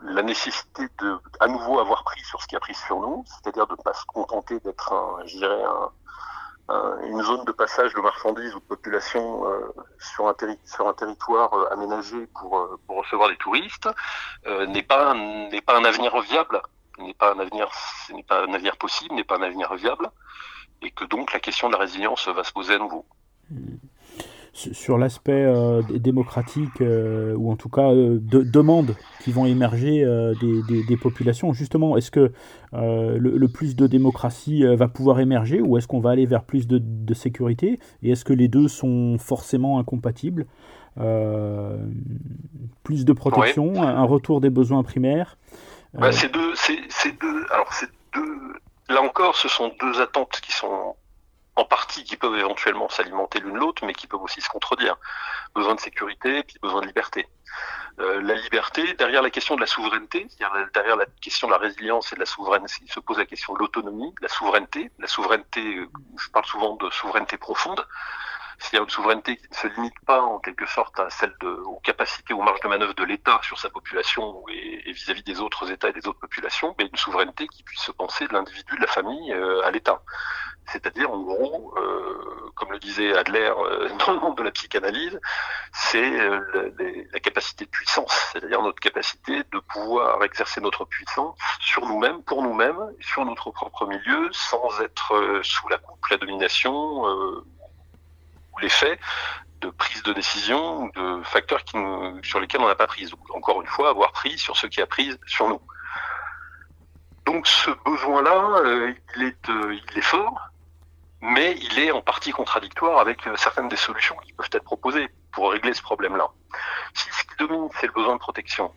Speaker 2: la nécessité de à nouveau avoir pris sur ce qui a pris sur nous, c'est-à-dire de ne pas se contenter d'être je dirais une zone de passage de marchandises ou de population euh, sur, un territoire aménagé pour, pour recevoir des touristes, n'est pas n'est pas un avenir viable, n'est pas un avenir n'est pas un avenir possible, n'est pas un avenir viable et que donc la question de la résilience va se poser à nouveau.
Speaker 1: Sur l'aspect euh, démocratique, euh, ou en tout cas euh, de demandes qui vont émerger des, des, populations, justement, est-ce que le, plus de démocratie va pouvoir émerger ou est-ce qu'on va aller vers plus de, de sécurité? Et est-ce que les deux sont forcément incompatibles? Plus de protection, un retour des besoins primaires?
Speaker 2: Bah, C'est deux, deux, alors c'est deux Là encore, ce sont deux attentes qui sont en partie qui peuvent éventuellement s'alimenter l'une l'autre, mais qui peuvent aussi se contredire. Besoin de sécurité, puis besoin de liberté. Euh, la liberté, derrière la question de la souveraineté, derrière la question de la résilience et de la souveraineté, se pose la question de l'autonomie, de la souveraineté. La souveraineté, euh, je parle souvent de souveraineté profonde, c'est-à-dire une souveraineté qui ne se limite pas en quelque sorte à celle de, aux capacités, aux marges de manœuvre de l'État sur sa population et vis-à-vis des autres États et des autres populations, mais une souveraineté qui puisse se penser de l'individu, de la famille euh, à l'État. C'est-à-dire, en gros, euh, comme le disait Adler euh, dans le monde de la psychanalyse, c'est euh, la capacité de puissance, c'est-à-dire notre capacité de pouvoir exercer notre puissance sur nous-mêmes, pour nous-mêmes, sur notre propre milieu, sans être sous la coupe, la domination l'effet de prise de décision ou de facteurs qui sur lesquels on n'a pas pris. encore une fois, avoir pris sur ce qui a pris sur nous. Donc ce besoin-là, euh, il, est, euh, il est fort, mais il est en partie contradictoire avec euh, certaines des solutions qui peuvent être proposées pour régler ce problème-là. Si ce qui domine, c'est le besoin de protection,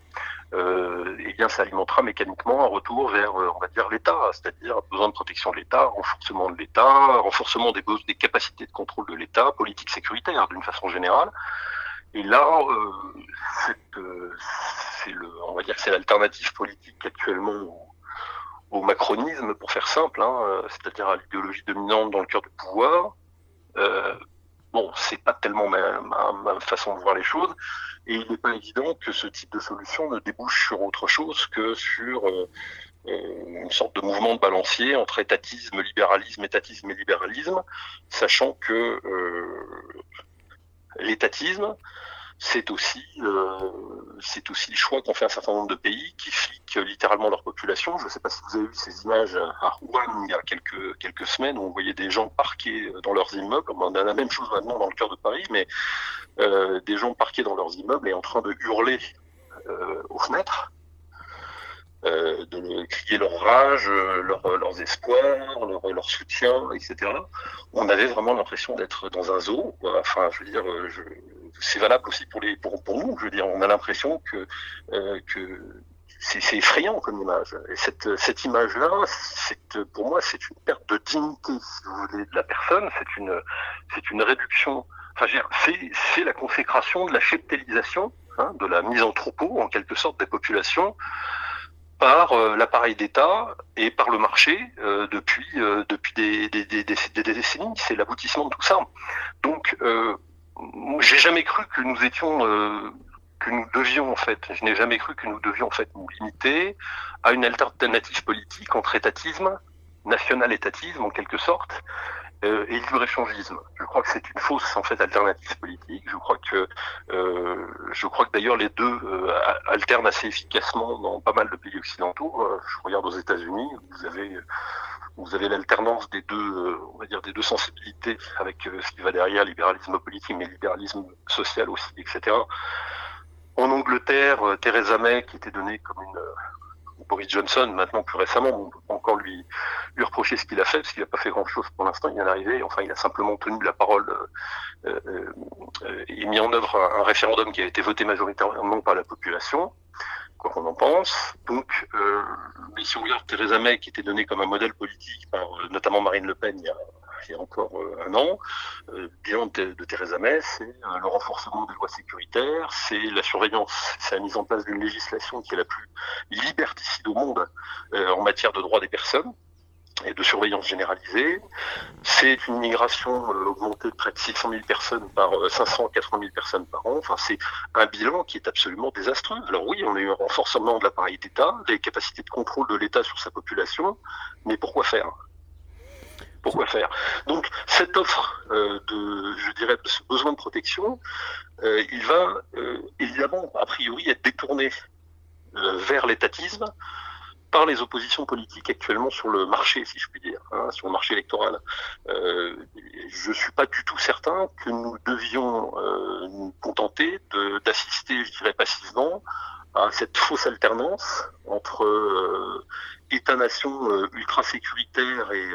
Speaker 2: euh, eh bien, ça alimentera mécaniquement un retour vers, euh, on va dire, l'État, c'est-à-dire besoin de protection de l'État, renforcement de l'État, renforcement des, des capacités de contrôle de l'État, politique sécuritaire d'une façon générale. Et là, euh, euh c'est le, on va dire, c'est l'alternative politique actuellement au, macronisme, pour faire simple, hein, euh, c'est-à-dire à, l'idéologie dominante dans le cœur du pouvoir. Euh, bon, c'est pas tellement ma, façon de voir les choses, et il n'est pas évident que ce type de solution ne débouche sur autre chose que sur euh, euh, une sorte de mouvement de balancier entre étatisme, libéralisme, étatisme et libéralisme, sachant que l'étatisme, c'est aussi, euh, c'est aussi le choix qu'ont fait un certain nombre de pays qui fliquent littéralement leur population. Je ne sais pas si vous avez vu ces images à Rouen il y a quelques, quelques semaines où on voyait des gens parqués dans leurs immeubles. On a la même chose maintenant dans le cœur de Paris, mais euh, des gens parqués dans leurs immeubles et en train de hurler euh, aux fenêtres. de crier leur rage, leurs espoirs, leur, soutien, etc. On avait vraiment l'impression d'être dans un zoo. Enfin, je veux dire, c'est valable aussi pour les pour, nous. Je veux dire, on a l'impression que que c'est effrayant comme image. Et cette, cette image-là, pour moi, c'est une perte de dignité, si vous voulez, de la personne. C'est une, c'est une réduction. Enfin, c'est la consécration de la cheptélisation, hein, de la mise en troupeau, en quelque sorte, des populations par euh, l'appareil d'État et par le marché euh, depuis, euh, depuis des, des, des décennies. C'est l'aboutissement de tout ça. Donc, j'ai jamais cru que nous étions que nous devions en fait, je n'ai jamais cru que nous devions en fait nous limiter à une alternative politique entre étatisme, national-étatisme en quelque sorte, euh, et libre-échangisme. Je crois que c'est une fausse en fait alternative politique. Je crois que euh, je crois que d'ailleurs les deux euh, alternent assez efficacement dans pas mal de pays occidentaux. Je regarde aux États-Unis, vous avez vous avez l'alternance des deux, on va dire des deux sensibilités avec ce qui va derrière libéralisme politique, mais libéralisme social aussi, etc. En Angleterre, Theresa May, qui était donnée comme une Boris Johnson, maintenant plus récemment, on peut encore lui, lui reprocher ce qu'il a fait, parce qu'il n'a pas fait grand-chose pour l'instant, il vient d'arriver, enfin il a simplement tenu la parole euh, euh, et mis en œuvre un, référendum qui a été voté majoritairement par la population, quoi qu'on en pense. Donc, euh, mais si on regarde Theresa May, qui était donnée comme un modèle politique par notamment Marine Le Pen il y a il y a encore euh, un an. Euh, bilan de, Theresa May, c'est euh, le renforcement des lois sécuritaires, c'est la surveillance, c'est la mise en place d'une législation qui est la plus liberticide au monde en matière de droits des personnes et de surveillance généralisée. C'est une migration augmentée de près de 600 000 personnes par 580 000 personnes par an. Enfin, c'est un bilan qui est absolument désastreux. Alors oui, on a eu un renforcement de l'appareil d'État, des capacités de contrôle de l'État sur sa population, mais pourquoi faire? Pourquoi faire Donc cette offre euh, de, je dirais, de ce besoin de protection, euh, il va euh, évidemment a priori être détourné vers l'étatisme par les oppositions politiques actuellement sur le marché, si je puis dire, hein, sur le marché électoral. je suis pas du tout certain que nous devions nous contenter d'assister, je dirais passivement, à cette fausse alternance entre État-nation ultra sécuritaire et,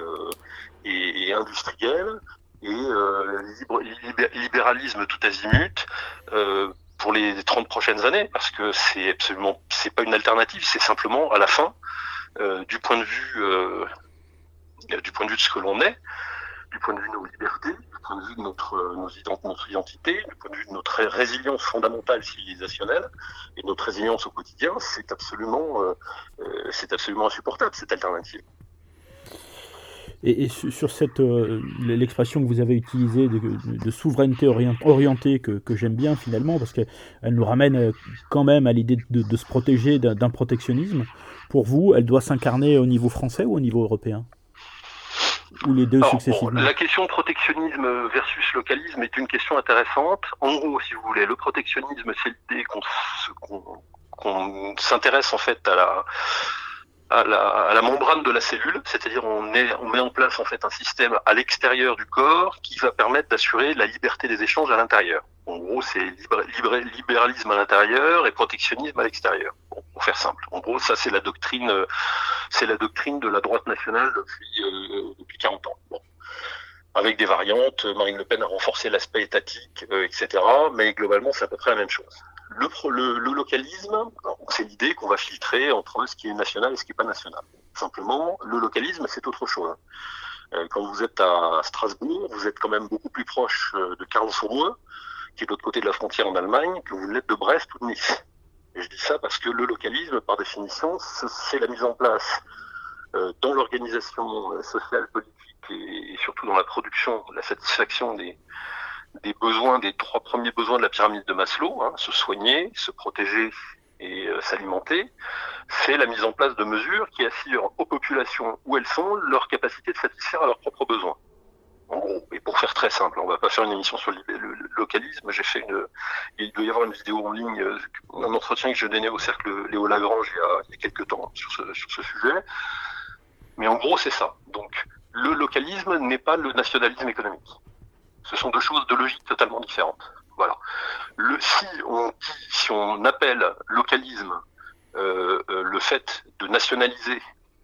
Speaker 2: et, industriel et euh, libéralisme tout azimut euh, pour les 30 prochaines années parce que c'est absolument c'est pas une alternative c'est simplement à la fin euh, du point de vue euh, du point de vue de ce que l'on est du point de vue de nos libertés du point de vue de notre nos notre identité du point de vue de notre résilience fondamentale civilisationnelle et notre résilience au quotidien c'est absolument euh, c'est absolument insupportable cette alternative
Speaker 1: et, sur cette euh, l'expression que vous avez utilisée de, souveraineté orientée que, que j'aime bien finalement parce qu'elle nous ramène euh, quand même à l'idée de, de, se protéger d'un protectionnisme. Pour vous, elle doit s'incarner au niveau français ou au niveau européen? Ou les deux successivement?
Speaker 2: La question protectionnisme versus localisme est une question intéressante. En gros, si vous voulez, le protectionnisme, c'est l'idée qu'on s'intéresse en fait à la à la, membrane de la cellule, c'est-à-dire on, on met en place en fait un système à l'extérieur du corps qui va permettre d'assurer la liberté des échanges à l'intérieur. En gros, c'est libéralisme à l'intérieur et protectionnisme à l'extérieur. pour faire simple. En gros, ça c'est la doctrine, c'est la doctrine de la droite nationale depuis euh, depuis 40 ans. Bon avec des variantes. Marine Le Pen a renforcé l'aspect étatique, euh, etc. Mais globalement, c'est à peu près la même chose. Le, localisme, c'est l'idée qu'on va filtrer entre ce qui est national et ce qui n'est pas national. Simplement, le localisme, c'est autre chose. Euh, quand vous êtes à Strasbourg, vous êtes quand même beaucoup plus proche euh, de Karlsruhe, qui est de l'autre côté de la frontière en Allemagne, que vous l'êtes de Brest ou de Nice. Et je dis ça parce que le localisme, par définition, c'est la mise en place euh, dans l'organisation sociale, politique et, surtout dans la production, la satisfaction des, des besoins, des trois premiers besoins de la pyramide de Maslow, hein, se soigner, se protéger et euh, s'alimenter, c'est la mise en place de mesures qui assurent aux populations où elles sont leur capacité de satisfaire à leurs propres besoins. En gros, et pour faire très simple, on va pas faire une émission sur le, localisme. J'ai fait une, il doit y avoir une vidéo en ligne, euh, un entretien que je donnais au cercle Léo Lagrange il y a, il y a quelques temps sur ce, sur ce sujet. Mais en gros, c'est ça. Donc, le localisme n'est pas le nationalisme économique. Ce sont deux choses de logique totalement différentes. Voilà. Le, si, on, appelle localisme le fait de nationaliser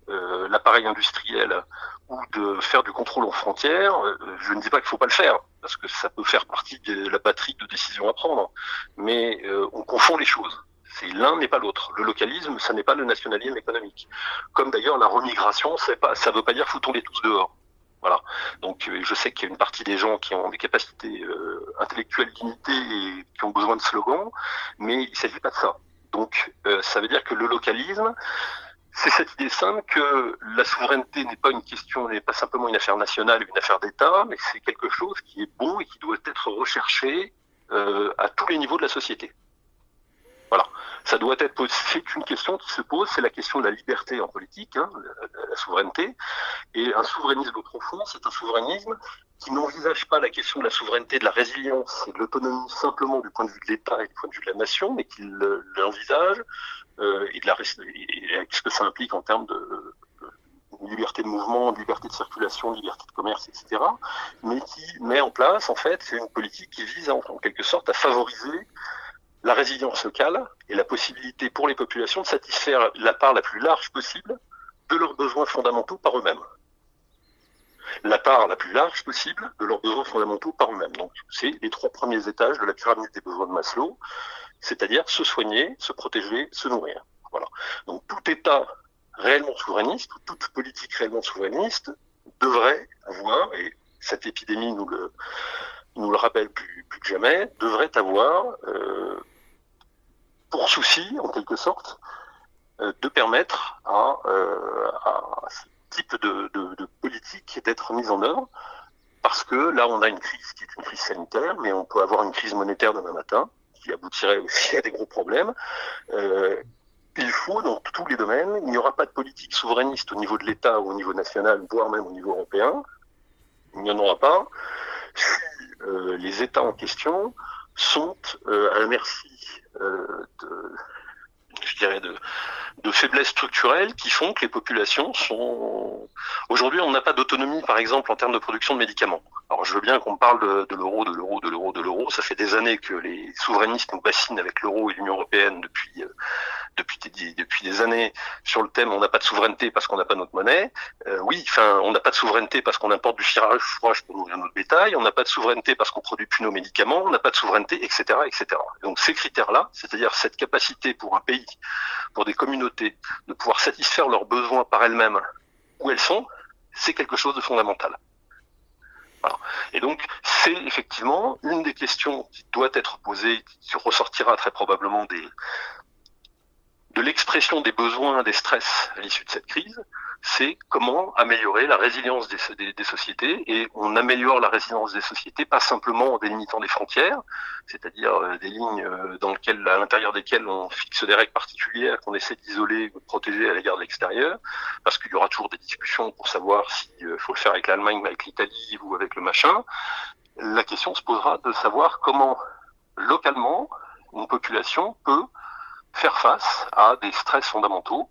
Speaker 2: l'appareil industriel ou de faire du contrôle aux frontières, je ne dis pas qu'il ne faut pas le faire, parce que ça peut faire partie de la batterie de décisions à prendre, mais on confond les choses. C'est l'un n'est pas l'autre. Le localisme, ça n'est pas le nationalisme économique. Comme d'ailleurs la remigration, pas, ça ne veut pas dire foutons-les tous dehors. Voilà. Donc euh, je sais qu'il y a une partie des gens qui ont des capacités euh, intellectuelles limitées et qui ont besoin de slogans, mais il ne s'agit pas de ça. Donc euh, ça veut dire que le localisme, c'est cette idée simple que la souveraineté n'est pas une question, n'est pas simplement une affaire nationale, une affaire d'État, mais c'est quelque chose qui est bon et qui doit être recherché à tous les niveaux de la société. Voilà. Ça doit être, c'est une question qui se pose, c'est la question de la liberté en politique, hein, la, souveraineté. Et un souverainisme profond, c'est un souverainisme qui n'envisage pas la question de la souveraineté, de la résilience et de l'autonomie simplement du point de vue de l'État et du point de vue de la nation, mais qui l'envisage euh, et, de la, et ce que ça implique en termes de, liberté de mouvement, liberté de circulation, liberté de commerce, etc. Mais qui met en place, en fait, c'est une politique qui vise en quelque sorte à favoriser la résilience locale et la possibilité pour les populations de satisfaire la part la plus large possible de leurs besoins fondamentaux par eux-mêmes. La part la plus large possible de leurs besoins fondamentaux par eux-mêmes. Donc, c'est les trois premiers étages de la pyramide des besoins de Maslow, c'est-à-dire se soigner, se protéger, se nourrir. Voilà. Donc, tout État réellement souverainiste, toute politique réellement souverainiste devrait avoir, et cette épidémie nous le, nous le rappelle plus, que jamais, devrait avoir euh, pour souci, en quelque sorte, euh, de permettre à, euh, ce type de, politique d'être mise en œuvre, parce que là, on a une crise qui est une crise sanitaire, mais on peut avoir une crise monétaire demain matin, qui aboutirait aussi à des gros problèmes. Euh, il faut, dans tous les domaines, il n'y aura pas de politique souverainiste au niveau de l'État ou au niveau national, voire même au niveau européen. Il n'y en aura pas si les États en question sont à la merci de, je dirais de, de faiblesses structurelles qui font que les populations sont. Aujourd'hui, on n'a pas d'autonomie, par exemple, en termes de production de médicaments. Alors, je veux bien qu'on parle de, de l'euro, de l'euro, de l'euro, de l'euro. Ça fait des années que les souverainistes nous bassinent avec l'euro et l'Union européenne depuis euh, depuis des, depuis des années sur le thème on n'a pas de souveraineté parce qu'on n'a pas notre monnaie. Euh, oui, enfin, on n'a pas de souveraineté parce qu'on importe du fromage pour nourrir notre bétail, on n'a pas de souveraineté parce qu'on produit plus nos médicaments, on n'a pas de souveraineté, etc., etc. Donc ces critères-là, c'est-à-dire cette capacité pour un pays, pour des communautés, de pouvoir satisfaire leurs besoins par elles-mêmes où elles sont, c'est quelque chose de fondamental. Et donc, c'est effectivement une des questions qui doit être posée, qui ressortira très probablement des, de l'expression des besoins, des stress à l'issue de cette crise, c'est comment améliorer la résilience des, des, sociétés. Et on améliore la résilience des sociétés pas simplement en délimitant des frontières, c'est-à-dire euh, des lignes euh, dans lesquelles, à l'intérieur desquelles on fixe des règles particulières qu'on essaie d'isoler ou de protéger à l'égard de l'extérieur, parce qu'il y aura toujours des discussions pour savoir s'il euh, faut le faire avec l'Allemagne, avec l'Italie ou avec le machin. La question se posera de savoir comment localement une population peut faire face à des stress fondamentaux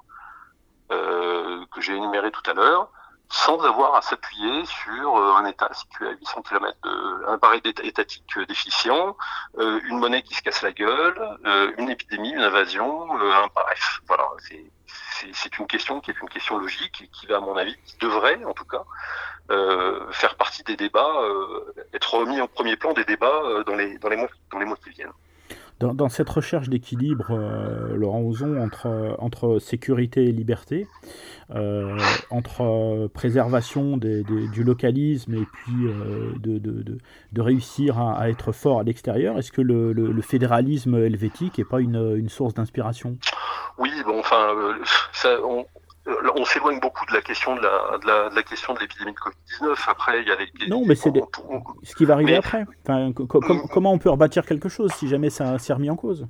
Speaker 2: euh, que j'ai énumérés tout à l'heure, sans avoir à s'appuyer sur euh, un État situé à 800 km, de, un appareil étatique déficient, euh, une monnaie qui se casse la gueule, une épidémie, une invasion, un bref. Voilà, c'est une question qui est une question logique et qui va, à mon avis, qui devrait, en tout cas, faire partie des débats, être remis en premier plan des débats dans les dans les mois dans les mois qui viennent.
Speaker 1: Dans, cette recherche d'équilibre, euh, Laurent Ozon, entre, sécurité et liberté, euh, entre euh, préservation du localisme et puis de, réussir à, être fort à l'extérieur, est-ce que le, fédéralisme helvétique n'est pas une, source d'inspiration?
Speaker 2: Oui, bon, enfin, ça, on s'éloigne beaucoup de la question de la, de la, de la question de l'épidémie de Covid-19. Après, il y a les.
Speaker 1: Non, mais c'est ce qui va arriver après. Enfin, mm. comment on peut rebâtir quelque chose si jamais ça s'est remis en cause?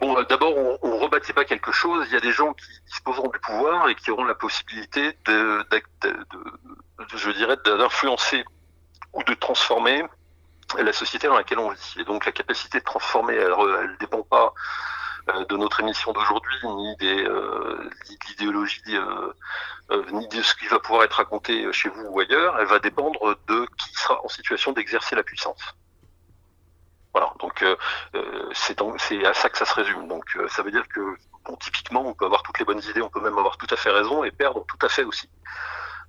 Speaker 2: Bon, euh, d'abord, on, ne rebâtit pas quelque chose. Il y a des gens qui disposeront du pouvoir et qui auront la possibilité de, de, je dirais, d'influencer ou de transformer la société dans laquelle on vit. Et donc, la capacité de transformer, elle ne dépend pas euh, de notre émission d'aujourd'hui, ni des euh, l'idéologie, euh, ni de ce qui va pouvoir être raconté chez vous ou ailleurs. Elle va dépendre de qui sera en situation d'exercer la puissance. Voilà, donc c'est à ça que ça se résume. Donc ça veut dire que bon, typiquement, on peut avoir toutes les bonnes idées, on peut même avoir tout à fait raison et perdre tout à fait aussi.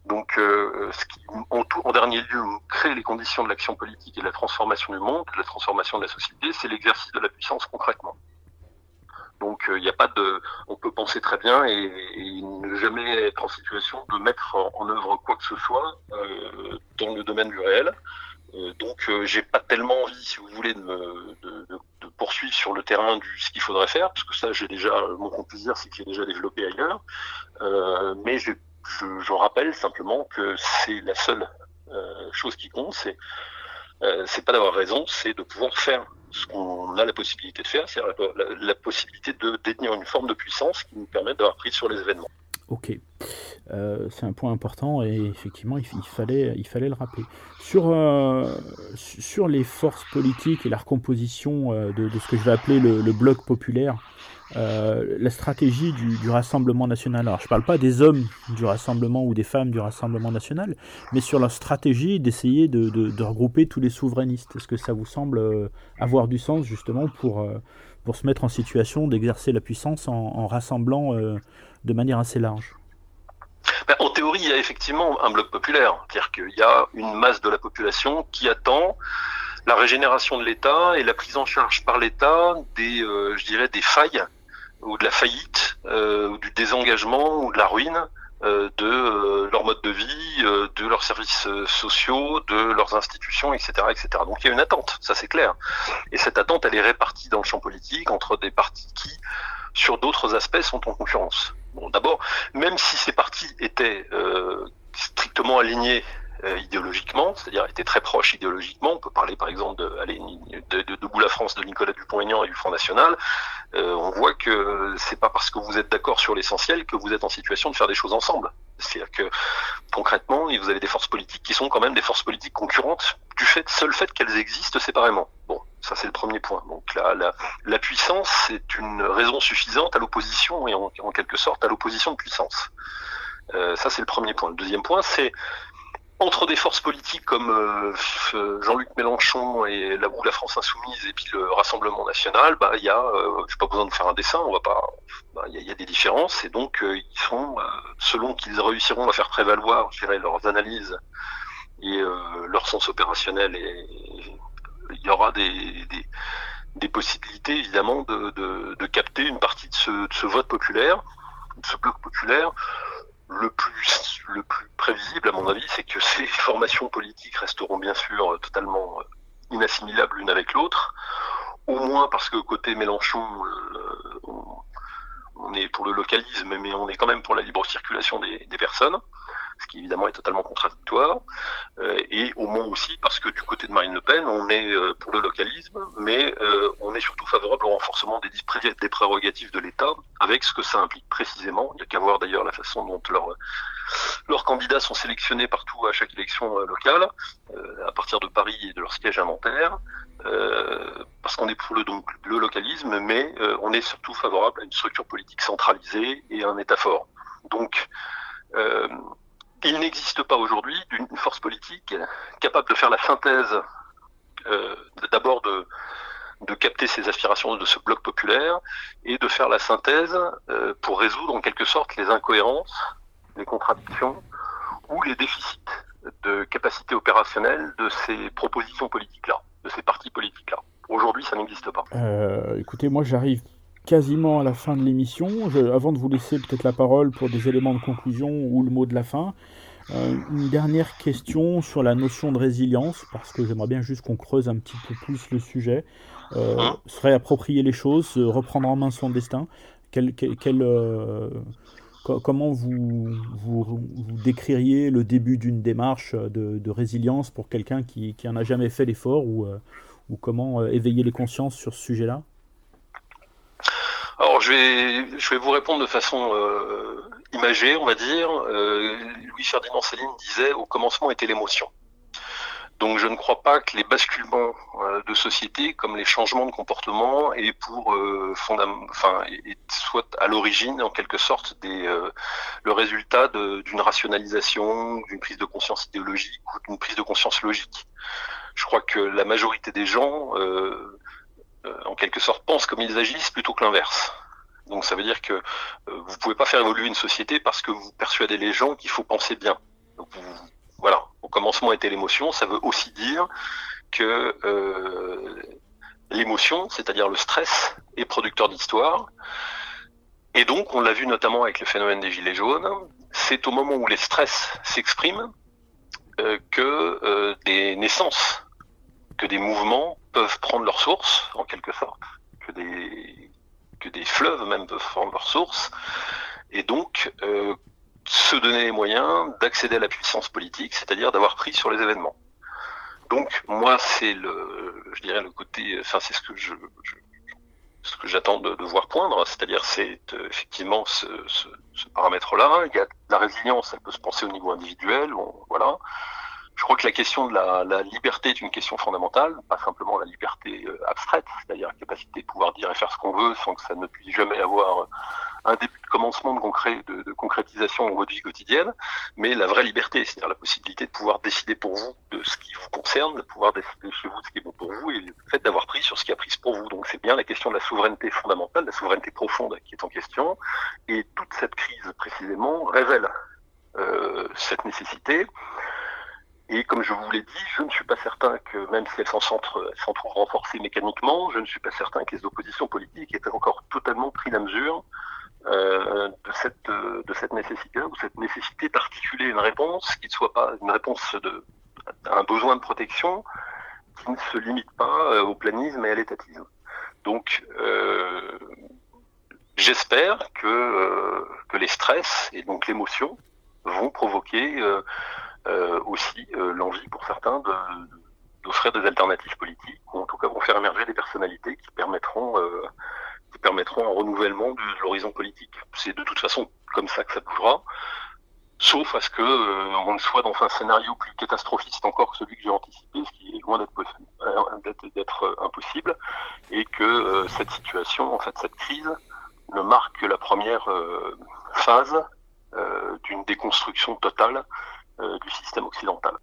Speaker 2: Donc, euh, ce qui, en, tout, en, dernier lieu, crée les conditions de l'action politique et de la transformation du monde, de la transformation de la société, c'est l'exercice de la puissance concrètement. Donc, il euh, n'y a pas de, on peut penser très bien et, ne jamais être en situation de mettre en, œuvre quoi que ce soit euh, dans le domaine du réel. Euh, donc, j'ai pas tellement envie, si vous voulez, de, me, de, de, poursuivre sur le terrain du ce qu'il faudrait faire, parce que ça, j'ai déjà, mon compte plaisir, c'est que j'ai déjà développé ailleurs. mais j'ai je, je, rappelle simplement que c'est la seule chose qui compte, c'est euh, c'est pas d'avoir raison, c'est de pouvoir faire ce qu'on a la possibilité de faire, c'est la, la, possibilité de détenir une forme de puissance qui nous permet d'avoir prise sur les événements.
Speaker 1: Ok, euh, c'est un point important et effectivement il, fallait, il fallait le rappeler. Sur, euh, sur les forces politiques et la recomposition euh, de, ce que je vais appeler le, le bloc populaire, euh, la stratégie du, Rassemblement national. Alors, je ne parle pas des hommes du Rassemblement ou des femmes du Rassemblement national, mais sur la stratégie d'essayer de, regrouper tous les souverainistes. Est-ce que ça vous semble euh, avoir du sens justement pour, euh, pour se mettre en situation d'exercer la puissance en, en rassemblant de manière assez large?
Speaker 2: Ben, En théorie, il y a effectivement un bloc populaire, c'est-à-dire qu'il y a une masse de la population qui attend la régénération de l'État et la prise en charge par l'État des, euh, je dirais, des failles ou de la faillite, euh, ou du désengagement ou de la ruine euh, de leur mode de vie, de leurs services sociaux, de leurs institutions, etc., etc. Donc il y a une attente, ça c'est clair. Et cette attente, elle est répartie dans le champ politique entre des partis qui, sur d'autres aspects, sont en concurrence. Bon, d'abord, même si ces partis étaient strictement alignés euh, idéologiquement, c'est-à-dire était très proche idéologiquement. On peut parler par exemple de, allez, de, de, la France de Nicolas Dupont-Aignan et du Front National. Euh, on voit que c'est pas parce que vous êtes d'accord sur l'essentiel que vous êtes en situation de faire des choses ensemble. C'est-à-dire que concrètement, vous avez des forces politiques qui sont quand même des forces politiques concurrentes du fait seul fait qu'elles existent séparément. Bon, ça c'est le premier point. Donc là, la, puissance c'est une raison suffisante à l'opposition et en, en, quelque sorte à l'opposition de puissance. Euh, ça c'est le premier point. Le deuxième point c'est entre des forces politiques comme euh, Jean-Luc Mélenchon et la, la France Insoumise et puis le Rassemblement National, bah il y a, euh, j'ai pas besoin de faire un dessin, on va pas, bah, il bah, y, y, a des différences et donc euh, ils sont, selon qu'ils réussiront à faire prévaloir, je dirais, leurs analyses et leur sens opérationnel et il y aura des, des, des possibilités évidemment de, de, de, capter une partie de ce, de ce vote populaire, de ce bloc populaire le plus, le plus prévisible, à mon avis, c'est que ces *laughs* formations politiques resteront bien sûr totalement inassimilables l'une avec l'autre, au moins parce que côté Mélenchon, euh, on, est pour le localisme, mais on est quand même pour la libre circulation des personnes ce qui évidemment est totalement contradictoire, euh, et au moins aussi parce que du côté de Marine Le Pen, on est euh, pour le localisme, mais euh, on est surtout favorable au renforcement des, des prérogatives de l'État, avec ce que ça implique précisément. Il n'y a qu'à voir d'ailleurs la façon dont leurs leurs candidats sont sélectionnés partout à chaque élection locale, à partir de Paris et de leur siège à Nanterre. parce qu'on est pour le, donc, le localisme, mais on est surtout favorable à une structure politique centralisée et à un État fort. Donc, euh, il n'existe pas aujourd'hui d'une force politique capable de faire la synthèse euh, d'abord de, capter ces aspirations de ce bloc populaire et de faire la synthèse euh, pour résoudre en quelque sorte les incohérences, les contradictions ou les déficits de capacité opérationnelle de ces propositions politiques-là, de ces partis politiques-là. Aujourd'hui, ça n'existe pas.
Speaker 1: Euh, écoutez, moi j'arrive quasiment à la fin de l'émission. Avant de vous laisser peut-être la parole pour des éléments de conclusion ou le mot de la fin, euh, une dernière question sur la notion de résilience, parce que j'aimerais bien juste qu'on creuse un petit peu plus le sujet. Euh, se réapproprier les choses, reprendre en main son destin. Euh, co comment vous, décririez le début d'une démarche de, résilience pour quelqu'un qui, qui en a jamais fait l'effort ou, euh, comment euh, éveiller les consciences sur ce sujet-là?
Speaker 2: Alors je vais, je vais vous répondre de façon euh, imagée, on va dire. Euh, Louis Ferdinand Céline disait au commencement était l'émotion. Donc je ne crois pas que les basculements euh, de société, comme les changements de comportement, et pour euh, enfin, soit à l'origine, en quelque sorte, des, euh, le résultat d'une rationalisation, d'une prise de conscience idéologique ou d'une prise de conscience logique. Je crois que la majorité des gens euh, en quelque sorte pensent comme ils agissent plutôt que l'inverse. Donc ça veut dire que vous pouvez pas faire évoluer une société parce que vous persuadez les gens qu'il faut penser bien. voilà, au commencement était l'émotion, ça veut aussi dire que l'émotion, c'est-à-dire le stress, est producteur d'histoire. Et donc, on l'a vu notamment avec le phénomène des gilets jaunes, c'est au moment où les stress s'expriment euh, que euh, des naissances, que des mouvements peuvent prendre leur source, en quelque sorte, que des, que des fleuves même peuvent prendre leur source, et donc euh, se donner les moyens d'accéder à la puissance politique, c'est-à-dire d'avoir pris sur les événements. Donc moi c'est le, je dirais le côté, enfin c'est ce que je, ce que j'attends de, voir poindre, c'est-à-dire c'est euh, effectivement ce, ce, ce paramètre-là. Il y a la résilience, elle peut se penser au niveau individuel, voilà. Je crois que la question de la, la, liberté est une question fondamentale, pas simplement la liberté euh, abstraite, c'est-à-dire la capacité de pouvoir dire et faire ce qu'on veut sans que ça ne puisse jamais avoir un début de commencement de, concré, de, de concrétisation en votre vie quotidienne, mais la vraie liberté, c'est-à-dire la possibilité de pouvoir décider pour vous de ce qui vous concerne, de pouvoir décider chez vous de ce qui est bon pour vous et le fait d'avoir pris sur ce qui a pris pour vous. Donc c'est bien la question de la souveraineté fondamentale, la souveraineté profonde qui est en question. Et toute cette crise précisément révèle euh, cette nécessité. Et comme je vous l'ai dit, je ne suis pas certain que, même si elle s'en trouve renforcée mécaniquement, je ne suis pas certain que les oppositions politiques aient encore totalement pris la mesure euh, de cette de cette nécessité ou cette nécessité d'articuler une réponse qui ne soit pas une réponse de un besoin de protection qui ne se limite pas euh, au planisme et à l'étatisme. Donc euh, j'espère que euh, que les stress et donc l'émotion vont provoquer euh aussi l'envie pour certains d'offrir des alternatives politiques, ou en tout cas vont faire émerger des personnalités qui permettront qui permettront un renouvellement de, l'horizon politique. C'est de toute façon comme ça que ça bougera, sauf à ce que euh, on soit dans un scénario plus catastrophiste encore que celui que j'ai anticipé, ce qui est loin d'être euh, impossible, et que euh, cette situation, en fait, cette crise, ne marque que la première phase d'une déconstruction totale euh, du système occidental.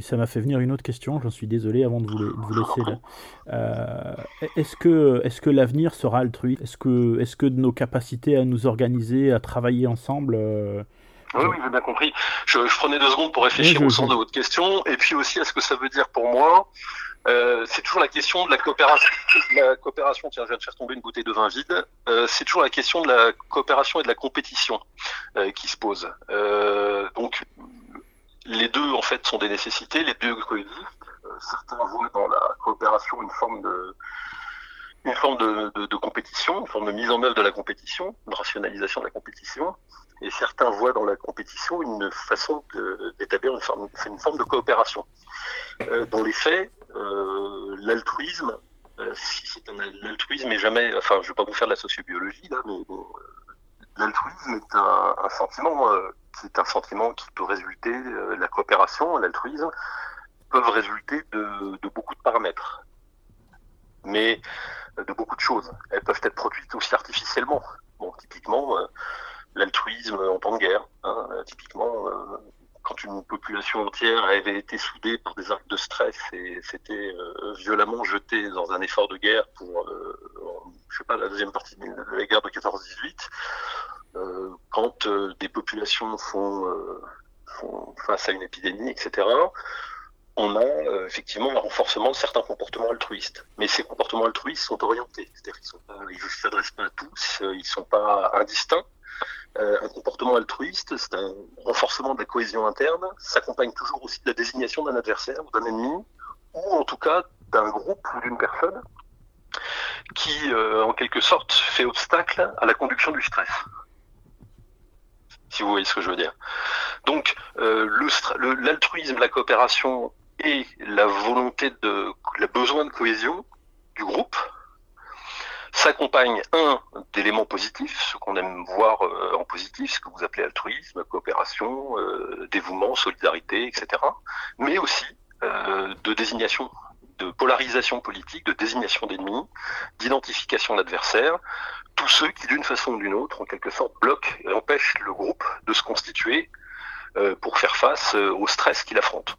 Speaker 1: ça m'a fait venir une autre question, j'en suis désolé avant de vous, vous laisser là. Euh, est-ce que, est que l'avenir sera altruiste? Est-ce que, est que nos capacités à nous organiser, à travailler ensemble
Speaker 2: euh, oui, oui, j'ai bien compris. Je, prenais deux secondes pour réfléchir au sens de votre question, et puis aussi à ce que ça veut dire pour moi. c'est toujours la question de la coopération. La coopération, tiens, je viens de faire tomber une bouteille de vin vide. c'est toujours la question de la coopération et de la compétition qui se pose. donc, les deux en fait sont des nécessités, les deux coexistent. Euh, certains voient dans la coopération une forme de une forme de, compétition, une forme de mise en œuvre de la compétition, une rationalisation de la compétition, et certains voient dans la compétition une façon d'établir une forme, une forme de coopération. Euh, dans les faits, euh, l'altruisme, si c'est un altruisme, et jamais, enfin, je ne vais pas vous faire de la sociobiologie là, mais l'altruisme est un, sentiment c'est un sentiment qui peut résulter, euh, la coopération, l'altruisme, peuvent résulter de, beaucoup de paramètres, mais euh, de beaucoup de choses. Elles peuvent être produites aussi artificiellement. Bon, typiquement, euh, l'altruisme en temps de guerre. Hein, typiquement, quand une population entière avait été soudée par des actes de stress et s'était violemment jetée dans un effort de guerre pour, je sais pas, la deuxième partie de la guerre de 14-18, euh, quand euh, des populations font, euh, font, face à une épidémie, etc., on a effectivement un renforcement de certains comportements altruistes. Mais ces comportements altruistes sont orientés, c'est-à-dire qu'ils ne s'adressent pas à tous, ils ne sont pas indistincts. un comportement altruiste, c'est un renforcement de la cohésion interne, s'accompagne toujours aussi de la désignation d'un adversaire ou d'un ennemi, ou en tout cas d'un groupe ou d'une personne qui, en quelque sorte, fait obstacle à la conduction du stress si vous voyez ce que je veux dire. Donc, euh, l'altruisme, la coopération et la volonté de, le besoin de cohésion du groupe s'accompagnent, un, d'éléments positifs, ce qu'on aime voir euh, en positif, ce que vous appelez altruisme, coopération, euh, dévouement, solidarité, etc., mais aussi de désignation de polarisation politique, de désignation d'ennemis, d'identification d'adversaires, tous ceux qui, d'une façon ou d'une autre, en quelque sorte, bloquent et empêchent le groupe de se constituer euh, pour faire face euh, au stress qu'il affronte.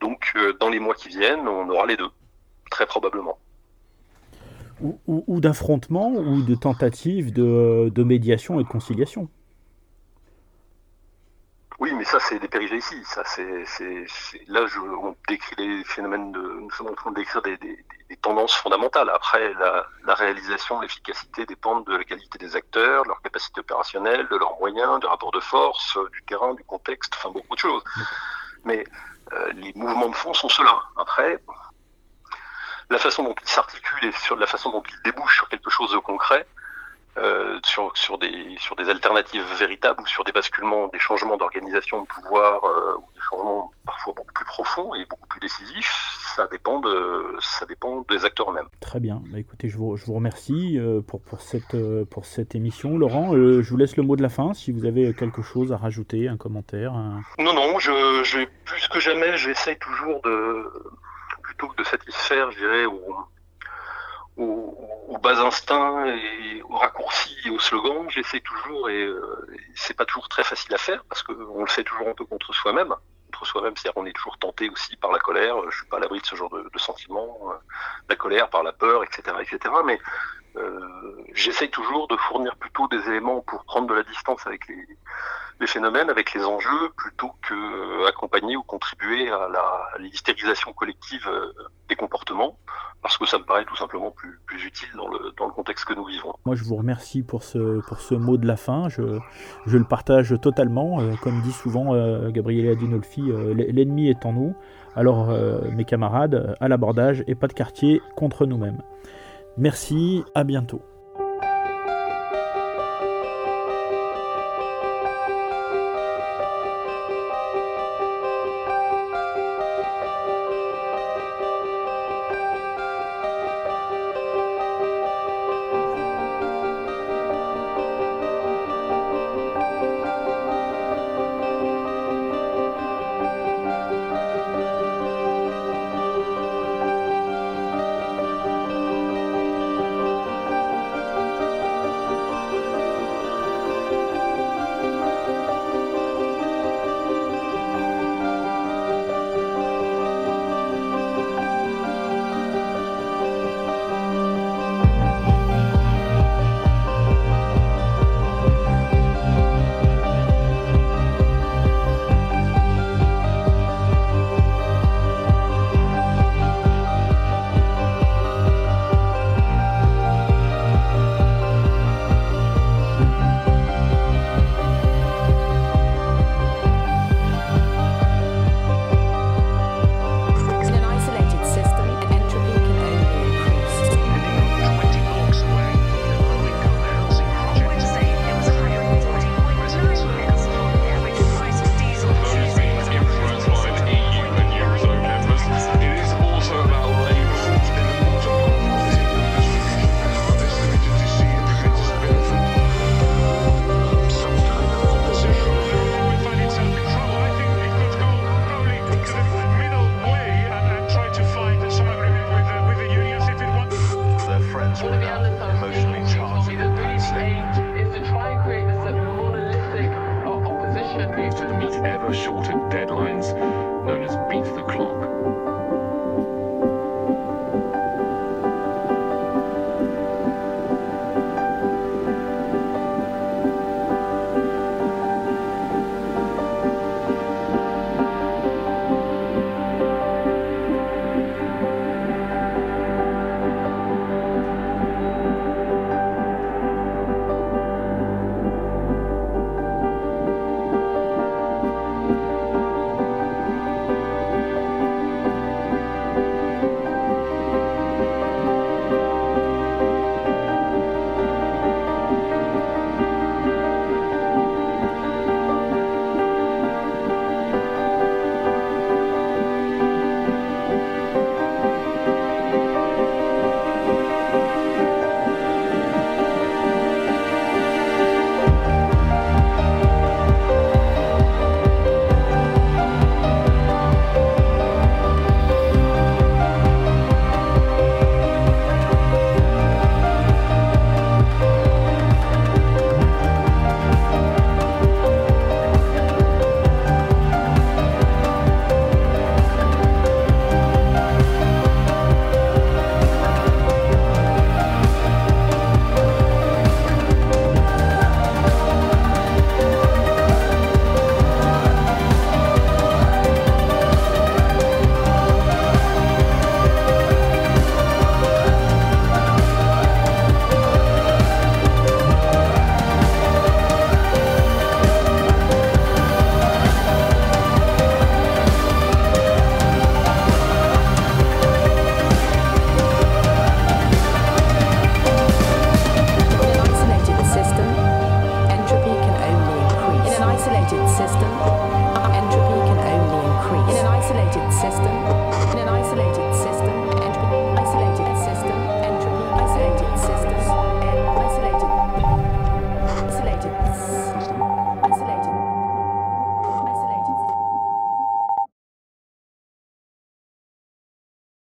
Speaker 2: Donc, euh, dans les mois qui viennent, on aura les deux, très probablement.
Speaker 1: ou, d'affrontement ou de tentative de médiation et de conciliation.
Speaker 2: Oui, mais ça, c'est des péripéties. Ça, c'est, là, on décrit les phénomènes de, nous sommes en train de décrire des, tendances fondamentales. Après, la, réalisation, l'efficacité dépendent de la qualité des acteurs, de leur capacité opérationnelle, de leurs moyens, de rapports de force, du terrain, du contexte, enfin beaucoup de choses. Mais euh, les mouvements de fond sont ceux-là. Après, la façon dont ils s'articulent et sur la façon dont ils débouchent sur quelque chose de concret, euh, sur, sur, des, sur des alternatives véritables ou sur des basculements, des changements d'organisation de pouvoir euh, ou des changements parfois beaucoup plus profonds et beaucoup plus décisifs, ça dépend, de, ça dépend des acteurs eux-mêmes.
Speaker 1: Très bien. Bah, écoutez, je vous, je vous remercie euh, pour, pour, cette, pour cette émission. Laurent, euh, je vous laisse le mot de la fin si vous avez quelque chose à rajouter, un commentaire.
Speaker 2: Non, non, je, je, plus que jamais, j'essaye toujours de, plutôt que de satisfaire, je dirais, aux, bas instincts et aux raccourcis et aux slogans, j'essaie toujours, et, euh, c'est pas toujours très facile à faire parce qu'on le fait toujours un peu contre soi-même. Contre soi-même, c'est-à-dire qu'on est toujours tenté aussi par la colère. Je suis pas à l'abri de ce genre de, sentiments, euh, la colère, par la peur, etc., etc. Mais j'essaye toujours de fournir plutôt des éléments pour prendre de la distance avec les, phénomènes, avec les enjeux, plutôt que euh, accompagner ou contribuer à l'hystérisation collective euh, des comportements, parce que ça me paraît tout simplement plus, utile dans le, dans le contexte que nous vivons.
Speaker 1: Moi, je vous remercie pour ce, pour ce mot de la fin. Je, je le partage totalement. comme dit souvent Gabriele Adinolfi, l'ennemi est en nous. Alors, mes camarades, à l'abordage et pas de quartier contre nous-mêmes. Merci, à bientôt.